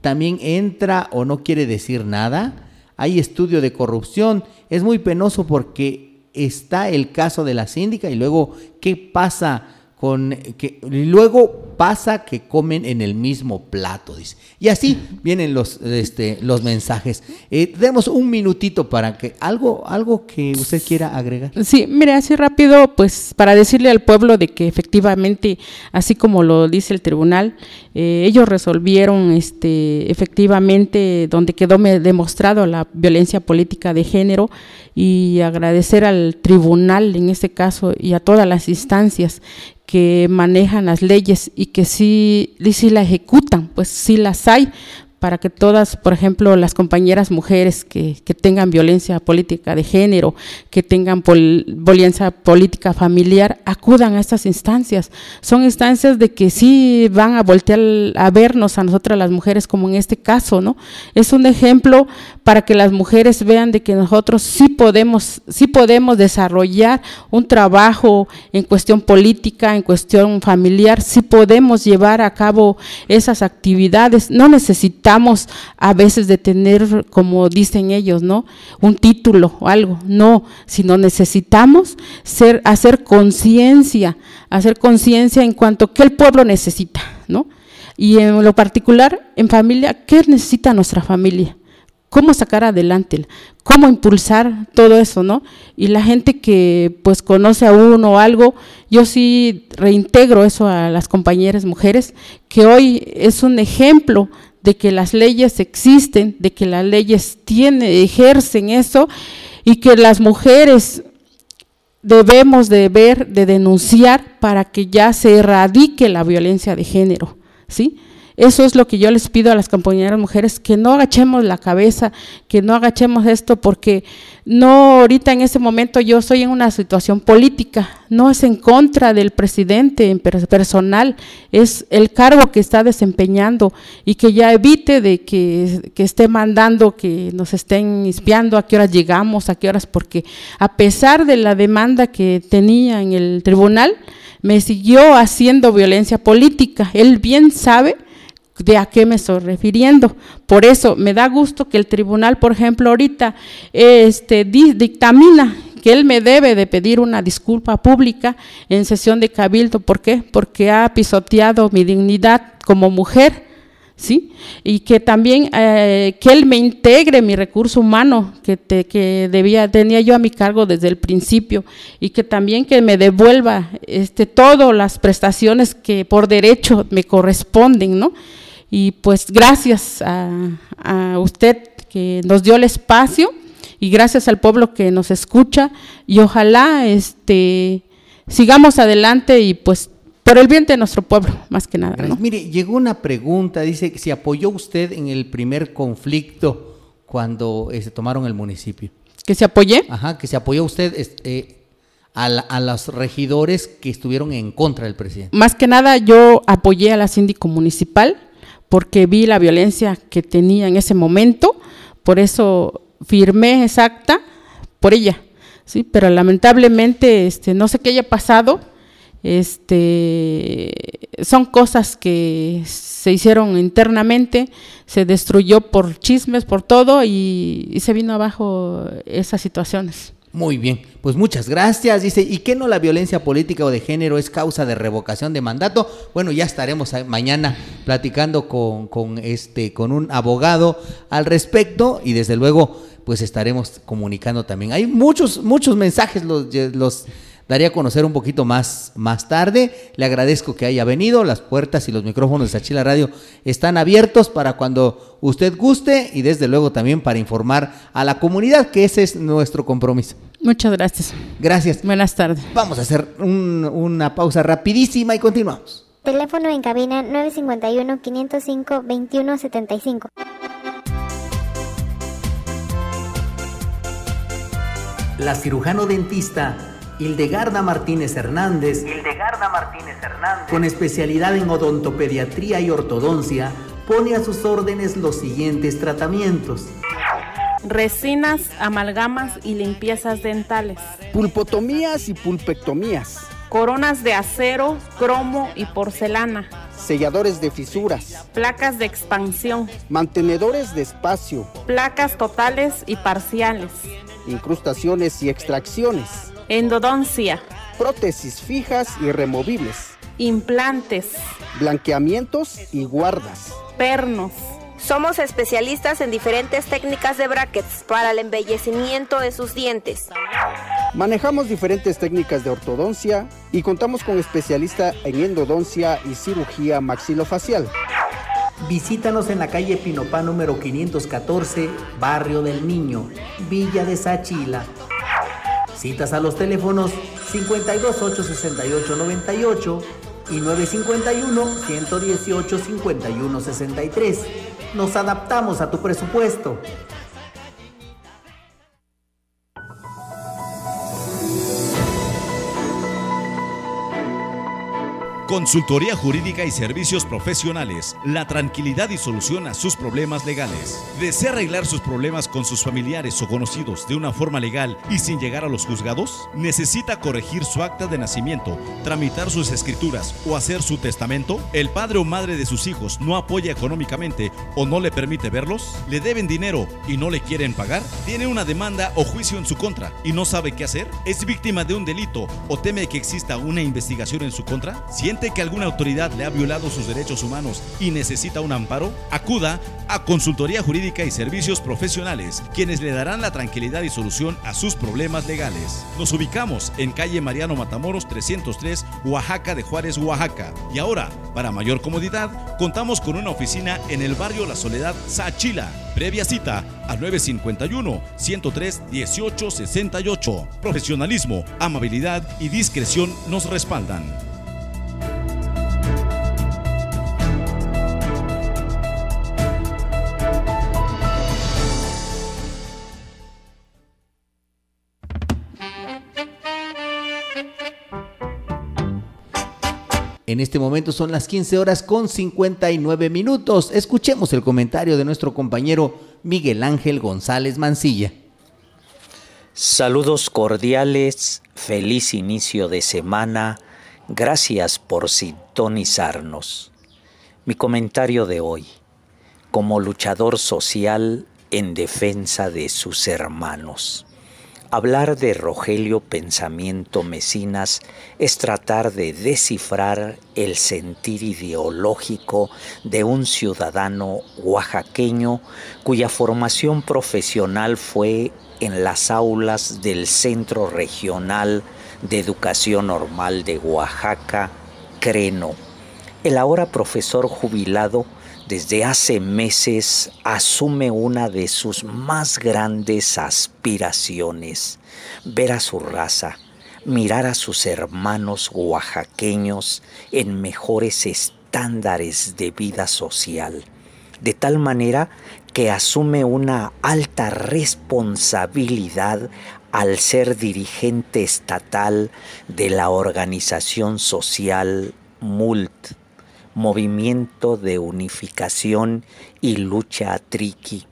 Speaker 3: también entra o no quiere decir nada. Hay estudio de corrupción. Es muy penoso porque está el caso de la síndica y luego, ¿qué pasa con que luego pasa que comen en el mismo plato, dice. Y así vienen los, este, los mensajes. Eh, tenemos un minutito para que algo, algo que usted quiera agregar.
Speaker 38: Sí, mire, así rápido, pues para decirle al pueblo de que efectivamente, así como lo dice el tribunal, eh, ellos resolvieron este, efectivamente donde quedó demostrado la violencia política de género y agradecer al tribunal en este caso y a todas las instancias que manejan las leyes y que sí, sí la ejecutan, pues sí las hay, para que todas, por ejemplo, las compañeras mujeres que, que tengan violencia política de género, que tengan pol, violencia política familiar, acudan a estas instancias. Son instancias de que sí van a voltear a vernos a nosotras las mujeres, como en este caso, ¿no? Es un ejemplo para que las mujeres vean de que nosotros sí podemos, sí podemos desarrollar un trabajo en cuestión política, en cuestión familiar, sí podemos llevar a cabo esas actividades. No necesitamos a veces de tener, como dicen ellos, ¿no? Un título o algo, no, sino necesitamos hacer conciencia, hacer conciencia en cuanto a qué el pueblo necesita, ¿no? Y en lo particular, en familia, ¿qué necesita nuestra familia? Cómo sacar adelante, cómo impulsar todo eso, ¿no? Y la gente que pues conoce a uno o algo, yo sí reintegro eso a las compañeras mujeres, que hoy es un ejemplo de que las leyes existen, de que las leyes tienen, ejercen eso, y que las mujeres debemos de ver, de denunciar para que ya se erradique la violencia de género, ¿sí? Eso es lo que yo les pido a las compañeras mujeres, que no agachemos la cabeza, que no agachemos esto, porque no ahorita en ese momento yo estoy en una situación política, no es en contra del presidente en personal, es el cargo que está desempeñando y que ya evite de que, que esté mandando, que nos estén espiando a qué horas llegamos, a qué horas, porque a pesar de la demanda que tenía en el tribunal, me siguió haciendo violencia política. Él bien sabe de a qué me estoy refiriendo. Por eso me da gusto que el tribunal, por ejemplo, ahorita este, dictamina que él me debe de pedir una disculpa pública en sesión de cabildo. ¿Por qué? Porque ha pisoteado mi dignidad como mujer, ¿sí? Y que también eh, que él me integre mi recurso humano que, debía, tenía yo a mi cargo desde el principio y que también que me devuelva este, todas las prestaciones que por derecho me corresponden, ¿no? Y pues gracias a, usted que nos dio el espacio y gracias al pueblo que nos escucha y ojalá este sigamos adelante y pues por el bien de nuestro pueblo, más que nada.
Speaker 3: Mire, llegó una pregunta, dice que si apoyó usted en el primer conflicto cuando se tomaron el municipio.
Speaker 38: ¿Que se apoyé?
Speaker 3: Ajá, que se apoyó usted eh, a, a, los regidores que estuvieron en contra del presidente.
Speaker 38: Más que nada yo apoyé a la síndico municipal, porque vi la violencia que tenía en ese momento, por eso firmé exacta por ella, sí, pero lamentablemente este no sé qué haya pasado, este son cosas que se hicieron internamente, se destruyó por chismes, por todo y se vino abajo esas situaciones.
Speaker 3: Muy bien, pues muchas gracias. Dice, ¿y qué no la violencia política o de género es causa de revocación de mandato? Bueno, ya estaremos mañana platicando con, con, este, con un abogado al respecto y desde luego pues estaremos comunicando también. Hay muchos, muchos mensajes, los, los daría a conocer un poquito más, más tarde. Le agradezco que haya venido. Las puertas y los micrófonos de Sachila Radio están abiertos para cuando usted guste y desde luego también para informar a la comunidad, que ese es nuestro compromiso.
Speaker 38: Muchas gracias.
Speaker 3: Gracias.
Speaker 38: Buenas tardes.
Speaker 3: Vamos a hacer una pausa rapidísima y continuamos.
Speaker 39: Teléfono en cabina 951-505-2175.
Speaker 40: La cirujano dentista Hildegarda Martínez Hernández,
Speaker 24: Hildegarda Martínez Hernández,
Speaker 40: con especialidad en odontopediatría y ortodoncia, pone a sus órdenes los siguientes tratamientos.
Speaker 41: Resinas, amalgamas y limpiezas dentales.
Speaker 42: Pulpotomías y pulpectomías.
Speaker 41: Coronas de acero, cromo y porcelana.
Speaker 42: Selladores de fisuras.
Speaker 41: Placas de expansión.
Speaker 42: Mantenedores de espacio.
Speaker 41: Placas totales y parciales.
Speaker 42: Incrustaciones y extracciones
Speaker 41: endodoncia,
Speaker 42: prótesis fijas y removibles,
Speaker 41: implantes,
Speaker 42: blanqueamientos y guardas,
Speaker 41: pernos.
Speaker 39: Somos especialistas en diferentes técnicas de brackets para el embellecimiento de sus dientes.
Speaker 42: Manejamos diferentes técnicas de ortodoncia y contamos con especialista en endodoncia y cirugía maxilofacial.
Speaker 40: Visítanos en la calle Pinopá número 514, Barrio del Niño, Villa de Sachila. Citas a los teléfonos 5286898 y 951 118 5163.
Speaker 43: nos adaptamos a tu presupuesto.
Speaker 10: Consultoría jurídica y servicios profesionales. La tranquilidad y solución a sus problemas legales. ¿Desea arreglar sus problemas con sus familiares o conocidos de una forma legal y sin llegar a los juzgados? ¿Necesita corregir su acta de nacimiento, tramitar sus escrituras o hacer su testamento? ¿El padre o madre de sus hijos no apoya económicamente o no le permite verlos? ¿Le deben dinero y no le quieren pagar? ¿Tiene una demanda o juicio en su contra y no sabe qué hacer? ¿Es víctima de un delito o teme que exista una investigación en su contra? ¿Siente que alguna autoridad le ha violado sus derechos humanos y necesita un amparo? Acuda a Consultoría Jurídica y Servicios Profesionales, quienes le darán la tranquilidad y solución a sus problemas legales. Nos ubicamos en calle Mariano Matamoros 303, Oaxaca de Juárez, Oaxaca. Y ahora, para mayor comodidad, contamos con una oficina en el barrio La Soledad, Sachila. Previa cita al 951-103-1868. Profesionalismo, amabilidad y discreción nos respaldan.
Speaker 3: En este momento son las 15 horas con 59 minutos. Escuchemos el comentario de nuestro compañero Miguel Ángel González Mancilla.
Speaker 44: Saludos cordiales, feliz inicio de semana, gracias por sintonizarnos. Mi comentario de hoy, como luchador social en defensa de sus hermanos. Hablar de Rogelio Pensamiento Mesinas es tratar de descifrar el sentir ideológico de un ciudadano oaxaqueño cuya formación profesional fue en las aulas del Centro Regional de Educación Normal de Oaxaca, CRENO. El ahora profesor jubilado desde hace meses asume una de sus más grandes aspiraciones, ver a su raza, mirar a sus hermanos oaxaqueños en mejores estándares de vida social, de tal manera que asume una alta responsabilidad al ser dirigente estatal de la organización social MULT movimiento de unificación y lucha triqui,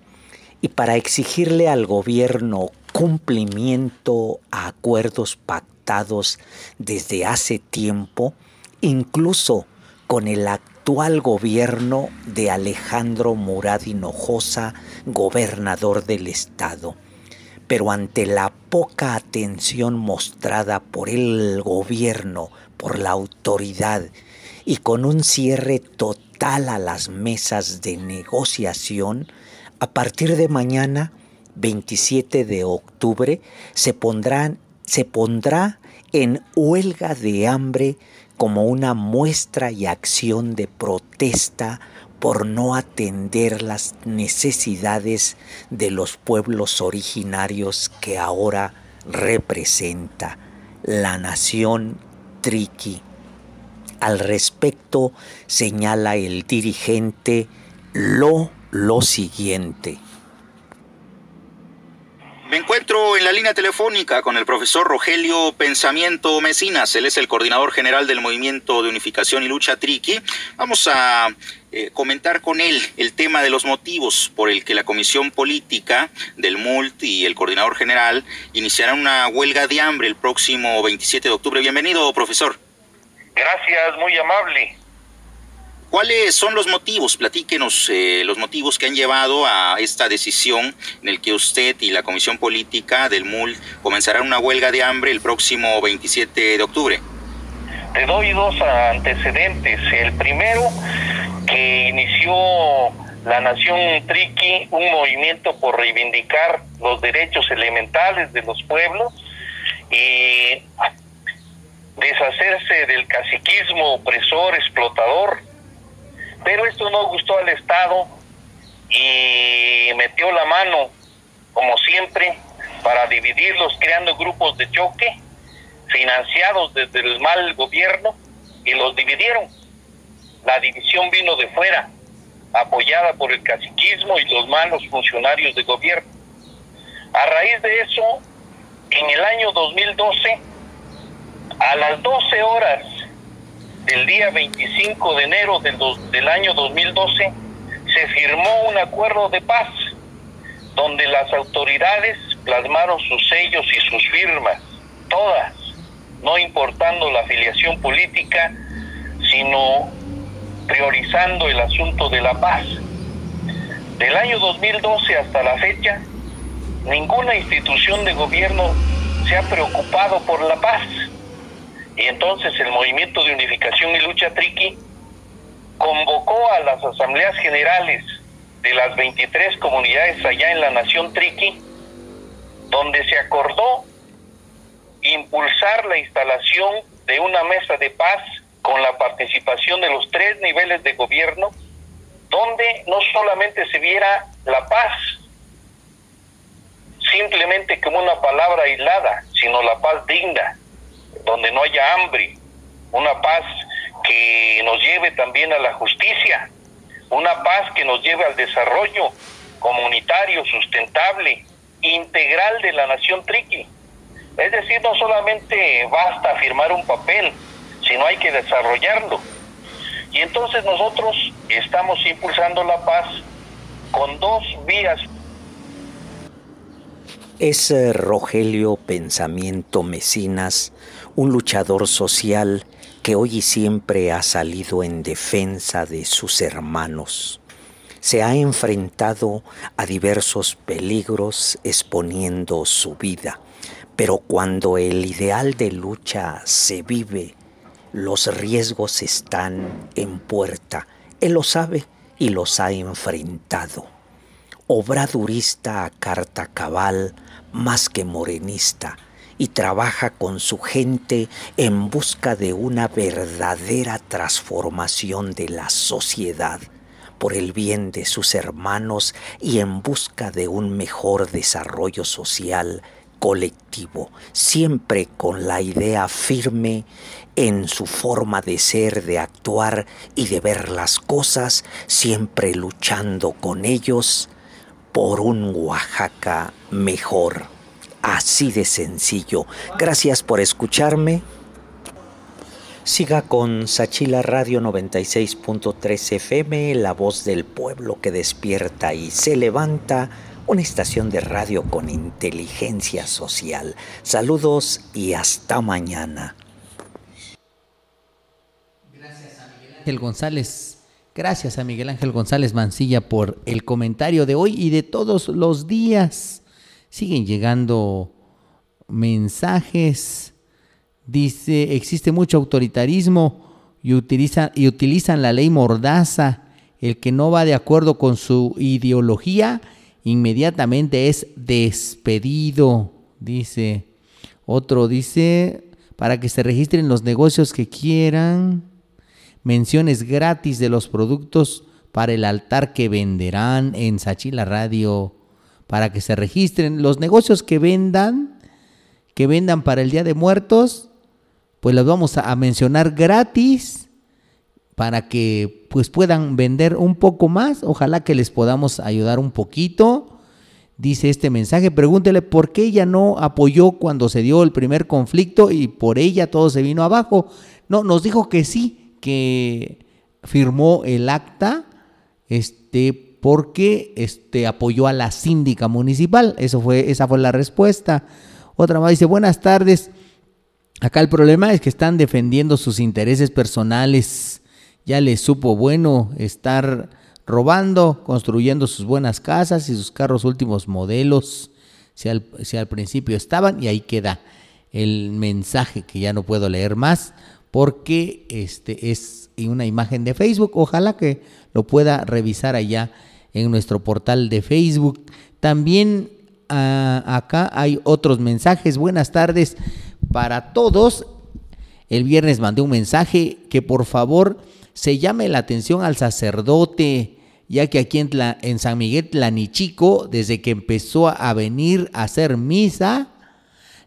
Speaker 44: y para exigirle al gobierno cumplimiento a acuerdos pactados desde hace tiempo, incluso con el actual gobierno de Alejandro Murad Hinojosa, gobernador del estado. Pero ante la poca atención mostrada por el gobierno, por la autoridad y con un cierre total a las mesas de negociación, a partir de mañana, 27 de octubre, se, pondrán, se pondrá en huelga de hambre como una muestra y acción de protesta por no atender las necesidades de los pueblos originarios que ahora representa la nación triqui al respecto señala el dirigente lo, lo siguiente.
Speaker 45: Me encuentro en la línea telefónica con el profesor Rogelio Pensamiento Mesinas. Él es el coordinador general del Movimiento de Unificación y Lucha Triqui. Vamos a eh, comentar con él el tema de los motivos por el que la Comisión Política del MULT y el coordinador general iniciarán una huelga de hambre el próximo 27 de octubre. Bienvenido, profesor.
Speaker 46: Gracias, muy amable.
Speaker 45: ¿Cuáles son los motivos? Platíquenos eh, los motivos que han llevado a esta decisión en el que usted y la Comisión Política del MUL comenzarán una huelga de hambre el próximo 27 de octubre.
Speaker 46: Te doy dos antecedentes. El primero, que inició la Nación Triqui un movimiento por reivindicar los derechos elementales de los pueblos y deshacerse del caciquismo opresor, explotador. Pero esto no gustó al Estado y metió la mano, como siempre, para dividirlos, creando grupos de choque financiados desde el mal gobierno y los dividieron. La división vino de fuera, apoyada por el caciquismo y los malos funcionarios de gobierno. A raíz de eso, en el año 2012, a las 12 horas del día 25 de enero del, del año 2012, se firmó un acuerdo de paz donde las autoridades plasmaron sus sellos y sus firmas, todas, no importando la afiliación política, sino priorizando el asunto de la paz. Del año 2012 hasta la fecha, ninguna institución de gobierno se ha preocupado por la paz. Y entonces el Movimiento de Unificación y Lucha Triqui convocó a las asambleas generales de las 23 comunidades allá en la nación Triqui, donde se acordó impulsar la instalación de una mesa de paz con la participación de los tres niveles de gobierno, donde no solamente se viera la paz, simplemente como una palabra aislada, sino la paz digna, donde no haya hambre, una paz que nos lleve también a la justicia, una paz que nos lleve al desarrollo comunitario, sustentable, integral de la nación triqui. Es decir, no solamente basta firmar un papel, sino hay que desarrollarlo. Y entonces nosotros estamos impulsando la paz con dos vías.
Speaker 44: Es eh, Rogelio Pensamiento Mesinas, un luchador social que hoy y siempre ha salido en defensa de sus hermanos. Se ha enfrentado a diversos peligros exponiendo su vida, pero cuando el ideal de lucha se vive los riesgos están en puerta. Él lo sabe y los ha enfrentado. Obradurista a carta cabal, más que morenista, y trabaja con su gente en busca de una verdadera transformación de la sociedad por el bien de sus hermanos y en busca de un mejor desarrollo social colectivo, siempre con la idea firme en su forma de ser, de actuar y de ver las cosas, siempre luchando con ellos por un Oaxaca mejor. Así de sencillo. Gracias por escucharme. Siga con Sachila Radio 96.3 FM, la voz del pueblo que despierta y se levanta una estación de radio con inteligencia social. Saludos y hasta mañana.
Speaker 3: Gracias a Miguel Ángel González. Gracias a Miguel Ángel González Mancilla por el comentario de hoy y de todos los días. Siguen llegando mensajes. Dice, existe mucho autoritarismo y utilizan, y utilizan la ley mordaza. El que no va de acuerdo con su ideología inmediatamente es despedido, dice. Otro dice, para que se registren los negocios que quieran, menciones gratis de los productos para el altar que venderán en Sachila Radio, para que se registren los negocios que vendan, que vendan para el Día de Muertos, pues los vamos a mencionar gratis para que pues puedan vender un poco más. Ojalá que les podamos ayudar un poquito. Dice este mensaje, pregúntele por qué ella no apoyó cuando se dio el primer conflicto y por ella todo se vino abajo. No, nos dijo que sí, que firmó el acta, este, porque este, apoyó a la síndica municipal. Eso fue, esa fue la respuesta. Otra más dice, buenas tardes. Acá el problema es que están defendiendo sus intereses personales ya les supo bueno estar robando, construyendo sus buenas casas y sus carros últimos modelos, si al, al principio estaban, y ahí queda el mensaje que ya no puedo leer más, porque este es una imagen de Facebook. Ojalá que lo pueda revisar allá en nuestro portal de Facebook. También ah, acá hay otros mensajes. Buenas tardes para todos. El viernes mandé un mensaje que por favor se llame la atención al sacerdote, ya que aquí en, San Miguel Tlanichico, desde que empezó a venir a hacer misa,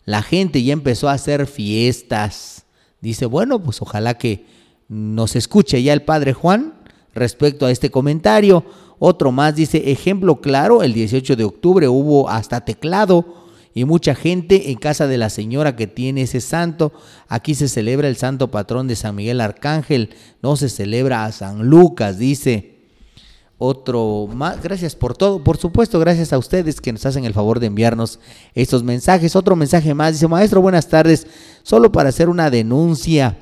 Speaker 3: la gente ya empezó a hacer fiestas. Dice, bueno, pues ojalá que nos escuche ya el Padre Juan, respecto a este comentario. Otro más dice, ejemplo claro, el 18 de octubre hubo hasta teclado y mucha gente en casa de la señora que tiene ese santo. Aquí se celebra el santo patrón de San Miguel Arcángel, no se celebra a San Lucas, dice. Otro más, gracias por todo, por supuesto, gracias a ustedes que nos hacen el favor de enviarnos estos mensajes. Otro mensaje más, dice, maestro, buenas tardes, solo para hacer una denuncia.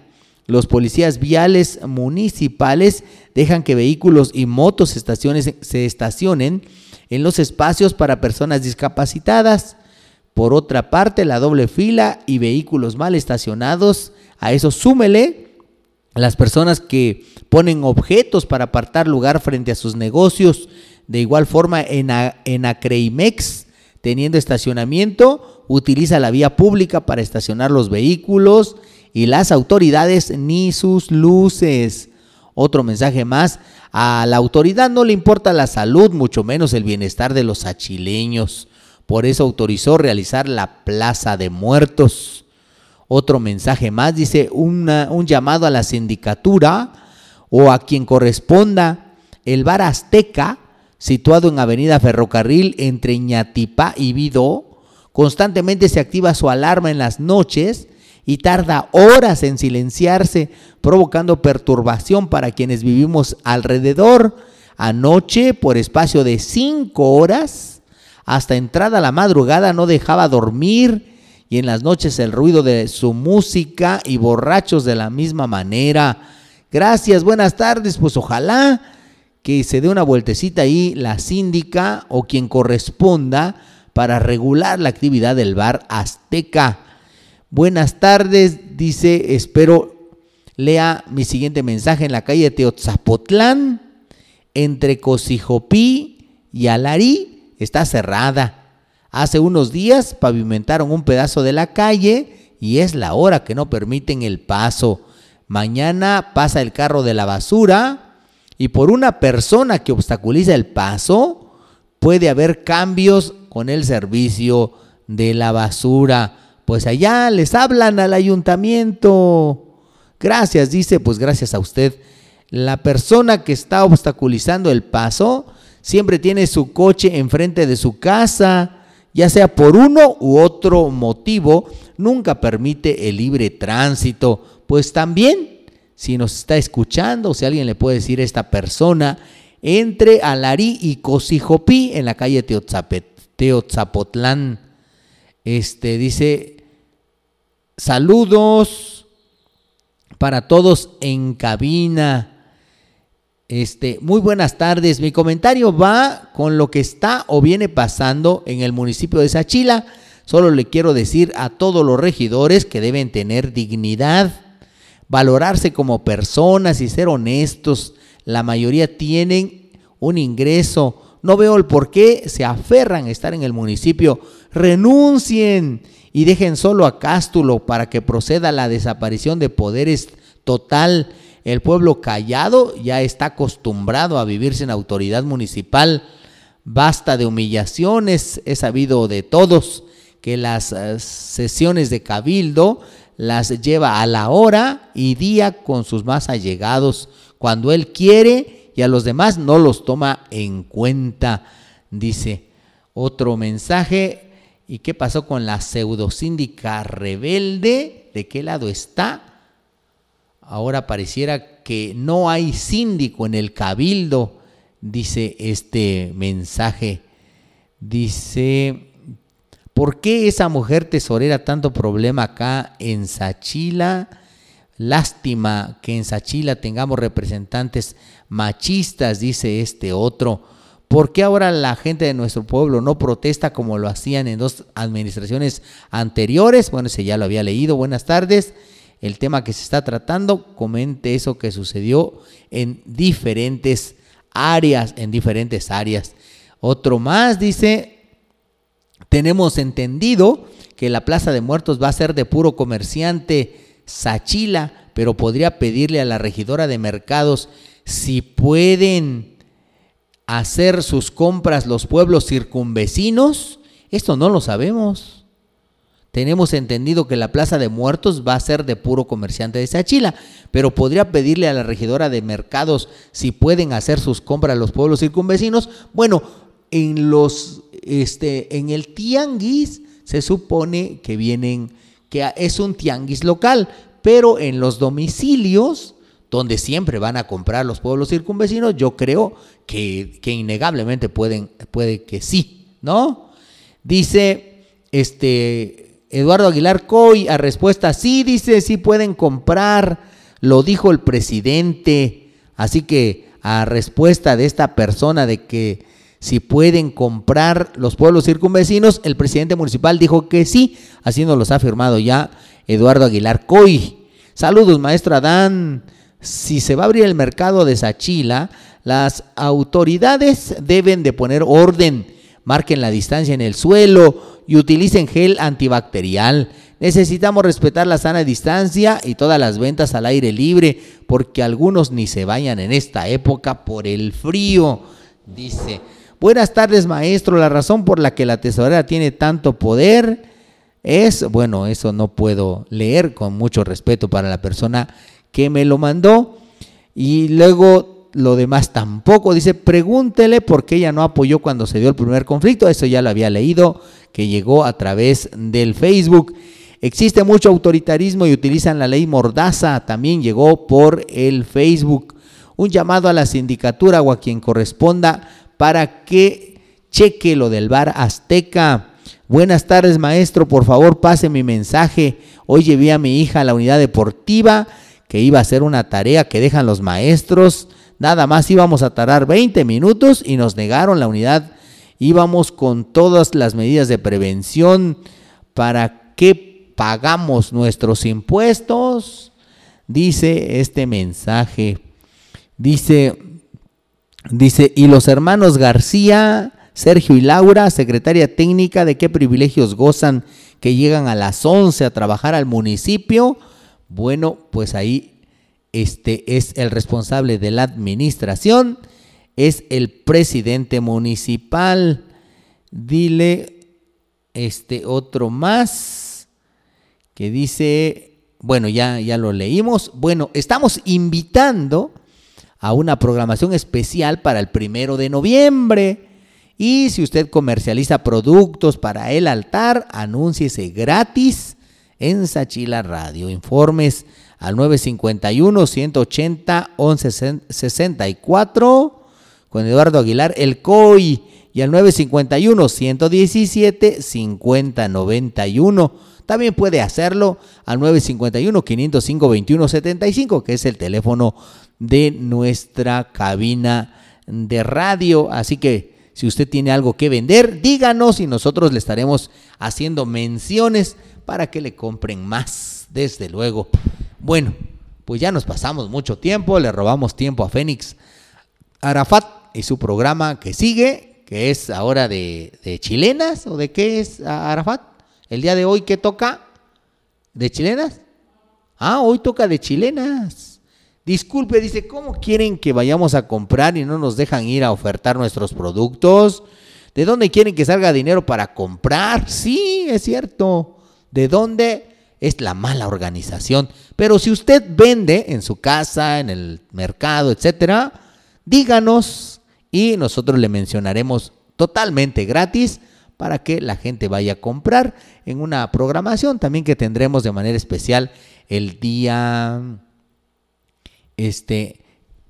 Speaker 3: Los policías viales municipales dejan que vehículos y motos estaciones, se estacionen en los espacios para personas discapacitadas. Por otra parte, la doble fila y vehículos mal estacionados, a eso súmele las personas que ponen objetos para apartar lugar frente a sus negocios. De igual forma, en, en Acreimex, teniendo estacionamiento, utiliza la vía pública para estacionar los vehículos y las autoridades ni sus luces. Otro mensaje más, a la autoridad no le importa la salud, mucho menos el bienestar de los achileños. Por eso autorizó realizar la Plaza de Muertos. Otro mensaje más dice un llamado a la sindicatura o a quien corresponda. El bar Azteca, situado en Avenida Ferrocarril entre Ñatipá y Vidó, constantemente se activa su alarma en las noches y tarda horas en silenciarse, provocando perturbación para quienes vivimos alrededor. Anoche, por espacio de cinco horas, hasta entrada la madrugada no dejaba dormir y en las noches el ruido de su música y borrachos de la misma manera. Gracias, buenas tardes, pues ojalá que se dé una vueltecita ahí la síndica o quien corresponda para regular la actividad del bar Azteca. Buenas tardes, dice, espero lea mi siguiente mensaje en la calle Teotzapotlán, entre Cosijopí y Alarí está cerrada. Hace unos días pavimentaron un pedazo de la calle y es la hora que no permiten el paso. Mañana pasa el carro de la basura y por una persona que obstaculiza el paso puede haber cambios con el servicio de la basura. Pues allá les hablan al ayuntamiento. Gracias, dice, pues gracias a usted. La persona que está obstaculizando el paso siempre tiene su coche enfrente de su casa, ya sea por uno u otro motivo, nunca permite el libre tránsito. Pues también, si nos está escuchando, si alguien le puede decir a esta persona, entre Alarí y Cosijopí en la calle Teotzapotlán. Este dice, saludos para todos en cabina. Este, muy buenas tardes. Mi comentario va con lo que está o viene pasando en el municipio de Sachila. Solo le quiero decir a todos los regidores que deben tener dignidad, valorarse como personas y ser honestos. La mayoría tienen un ingreso. No veo el por qué se aferran a estar en el municipio. Renuncien y dejen solo a Cástulo para que proceda la desaparición de poderes total el pueblo callado ya está acostumbrado a vivir sin autoridad municipal. Basta de humillaciones, he sabido de todos que las eh, sesiones de cabildo las lleva a la hora y día con sus más allegados, cuando él quiere y a los demás no los toma en cuenta, dice otro mensaje. ¿Y qué pasó con la pseudosíndica rebelde? ¿De qué lado está? Ahora pareciera que no hay síndico en el cabildo, dice este mensaje. Dice, ¿por qué esa mujer tesorera tanto problema acá en Sachila? Lástima que en Sachila tengamos representantes machistas, dice este otro. ¿Por qué ahora la gente de nuestro pueblo no protesta como lo hacían en dos administraciones anteriores? Bueno, ese ya lo había leído. Buenas tardes el tema que se está tratando, comente eso que sucedió en diferentes áreas, en diferentes áreas. Otro más dice, tenemos entendido que la Plaza de Muertos va a ser de puro comerciante Sachila, pero podría pedirle a la regidora de mercados si pueden hacer sus compras los pueblos circunvecinos. Esto no lo sabemos. tenemos entendido que la Plaza de Muertos va a ser de puro comerciante de Sachila, pero podría pedirle a la regidora de mercados si pueden hacer sus compras los pueblos circunvecinos. Bueno, en los este en el tianguis se supone que vienen que es un tianguis local, pero en los domicilios donde siempre van a comprar los pueblos circunvecinos, yo creo que, que innegablemente pueden, puede que sí, ¿no? Dice este Eduardo Aguilar Coy a respuesta, sí, dice, sí pueden comprar, lo dijo el presidente, así que a respuesta de esta persona de que si pueden comprar los pueblos circunvecinos, el presidente municipal dijo que sí, así nos los ha afirmado ya Eduardo Aguilar Coy. Saludos, maestro Adán si se va a abrir el mercado de Sachila, las autoridades deben de poner orden, marquen la distancia en el suelo y utilicen gel antibacterial. Necesitamos respetar la sana distancia y todas las ventas al aire libre, porque algunos ni se vayan en esta época por el frío, dice. Buenas tardes, maestro. La razón por la que la tesorera tiene tanto poder es, bueno, eso no puedo leer con mucho respeto para la persona que me lo mandó. Y luego lo demás tampoco. Dice, pregúntele por qué ella no apoyó cuando se dio el primer conflicto. Eso ya lo había leído, que llegó a través del Facebook. Existe mucho autoritarismo y utilizan la ley Mordaza. También llegó por el Facebook. Un llamado a la sindicatura o a quien corresponda para que cheque lo del bar Azteca. Buenas tardes, maestro. Por favor, pase mi mensaje. Hoy llevé a mi hija a la unidad deportiva que iba a ser una tarea que dejan los maestros. Nada más íbamos a tardar 20 minutos y nos negaron la unidad. Íbamos con todas las medidas de prevención para que pagamos nuestros impuestos. Dice este mensaje. Dice, dice, y los hermanos García, Sergio y Laura, secretaria técnica, ¿de qué privilegios gozan que llegan a las 11 a trabajar al municipio? Bueno, pues ahí este es el responsable de la administración, es el presidente municipal. Dile este otro más que dice, bueno, ya ya lo leímos. Bueno, estamos invitando a una programación especial para el primero de noviembre. Y si usted comercializa productos para el altar, anúnciese gratis en Sachila Radio. Informes al 951-180-1164 con Eduardo Aguilar, el COI, y al 951-117-5091. También puede hacerlo al 951-505-2175, que es el teléfono de nuestra cabina de radio. Así que si usted tiene algo que vender, díganos y nosotros le estaremos haciendo menciones para que le compren más, desde luego. Bueno, pues ya nos pasamos mucho tiempo, le robamos tiempo a Fénix Arafat y su programa que sigue, que es ahora de, de chilenas, o de qué es Arafat. El día de hoy, ¿qué toca? ¿De chilenas? Ah, hoy toca de chilenas. Disculpe, dice, ¿cómo quieren que vayamos a comprar y no nos dejan ir a ofertar nuestros productos? ¿De dónde quieren que salga dinero para comprar? Sí, es cierto. ¿De dónde? Es la mala organización. Pero si usted vende en su casa, en el mercado, etcétera, díganos y nosotros le mencionaremos totalmente gratis para que la gente vaya a comprar en una programación también que tendremos de manera especial el día este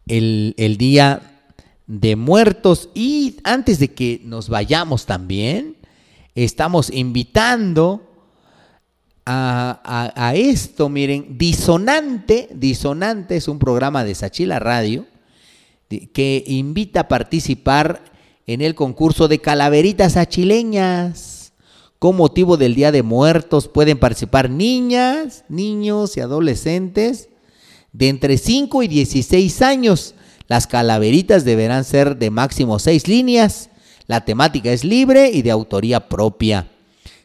Speaker 3: el, el día de muertos y antes de que nos vayamos también estamos invitando a, esto, miren, Disonante, Disonante es un programa de Sachila Radio que invita a participar en el concurso de calaveritas achileñas. Con motivo del Día de Muertos pueden participar niñas, niños y adolescentes de entre 5 y 16 años. Las calaveritas deberán ser de máximo 6 líneas. La temática es libre y de autoría propia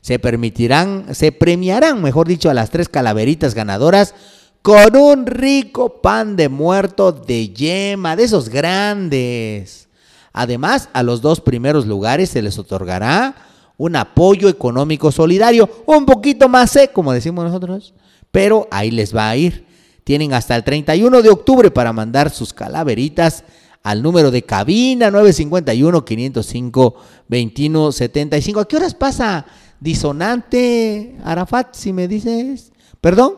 Speaker 3: se permitirán, se premiarán, mejor dicho, a las tres calaveritas ganadoras con un rico pan de muerto de yema, de esos grandes. Además, a los dos primeros lugares se les otorgará un apoyo económico solidario, un poquito más seco, como decimos nosotros, pero ahí les va a ir. Tienen hasta el 31 de octubre para mandar sus calaveritas al número de cabina 951-505-2175. ¿A qué horas pasa disonante, Arafat, si me dices? Perdón,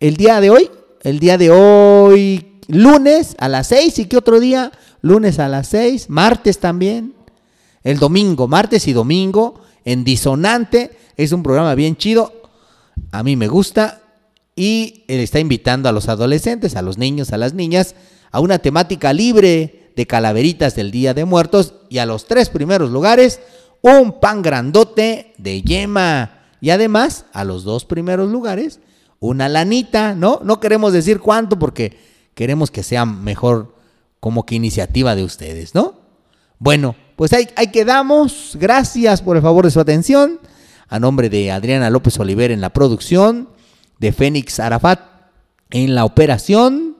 Speaker 3: el día de hoy, el día de hoy, lunes a las 6 y qué otro día, lunes a las 6, martes también, el domingo, martes y domingo, en disonante, es un programa bien chido, a mí me gusta y él está invitando a los adolescentes, a los niños, a las niñas, a una temática libre de calaveritas del Día de Muertos y a los tres primeros lugares un pan grandote de yema y además a los dos primeros lugares una lanita, ¿no? No queremos decir cuánto porque queremos que sea mejor como que iniciativa de ustedes, ¿no? Bueno, pues ahí, ahí quedamos. Gracias por el favor de su atención. A nombre de Adriana López Oliver en la producción, de Fénix Arafat en la operación,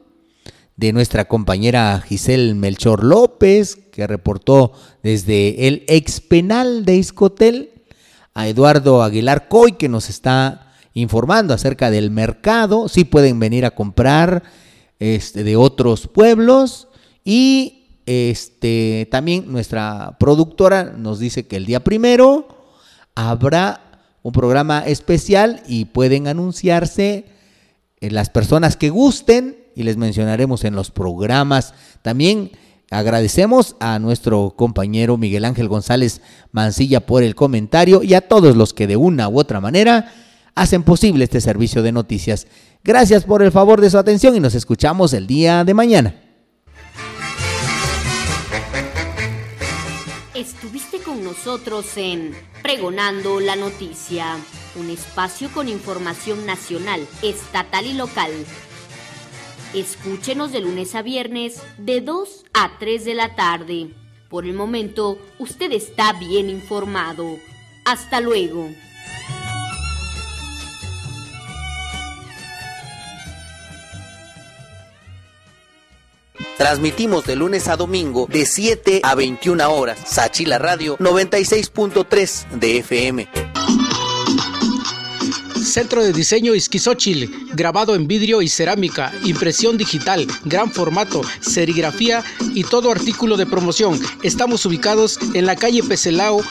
Speaker 3: de nuestra compañera Giselle Melchor López, que reportó desde el ex penal de Iscotel, a Eduardo Aguilar Coy, que nos está informando acerca del mercado. Sí pueden venir a comprar este, de otros pueblos. Y este, también nuestra productora nos dice que el día primero habrá un programa especial y pueden anunciarse en las personas que gusten y les mencionaremos en los programas. También agradecemos a nuestro compañero Miguel Ángel González Mancilla por el comentario y a todos los que de una u otra manera hacen posible este servicio de noticias. Gracias por el favor de su atención y nos escuchamos el día de mañana.
Speaker 18: Estuviste con nosotros en Pregonando la Noticia, un espacio con información nacional, estatal y local Escúchenos de lunes a viernes de 2 a 3 de la tarde. Por el momento, usted está bien informado. Hasta luego.
Speaker 44: Transmitimos de lunes a domingo de 7 a 21 horas. Sachila Radio 96.3 de FM.
Speaker 14: Centro de Diseño Isquizóchil, grabado en vidrio y cerámica, impresión digital, gran formato, serigrafía y todo artículo de promoción. Estamos ubicados en la calle Peselao